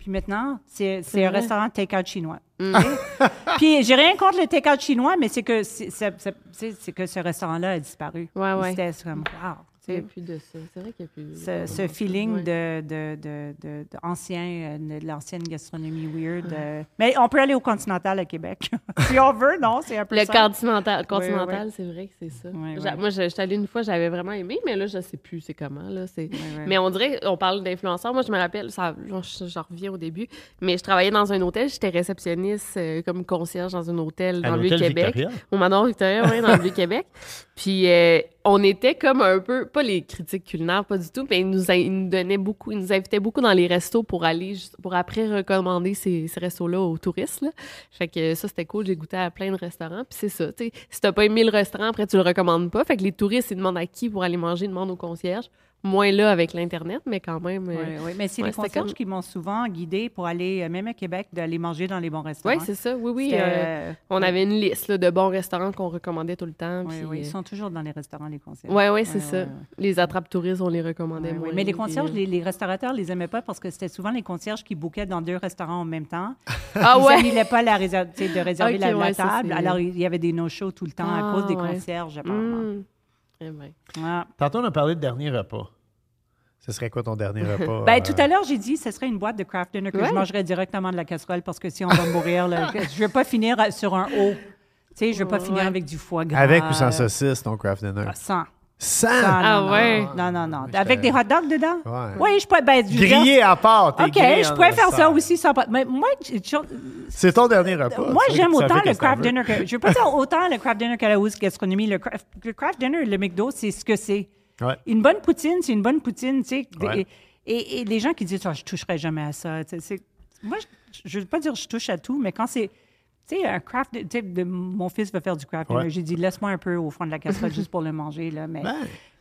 D: Puis maintenant, c'est c'est un restaurant take-out chinois. [laughs] puis j'ai rien contre le take-out chinois, mais c'est que, c'est c'est- c'est- c'est- c'est que ce restaurant-là a disparu.
B: Ouais, ouais.
D: C'était comme, wow!
B: Il n'y a plus de ça. C'est vrai qu'il n'y a plus de
D: ce, ce feeling de, de, de, de- de ancien, euh, de l'ancienne gastronomie weird. euh. Mais on peut aller au Continental à Québec. [laughs] si on veut, non, c'est un peu
B: Le
D: ça.
B: continental, continental
D: oui.
B: c'est vrai que c'est ça. Moi, je- j'étais allée une fois, j'avais vraiment aimé, mais là, je ne sais plus c'est comment. Là. Mais on dirait, on parle d'influenceurs. Moi, je me rappelle, ça, là, je- j'en reviens au début, mais je travaillais dans un hôtel, j'étais réceptionniste euh, comme concierge dans un hôtel dans le.
C: Victoria?
B: Au Manoir Victoria, oui, dans le Vieux-Québec. Puis euh, on était comme un peu, pas les critiques culinaires, pas du tout, mais ils nous, a- nous beaucoup, ils nous invitaient beaucoup dans les restos pour aller, pour après recommander ces, ces restos-là aux touristes. Fait que ça, c'était cool. J'ai goûté à plein de restaurants. Puis c'est ça, tu si t'as pas aimé le restaurant, après, tu le recommandes pas. Fait que les touristes, ils demandent à qui pour aller manger, ils demandent au concierge. Moins là avec l'Internet, mais quand même. euh,
D: Oui, oui. Mais c'est
B: Ouais,
D: les concierges
B: comme-
D: qui m'ont souvent guidée pour aller, euh, même à Québec, d'aller manger dans les bons restaurants.
B: Oui, c'est ça. Oui, oui. Euh, on avait une liste là, de bons restaurants qu'on recommandait tout le temps.
D: Oui,
B: puis,
D: oui, ils sont toujours dans les restaurants, les concierges.
B: Ouais, ouais, c'est
D: Ouais,
B: ça. Les attrapes touristes, on les recommandait moins.
D: Mais les concierges, les, les restaurateurs les aimaient pas parce que c'était souvent les concierges qui bouquaient dans deux restaurants en même temps. [laughs]
B: Ah
D: Ils
B: ouais?
D: n'annulaient pas la réserve, de réserver la, la
B: ça,
D: table. Alors, il y avait des no-shows tout le temps à
B: Ah,
D: cause des
B: ouais.
D: concierges, apparemment.
B: Hmm. Eh ben.
D: Ouais.
C: Tantôt, on a parlé de dernier repas. Ce serait quoi ton dernier [laughs] repas?
D: Ben,
C: euh,
D: tout à l'heure, j'ai dit que ce serait une boîte de craft dinner que
B: Ouais.
D: je mangerais directement de la casserole parce que si on va mourir, là, [laughs] je ne veux pas finir sur un haut. Tu sais, je ne veux pas finir avec du foie gras.
C: Avec ou sans saucisse, ton craft dinner?
D: Ah, Sans.
C: Sans!
D: Sans,
B: Ah
D: non, non.
B: ouais?
D: Non, non, non. Avec des hot dogs dedans?
C: Ouais.
D: Oui, je pourrais. Ben, dire-
C: Grillé à part. t'es
D: OK, je pourrais faire ça aussi sans pas. Mais moi,
C: C'est ton dernier repas.
D: moi
C: ça,
D: j'aime autant le craft dinner que. Je veux pas dire autant le craft dinner que la haute gastronomie. Le craft, le craft dinner, le McDo, c'est ce que c'est.
C: Ouais.
D: Une bonne poutine, c'est une bonne poutine, tu sais.
C: Ouais.
D: Et, et- et les gens qui disent, Ah, je toucherai jamais à ça. tu sais, c'est- Moi, je- je ne veux pas dire que je touche à tout, mais quand c'est. Tu sais, un craft. Tu sais, de- mon fils veut faire du craft.
C: Ouais.
D: J'ai dit, laisse-moi un peu au fond de la casserole juste pour le manger. Là, mais
C: Ben,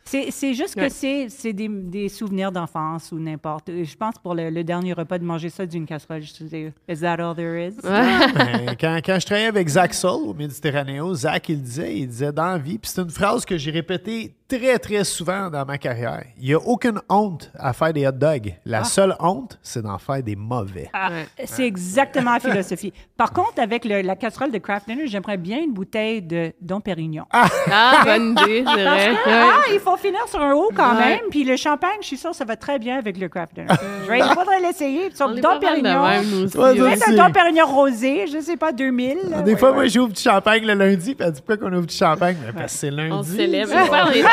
D: c'est c'est juste que
B: Ouais.
D: c'est c'est des, des souvenirs d'enfance ou n'importe. Je pense pour le, le dernier repas de manger ça d'une casserole, je disais, is that all there is?
C: ben, quand, quand je travaillais avec Zach Soul au Méditerranéo, Zach, il disait, il disait dans la vie, puis c'est une phrase que j'ai répétée très, très souvent dans ma carrière. Il n'y a aucune honte à faire des hot dogs. La seule honte, c'est d'en faire des mauvais.
D: Ah,
B: Ouais.
D: C'est exactement la philosophie. Par contre, avec le- la casserole de craft dinner, j'aimerais bien une bouteille de Dom Pérignon.
B: Ah, bonne idée, c'est vrai.
D: Ah, il faut finir sur un haut quand
B: Ouais.
D: même. Puis le champagne, je suis sûre, ça va très bien avec le craft dinner. Il faudrait l'essayer. Puis Sur
B: On est
D: Dom
B: pas mal de
D: Pérignon. Peut-être un. Dom Pérignon rosé, je sais pas, 2000. là.
C: Des
D: Ouais,
C: fois,
D: ouais.
C: moi, j'ouvre du champagne le lundi, puis elle dit pourquoi qu'on ouvre du champagne? Mais parce que c'est lundi.
B: On célèbre.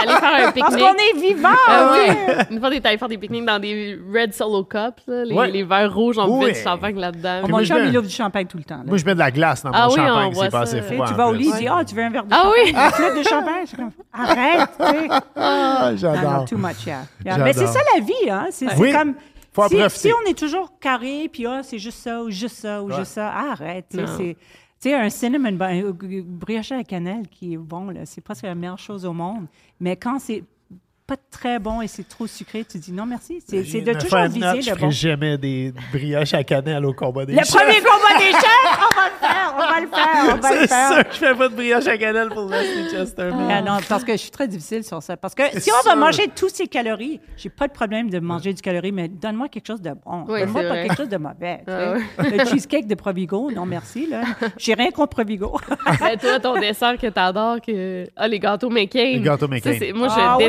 B: Allé faire un
D: Parce
B: pique-nique.
D: qu'on est vivant.
B: Ah oui.
D: ouais. [laughs]
B: Une fois, on est allé faire des pique-niques dans des Red Solo Cups, là, les,
C: Ouais.
B: les verres rouges, on
C: Oui.
B: buvait du champagne là-dedans.
D: Mon
C: moi, je
D: chum,
C: mets-
D: il ouvre du champagne tout le temps. là.
C: Moi, je mets de la glace dans mon
B: Ah oui, on
C: champagne,
B: voit
C: c'est pas
B: ça.
C: assez
D: Tu sais,
C: froid.
D: tu
C: en
D: vas au lit, il dit Ah, tu veux un verre de
B: Ah
D: champagne
B: oui?
D: Une flûte de champagne Je suis comme, Arrête, tu.
C: Ah, j'adore.
D: too much, yeah. Mais c'est ça la vie, hein. C'est
C: Oui.
D: comme.
C: En
D: si, si on est toujours carré, puis ah, c'est juste ça, ou juste ça, ou
C: Ouais.
D: juste ça, arrête. Sais, un cinnamon bun, un brioche à la cannelle qui est bon, là, c'est presque la meilleure chose au monde. Mais quand c'est pas très bon et c'est trop sucré, tu dis non merci. C'est c'est de toujours
C: note,
D: viser
C: Je
D: le
C: ferai
D: bon.
C: jamais des brioches à cannelle au combat des
D: Le
C: chefs.
D: premier combat des [laughs] chefs, on va le faire, on va le faire, on va le
C: C'est
D: faire.
C: sûr que je fais pas de brioche à cannelle pour Leslie Chesterman.
D: Ah non, parce que je suis très difficile sur ça. Parce que
C: C'est
D: si on va
C: sûr.
D: manger tous ces calories, j'ai pas de problème de manger du calorie, mais donne-moi quelque chose de bon.
B: Oui,
D: donne-moi
B: c'est
D: pas
B: vrai.
D: quelque chose de mauvais. tu
B: Ah
D: sais. Le cheesecake de Provigo, non merci. là. J'ai rien contre Provigo. [laughs]
B: Ben, toi, ton dessert que t'adores, que... Ah, les gâteaux McCain.
C: Les gâteaux McCain.
B: Ça, c'est- moi, je
D: Ah oui?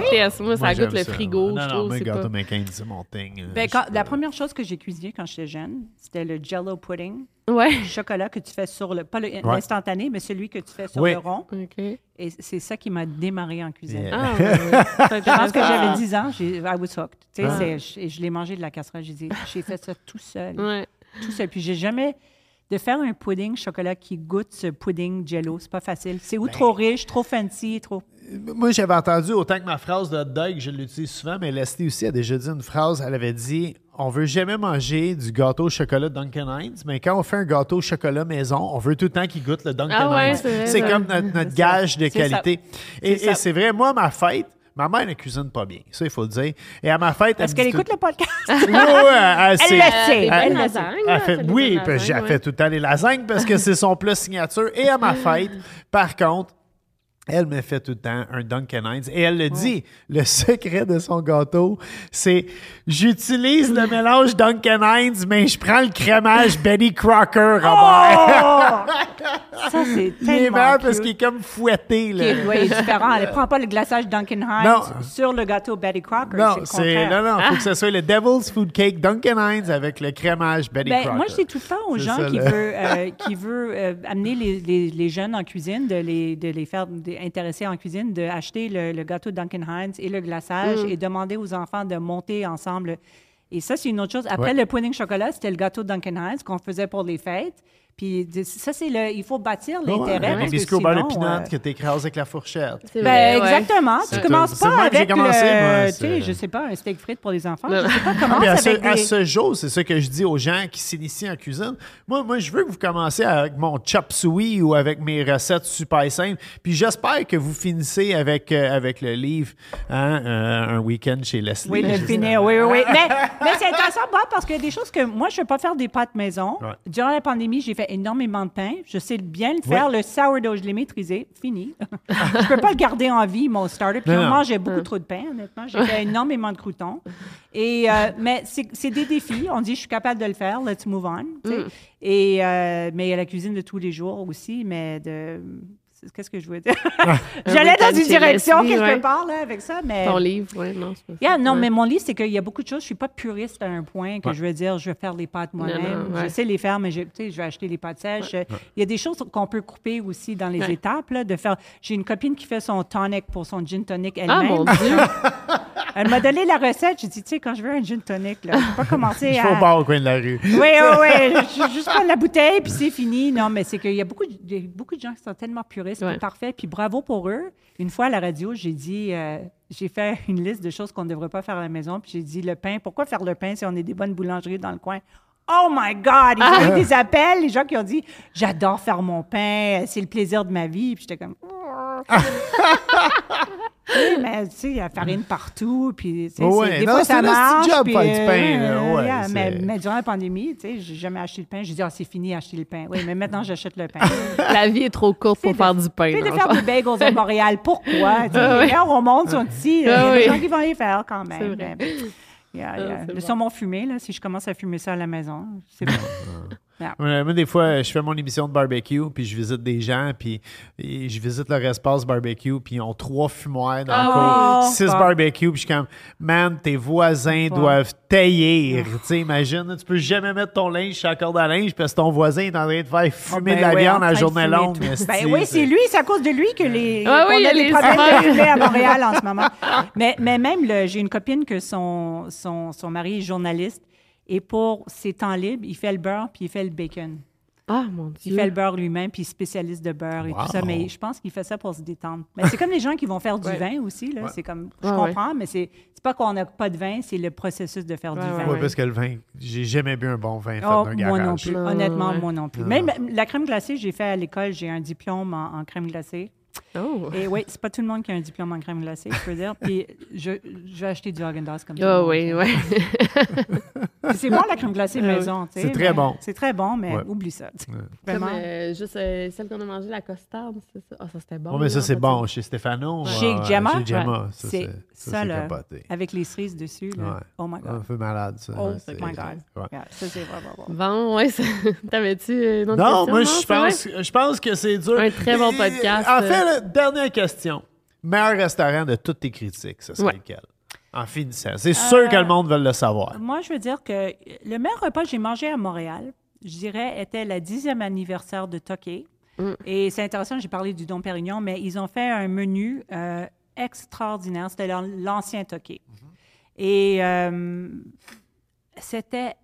B: Moi, ça goûte le
C: ça.
B: frigo.
C: Non,
B: je
C: non,
B: trouve,
C: mais
B: c'est
C: gâteau
B: pas...
C: McCain, c'est mon thing.
D: Ben, quand- la première chose que j'ai cuisiné quand j'étais jeune, c'était le Jello pudding,
B: Ouais.
D: du chocolat que tu fais sur le, pas le- l'instantané, mais celui que tu fais sur
C: Oui.
D: le rond.
B: OK.
D: Et c'est ça qui m'a démarré en cuisine.
C: Yeah.
B: Ah, [laughs] ouais.
D: Je pense que j'avais 10 ans, j'ai- I was hooked. Tu sais,
C: Ah.
D: c'est- je, et je l'ai mangé de la casserole. J'ai dit, j'ai fait ça tout seul.
B: Ouais.
D: tout seul. Puis j'ai jamais de faire un pudding chocolat qui goûte ce pudding jello, c'est pas facile. C'est ou trop riche, trop fancy, trop.
C: Moi, j'avais entendu autant que ma phrase de hot dog, je l'utilise souvent, mais Leslie aussi a déjà dit une phrase. Elle avait dit On veut jamais manger du gâteau au chocolat Duncan Hines, mais quand on fait un gâteau au chocolat maison, on veut tout le temps qu'il goûte le Duncan
B: Ah ouais,
C: Hines.
B: c'est
C: comme notre, notre gage de
D: ça.
C: qualité. Et,
D: C'est ça.
C: et c'est vrai, moi, à ma fête, ma mère ne cuisine pas bien. Ça, il faut le dire. Et à ma fête,
D: Est-ce qu'elle écoute le podcast? [laughs]
C: Oui, oui, elle, elle
D: Elle le sait.
C: Elle fait- oui, j'ai fait tout le temps les lasagnes parce que c'est son plat signature. Et à ma fête, par contre, elle me fait tout le temps un Duncan Hines. Et elle le dit, le secret de son gâteau, c'est j'utilise le mélange Duncan Hines, mais je prends le crémage Betty Crocker, Robert.
D: Ça, c'est
C: Il est
D: tellement
C: meilleur parce qu'il est comme fouetté. Là.
D: Ouais, il est différent. Elle ne prend pas le glaçage Duncan Hines
C: Non.
D: sur le gâteau Betty Crocker.
C: Non,
D: c'est
C: non, non, faut que ce soit le Devil's Food Cake Duncan Hines avec le crémage Betty
D: Ben,
C: Crocker.
D: moi, je dis tout le temps aux gens
C: ça,
D: qui
C: le-
D: veulent, euh, qui veulent euh, amener les, les- les jeunes en cuisine, de les, de les faire intéresser en cuisine, d'acheter le, le gâteau Duncan Hines et le glaçage
C: Mm.
D: et demander aux enfants de monter ensemble. Et ça, c'est une autre chose. Après
C: Ouais.
D: le pudding chocolat, c'était le gâteau Duncan Hines qu'on faisait pour les fêtes. Puis ça, c'est le. Il faut bâtir
C: Ouais,
D: l'intérêt. parce que
C: biscuits au beurre de
D: euh,
C: que t'écrases avec la fourchette.
D: Ben,
B: vrai, ouais.
D: exactement. Tu commences pas
C: moi que j'ai
D: avec
C: commencé,
D: le,
C: moi,
D: tu sais, je sais pas, un steak frites pour les enfants.
B: Non.
D: Je sais pas,
C: Ah,
D: commence
C: puis à, ce, à ce jour, c'est ça que je dis aux gens qui s'initient en cuisine. Moi, moi, je veux que vous commenciez avec mon chop suey ou avec mes recettes super simples. Puis j'espère que vous finissez avec, euh, avec le livre hein, euh, un week-end chez Leslie.
D: Oui, le finir, oui, oui, oui. [laughs] Mais, mais c'est intéressant, Bob, parce qu'il y a des choses que moi, je ne peux pas faire des pâtes maison.
C: Ouais.
D: Durant la pandémie, j'ai fait énormément de pain. Je sais bien le faire. Le sourdough, je l'ai maîtrisé. Fini. [laughs] je ne peux pas le garder en vie, mon starter. Puis
C: non.
D: mangeait beaucoup trop de pain, honnêtement. J'ai fait énormément de croutons. Et, euh, mais c'est des défis. On dit, je suis capable de le faire. Let's move on. sais. Et, euh, mais il y a la cuisine de tous les jours aussi, mais de... Qu'est-ce que je voulais dire? [laughs] [laughs] J'allais dans une direction quelque
B: ouais.
D: part là, avec ça, mais...
B: Ton livre, oui, non, c'est pas.
D: Yeah, non,
B: Ouais.
D: mais mon livre, c'est qu'il y a beaucoup de choses. Je suis pas puriste à un point que
C: Ouais.
D: je veux dire, je vais faire les pâtes moi-même.
B: non, ouais.
D: Je sais les faire, mais je, je vais acheter les pâtes sèches. Il y a des choses qu'on peut couper aussi dans les
B: Ouais.
D: étapes. Là, de faire. J'ai une copine qui fait son tonic pour son gin tonic
B: Ah,
D: elle-même.
B: mon Dieu! [laughs]
D: Elle m'a donné la recette. J'ai dit, tu sais, quand je veux un gin tonic, là, je vais pas commencer [laughs]
C: Je
D: à.
C: vais au bar au coin de la rue.
D: Oui, oui, oui. [laughs] Je juste prendre la bouteille, puis c'est fini. Non, mais c'est qu'il y a beaucoup, de- beaucoup de gens qui sont tellement puristes,
B: Ouais.
D: puis parfaits, puis bravo pour eux. Une fois à la radio, j'ai dit, euh, j'ai fait une liste de choses qu'on ne devrait pas faire à la maison, puis j'ai dit, le pain, pourquoi faire le pain si on a des bonnes boulangeries dans le coin? Oh my God! Ils ont eu des appels, les gens qui ont dit, j'adore faire mon pain, c'est le plaisir de ma vie. Puis j'étais comme, [laughs] Oui, mais tu sais, il y a farine partout, puis tu
C: Ouais,
D: des
C: non,
D: fois ça marche.
C: job
D: puis,
C: faire du pain, là,
D: euh,
C: ouais,
D: yeah, mais, mais durant la pandémie, tu sais, j'ai jamais acheté le pain. J'ai dit, ah, c'est fini, acheter le pain. Oui, mais maintenant, j'achète le pain. [laughs]
B: La vie est trop courte pour faire du pain.
D: Puis de faire des bagels à Montréal, pourquoi? [laughs] Tu
B: Ah
D: les meilleurs au monde sont ici. Il y
B: Ah
D: a des gens qui vont les faire quand même. Yeah,
B: Ah,
D: yeah. Le
B: bon.
D: saumon fumé, là, si je commence à fumer ça à la maison, c'est [laughs] bon.
C: Ouais, moi, des fois, je fais mon émission de barbecue, puis je visite des gens, puis je visite leur espace barbecue, puis ils ont trois fumoirs dans
D: Ah
C: le
D: oui.
C: cours, six
D: Bon.
C: barbecues, puis je suis comme, man, tes voisins
D: Bon.
C: doivent taillir. Tu sais, imagine, tu peux jamais mettre ton linge sur la corde à linge parce que ton voisin est en train de faire fumer
D: Ah,
C: de
D: ben
C: la
D: oui,
C: viande à
D: de
C: journée
D: fumer
C: longue.
D: Ben oui, c'est lui, c'est à cause de lui que les
B: Ah
D: qu'on
B: oui,
D: a
B: les
D: problèmes de fumer à Montréal en ce moment. [laughs] Mais, mais même, le- j'ai une copine que son, son, son mari est journaliste et pour ses temps libres, il fait le beurre puis il fait le bacon.
B: Ah, mon
D: Il
B: Dieu.
D: fait le beurre lui-même, puis il est spécialiste de beurre et tout ça. Mais je pense qu'il fait ça pour se détendre. Mais c'est comme les gens qui vont faire du
B: Ouais.
D: vin aussi. Là. C'est comme, je
B: Ouais, ouais.
D: comprends, mais c'est, c'est pas qu'on n'a pas de vin, c'est le processus de faire du
B: Ouais,
D: vin.
B: ouais,
C: Ouais, parce que le vin, j'ai jamais bu un bon vin fait
D: Oh,
C: d'un
D: moi non plus.
B: Non,
D: Honnêtement,
B: ouais.
D: moi non plus. Même la crème glacée, j'ai fait à l'école, j'ai un diplôme en, en crème glacée.
B: Oh.
D: Et oui, c'est pas tout le monde qui a un diplôme en crème glacée, je peux dire. [laughs] Puis je, je vais acheter du Haagen-Dazs comme ça.
B: Ah oui, oui.
D: C'est bon la crème glacée [laughs]
B: Ah
D: maison, tu sais.
C: C'est très
D: mais-
C: bon.
D: C'est très bon, mais
C: Ouais.
D: oublie ça. sais.
B: Comme
D: Vraiment.
B: euh, juste euh, celle qu'on a mangée, la costarde, c'est ça? Ah, ça, c'était bon.
C: Oh, mais ça, c'est bon. Chez Stéphano.
D: Chez
C: ouais,
D: Gemma?
C: Chez Gemma?
D: Ouais.
C: Ça,
D: C'est ça, là, avec les cerises dessus. Là.
C: Ouais.
D: Oh my
C: Un
D: God.
C: peu malade, ça.
D: Oh my
C: c'est-
D: God. Yeah, ça, c'est vraiment bon.
B: Bon, ouais. ça- [laughs] T'avais-tu une autre
C: Non, moi, je pense, je pense que c'est dur.
B: Un très bon podcast.
C: En fait, là, dernière question. Meilleur restaurant de toutes tes critiques, ce serait
B: Ouais.
C: lequel? En finissant. C'est sûr que le monde veut le savoir.
D: Moi, je veux dire que le meilleur repas que j'ai mangé à Montréal, je dirais, était le dixième anniversaire de Toqué.
B: Mm.
D: Et c'est intéressant, j'ai parlé du Don Pérignon, mais ils ont fait un menu euh, extraordinaire. C'était l'an- l'ancien Toqué.
B: Mm-hmm.
D: Et euh, c'était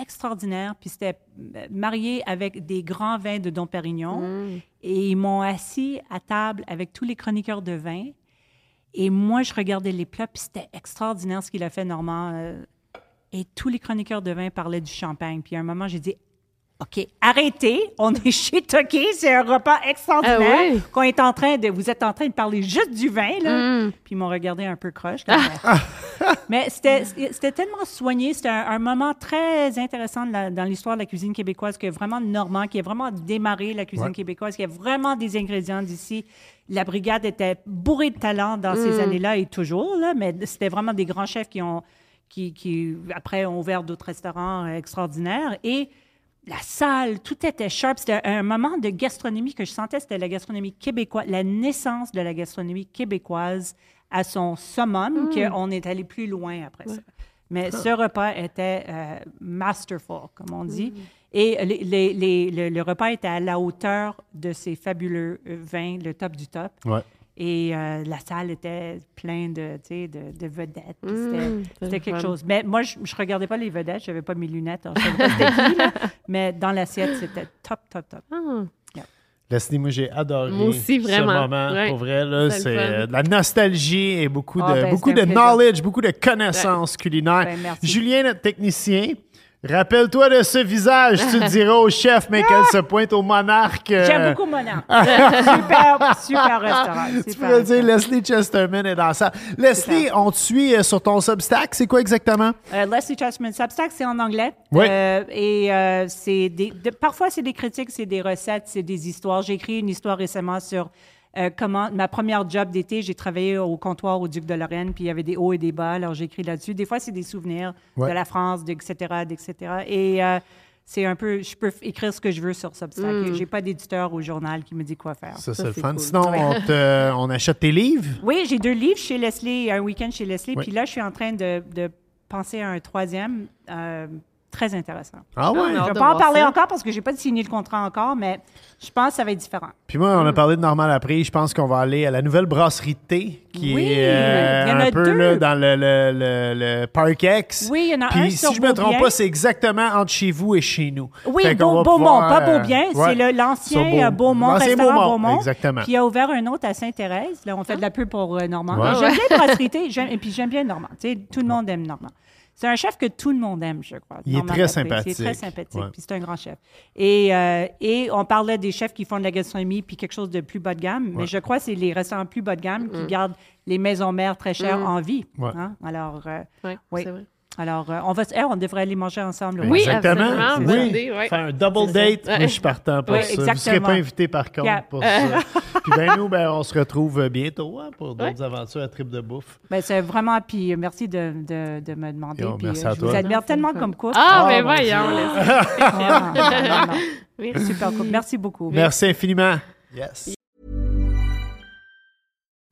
D: extraordinaire. Puis c'était euh, marié avec des grands vins de Dom Pérignon. Et ils m'ont assis à table avec tous les chroniqueurs de vin. Et moi, je regardais les plats, puis c'était extraordinaire ce qu'il a fait, Normand. euh, et tous les chroniqueurs de vin parlaient du champagne. Puis à un moment, j'ai dit, OK, arrêtez, on est chez Toki, c'est un repas extraordinaire.
B: Ah?
D: Qu'on est en train de, vous êtes en train de parler juste du vin, là. Puis ils m'ont regardé un peu croche. comme, [laughs] mais c'était c'était tellement soigné. C'était un, un moment très intéressant la- dans l'histoire de la cuisine québécoise, que vraiment Normand, qui a vraiment démarré la cuisine
C: Ouais.
D: québécoise, qui a vraiment des ingrédients d'ici. La brigade était bourrée de talent dans ces années-là et toujours, là, mais c'était vraiment des grands chefs qui ont, qui, qui après, ont ouvert d'autres restaurants euh, extraordinaires. Et la salle, tout était sharp. C'était un moment de gastronomie que je sentais, c'était la gastronomie québécoise, la naissance de la gastronomie québécoise à son summum, qu'on est allé plus loin après ça. Mais ce repas était euh, masterful, comme on dit. Et les- les- les- le, le repas était à la hauteur de ces fabuleux euh, vins, le top du top.
C: Ouais.
D: Et euh, la salle était pleine de, tu sais, de, de vedettes. Puis c'était-
B: Mmh,
D: quelque
B: fun.
D: chose. Mais moi, je ne regardais pas les vedettes. Je n'avais pas mes lunettes. alors je pas qui, là. [laughs] Mais dans l'assiette, c'était top, top, top.
B: Ah.
C: Leslie, moi, j'ai adoré
B: Moi aussi, vraiment.
C: ce moment.
B: Ouais.
C: Pour vrai, là,
B: C'est
C: euh, de la nostalgie et beaucoup
D: Ah,
C: de,
D: ben,
C: beaucoup de
D: plaisir.
C: knowledge, beaucoup de connaissances culinaires.
D: Ben, merci.
C: Julien, notre technicien, rappelle-toi de ce visage. tu le [laughs] diras au chef, mais qu'elle se pointe au monarque. euh,
D: J'aime beaucoup Mona. [laughs] super, super restaurant.
C: Tu
D: super
C: pourrais dire
D: restaurant.
C: Leslie Chesterman est dans ça. Leslie, on te suit euh, sur ton Substack. C'est quoi exactement?
D: Euh, Leslie Chessman Substack, c'est en anglais.
C: Oui.
D: Euh, et euh, c'est des, de- parfois, c'est des critiques, c'est des recettes, c'est des histoires. J'ai écrit une histoire récemment sur euh, comment ma première job d'été, j'ai travaillé au comptoir au Duc de Lorraine, puis il y avait des hauts et des bas. Alors, j'ai écrit là-dessus. Des fois, c'est des souvenirs
C: Ouais.
D: de la France, etc., etc. Et euh, c'est un peu, je peux écrire ce que je veux sur Substack. J'ai pas d'éditeur au journal qui me dit quoi faire.
C: Ça, c'est le fun.
B: cool.
C: Sinon, on, te- on achète tes livres? [laughs]
D: Oui, j'ai deux livres chez Leslie, un week-end chez Leslie. Puis là, je suis en train de, de penser à un troisième euh, très intéressant.
C: Ah ouais?
D: Je ne vais
B: de
D: pas en parler
B: ça.
D: encore parce que j'ai pas signé le contrat encore, mais je pense que ça va être différent.
C: Puis moi, on a parlé de Normal après. Je pense qu'on va aller à la nouvelle brasserie de thé qui
D: Oui,
C: est euh, un
D: a
C: peu là, dans le, le, le, le Park X.
D: Oui, il y en a
C: Puis
D: un
C: si
D: sur
C: je me trompe pas, c'est exactement entre chez vous et chez nous.
D: Oui, Beau- Beaumont,
C: pouvoir,
D: pas
C: euh,
D: Beaubien.
C: ouais.
D: C'est le- l'ancien
C: Sur
D: euh, Beaumont, restaurant
C: Beaumont,
D: Beaumont.
C: Exactement.
D: Puis il a ouvert un autre à Sainte-Thérèse. Là, on fait de la pub pour euh, Normand.
C: Ouais.
D: J'aime bien Brasserie Thé, j'aime- et puis j'aime bien Normand. Tu sais, tout le monde aime Normand. C'est un chef que tout le monde aime, je crois.
C: Il est très sympathique.
D: Il est très sympathique,
C: Ouais.
D: puis c'est un grand chef. Et, euh, et on parlait des chefs qui font de la gastronomie puis quelque chose de plus bas de gamme, mais je crois que c'est les restaurants plus bas de gamme qui gardent les maisons mères très chères en vie.
C: Ouais.
D: hein. Alors, euh,
B: Ouais,
D: Oui.
B: c'est vrai.
D: Alors euh, on, va, eh, on devrait aller manger ensemble.
B: Oui,
C: exactement. Oui.
B: bonne idée, ouais.
C: Faire un double date. Moi, je suis partant pour
D: Oui,
C: ça. Vous ne serez
D: exactement.
C: pas invité par contre
D: Yeah.
C: pour ça. [laughs] Puis ben nous, ben, on se retrouve bientôt hein, pour d'autres aventures à Trip de Bouffe.
D: Ben, c'est vraiment, puis euh, merci de, de, de me demander.
C: Yo,
D: puis,
C: merci
D: euh,
C: à
D: je
C: toi.
D: vous admire tellement comme couple.
B: Ah,
C: Oh,
B: mais voyons.
D: Ah, non, non, non.
B: Oui.
D: Super cool. Merci beaucoup.
C: Merci infiniment. Yes.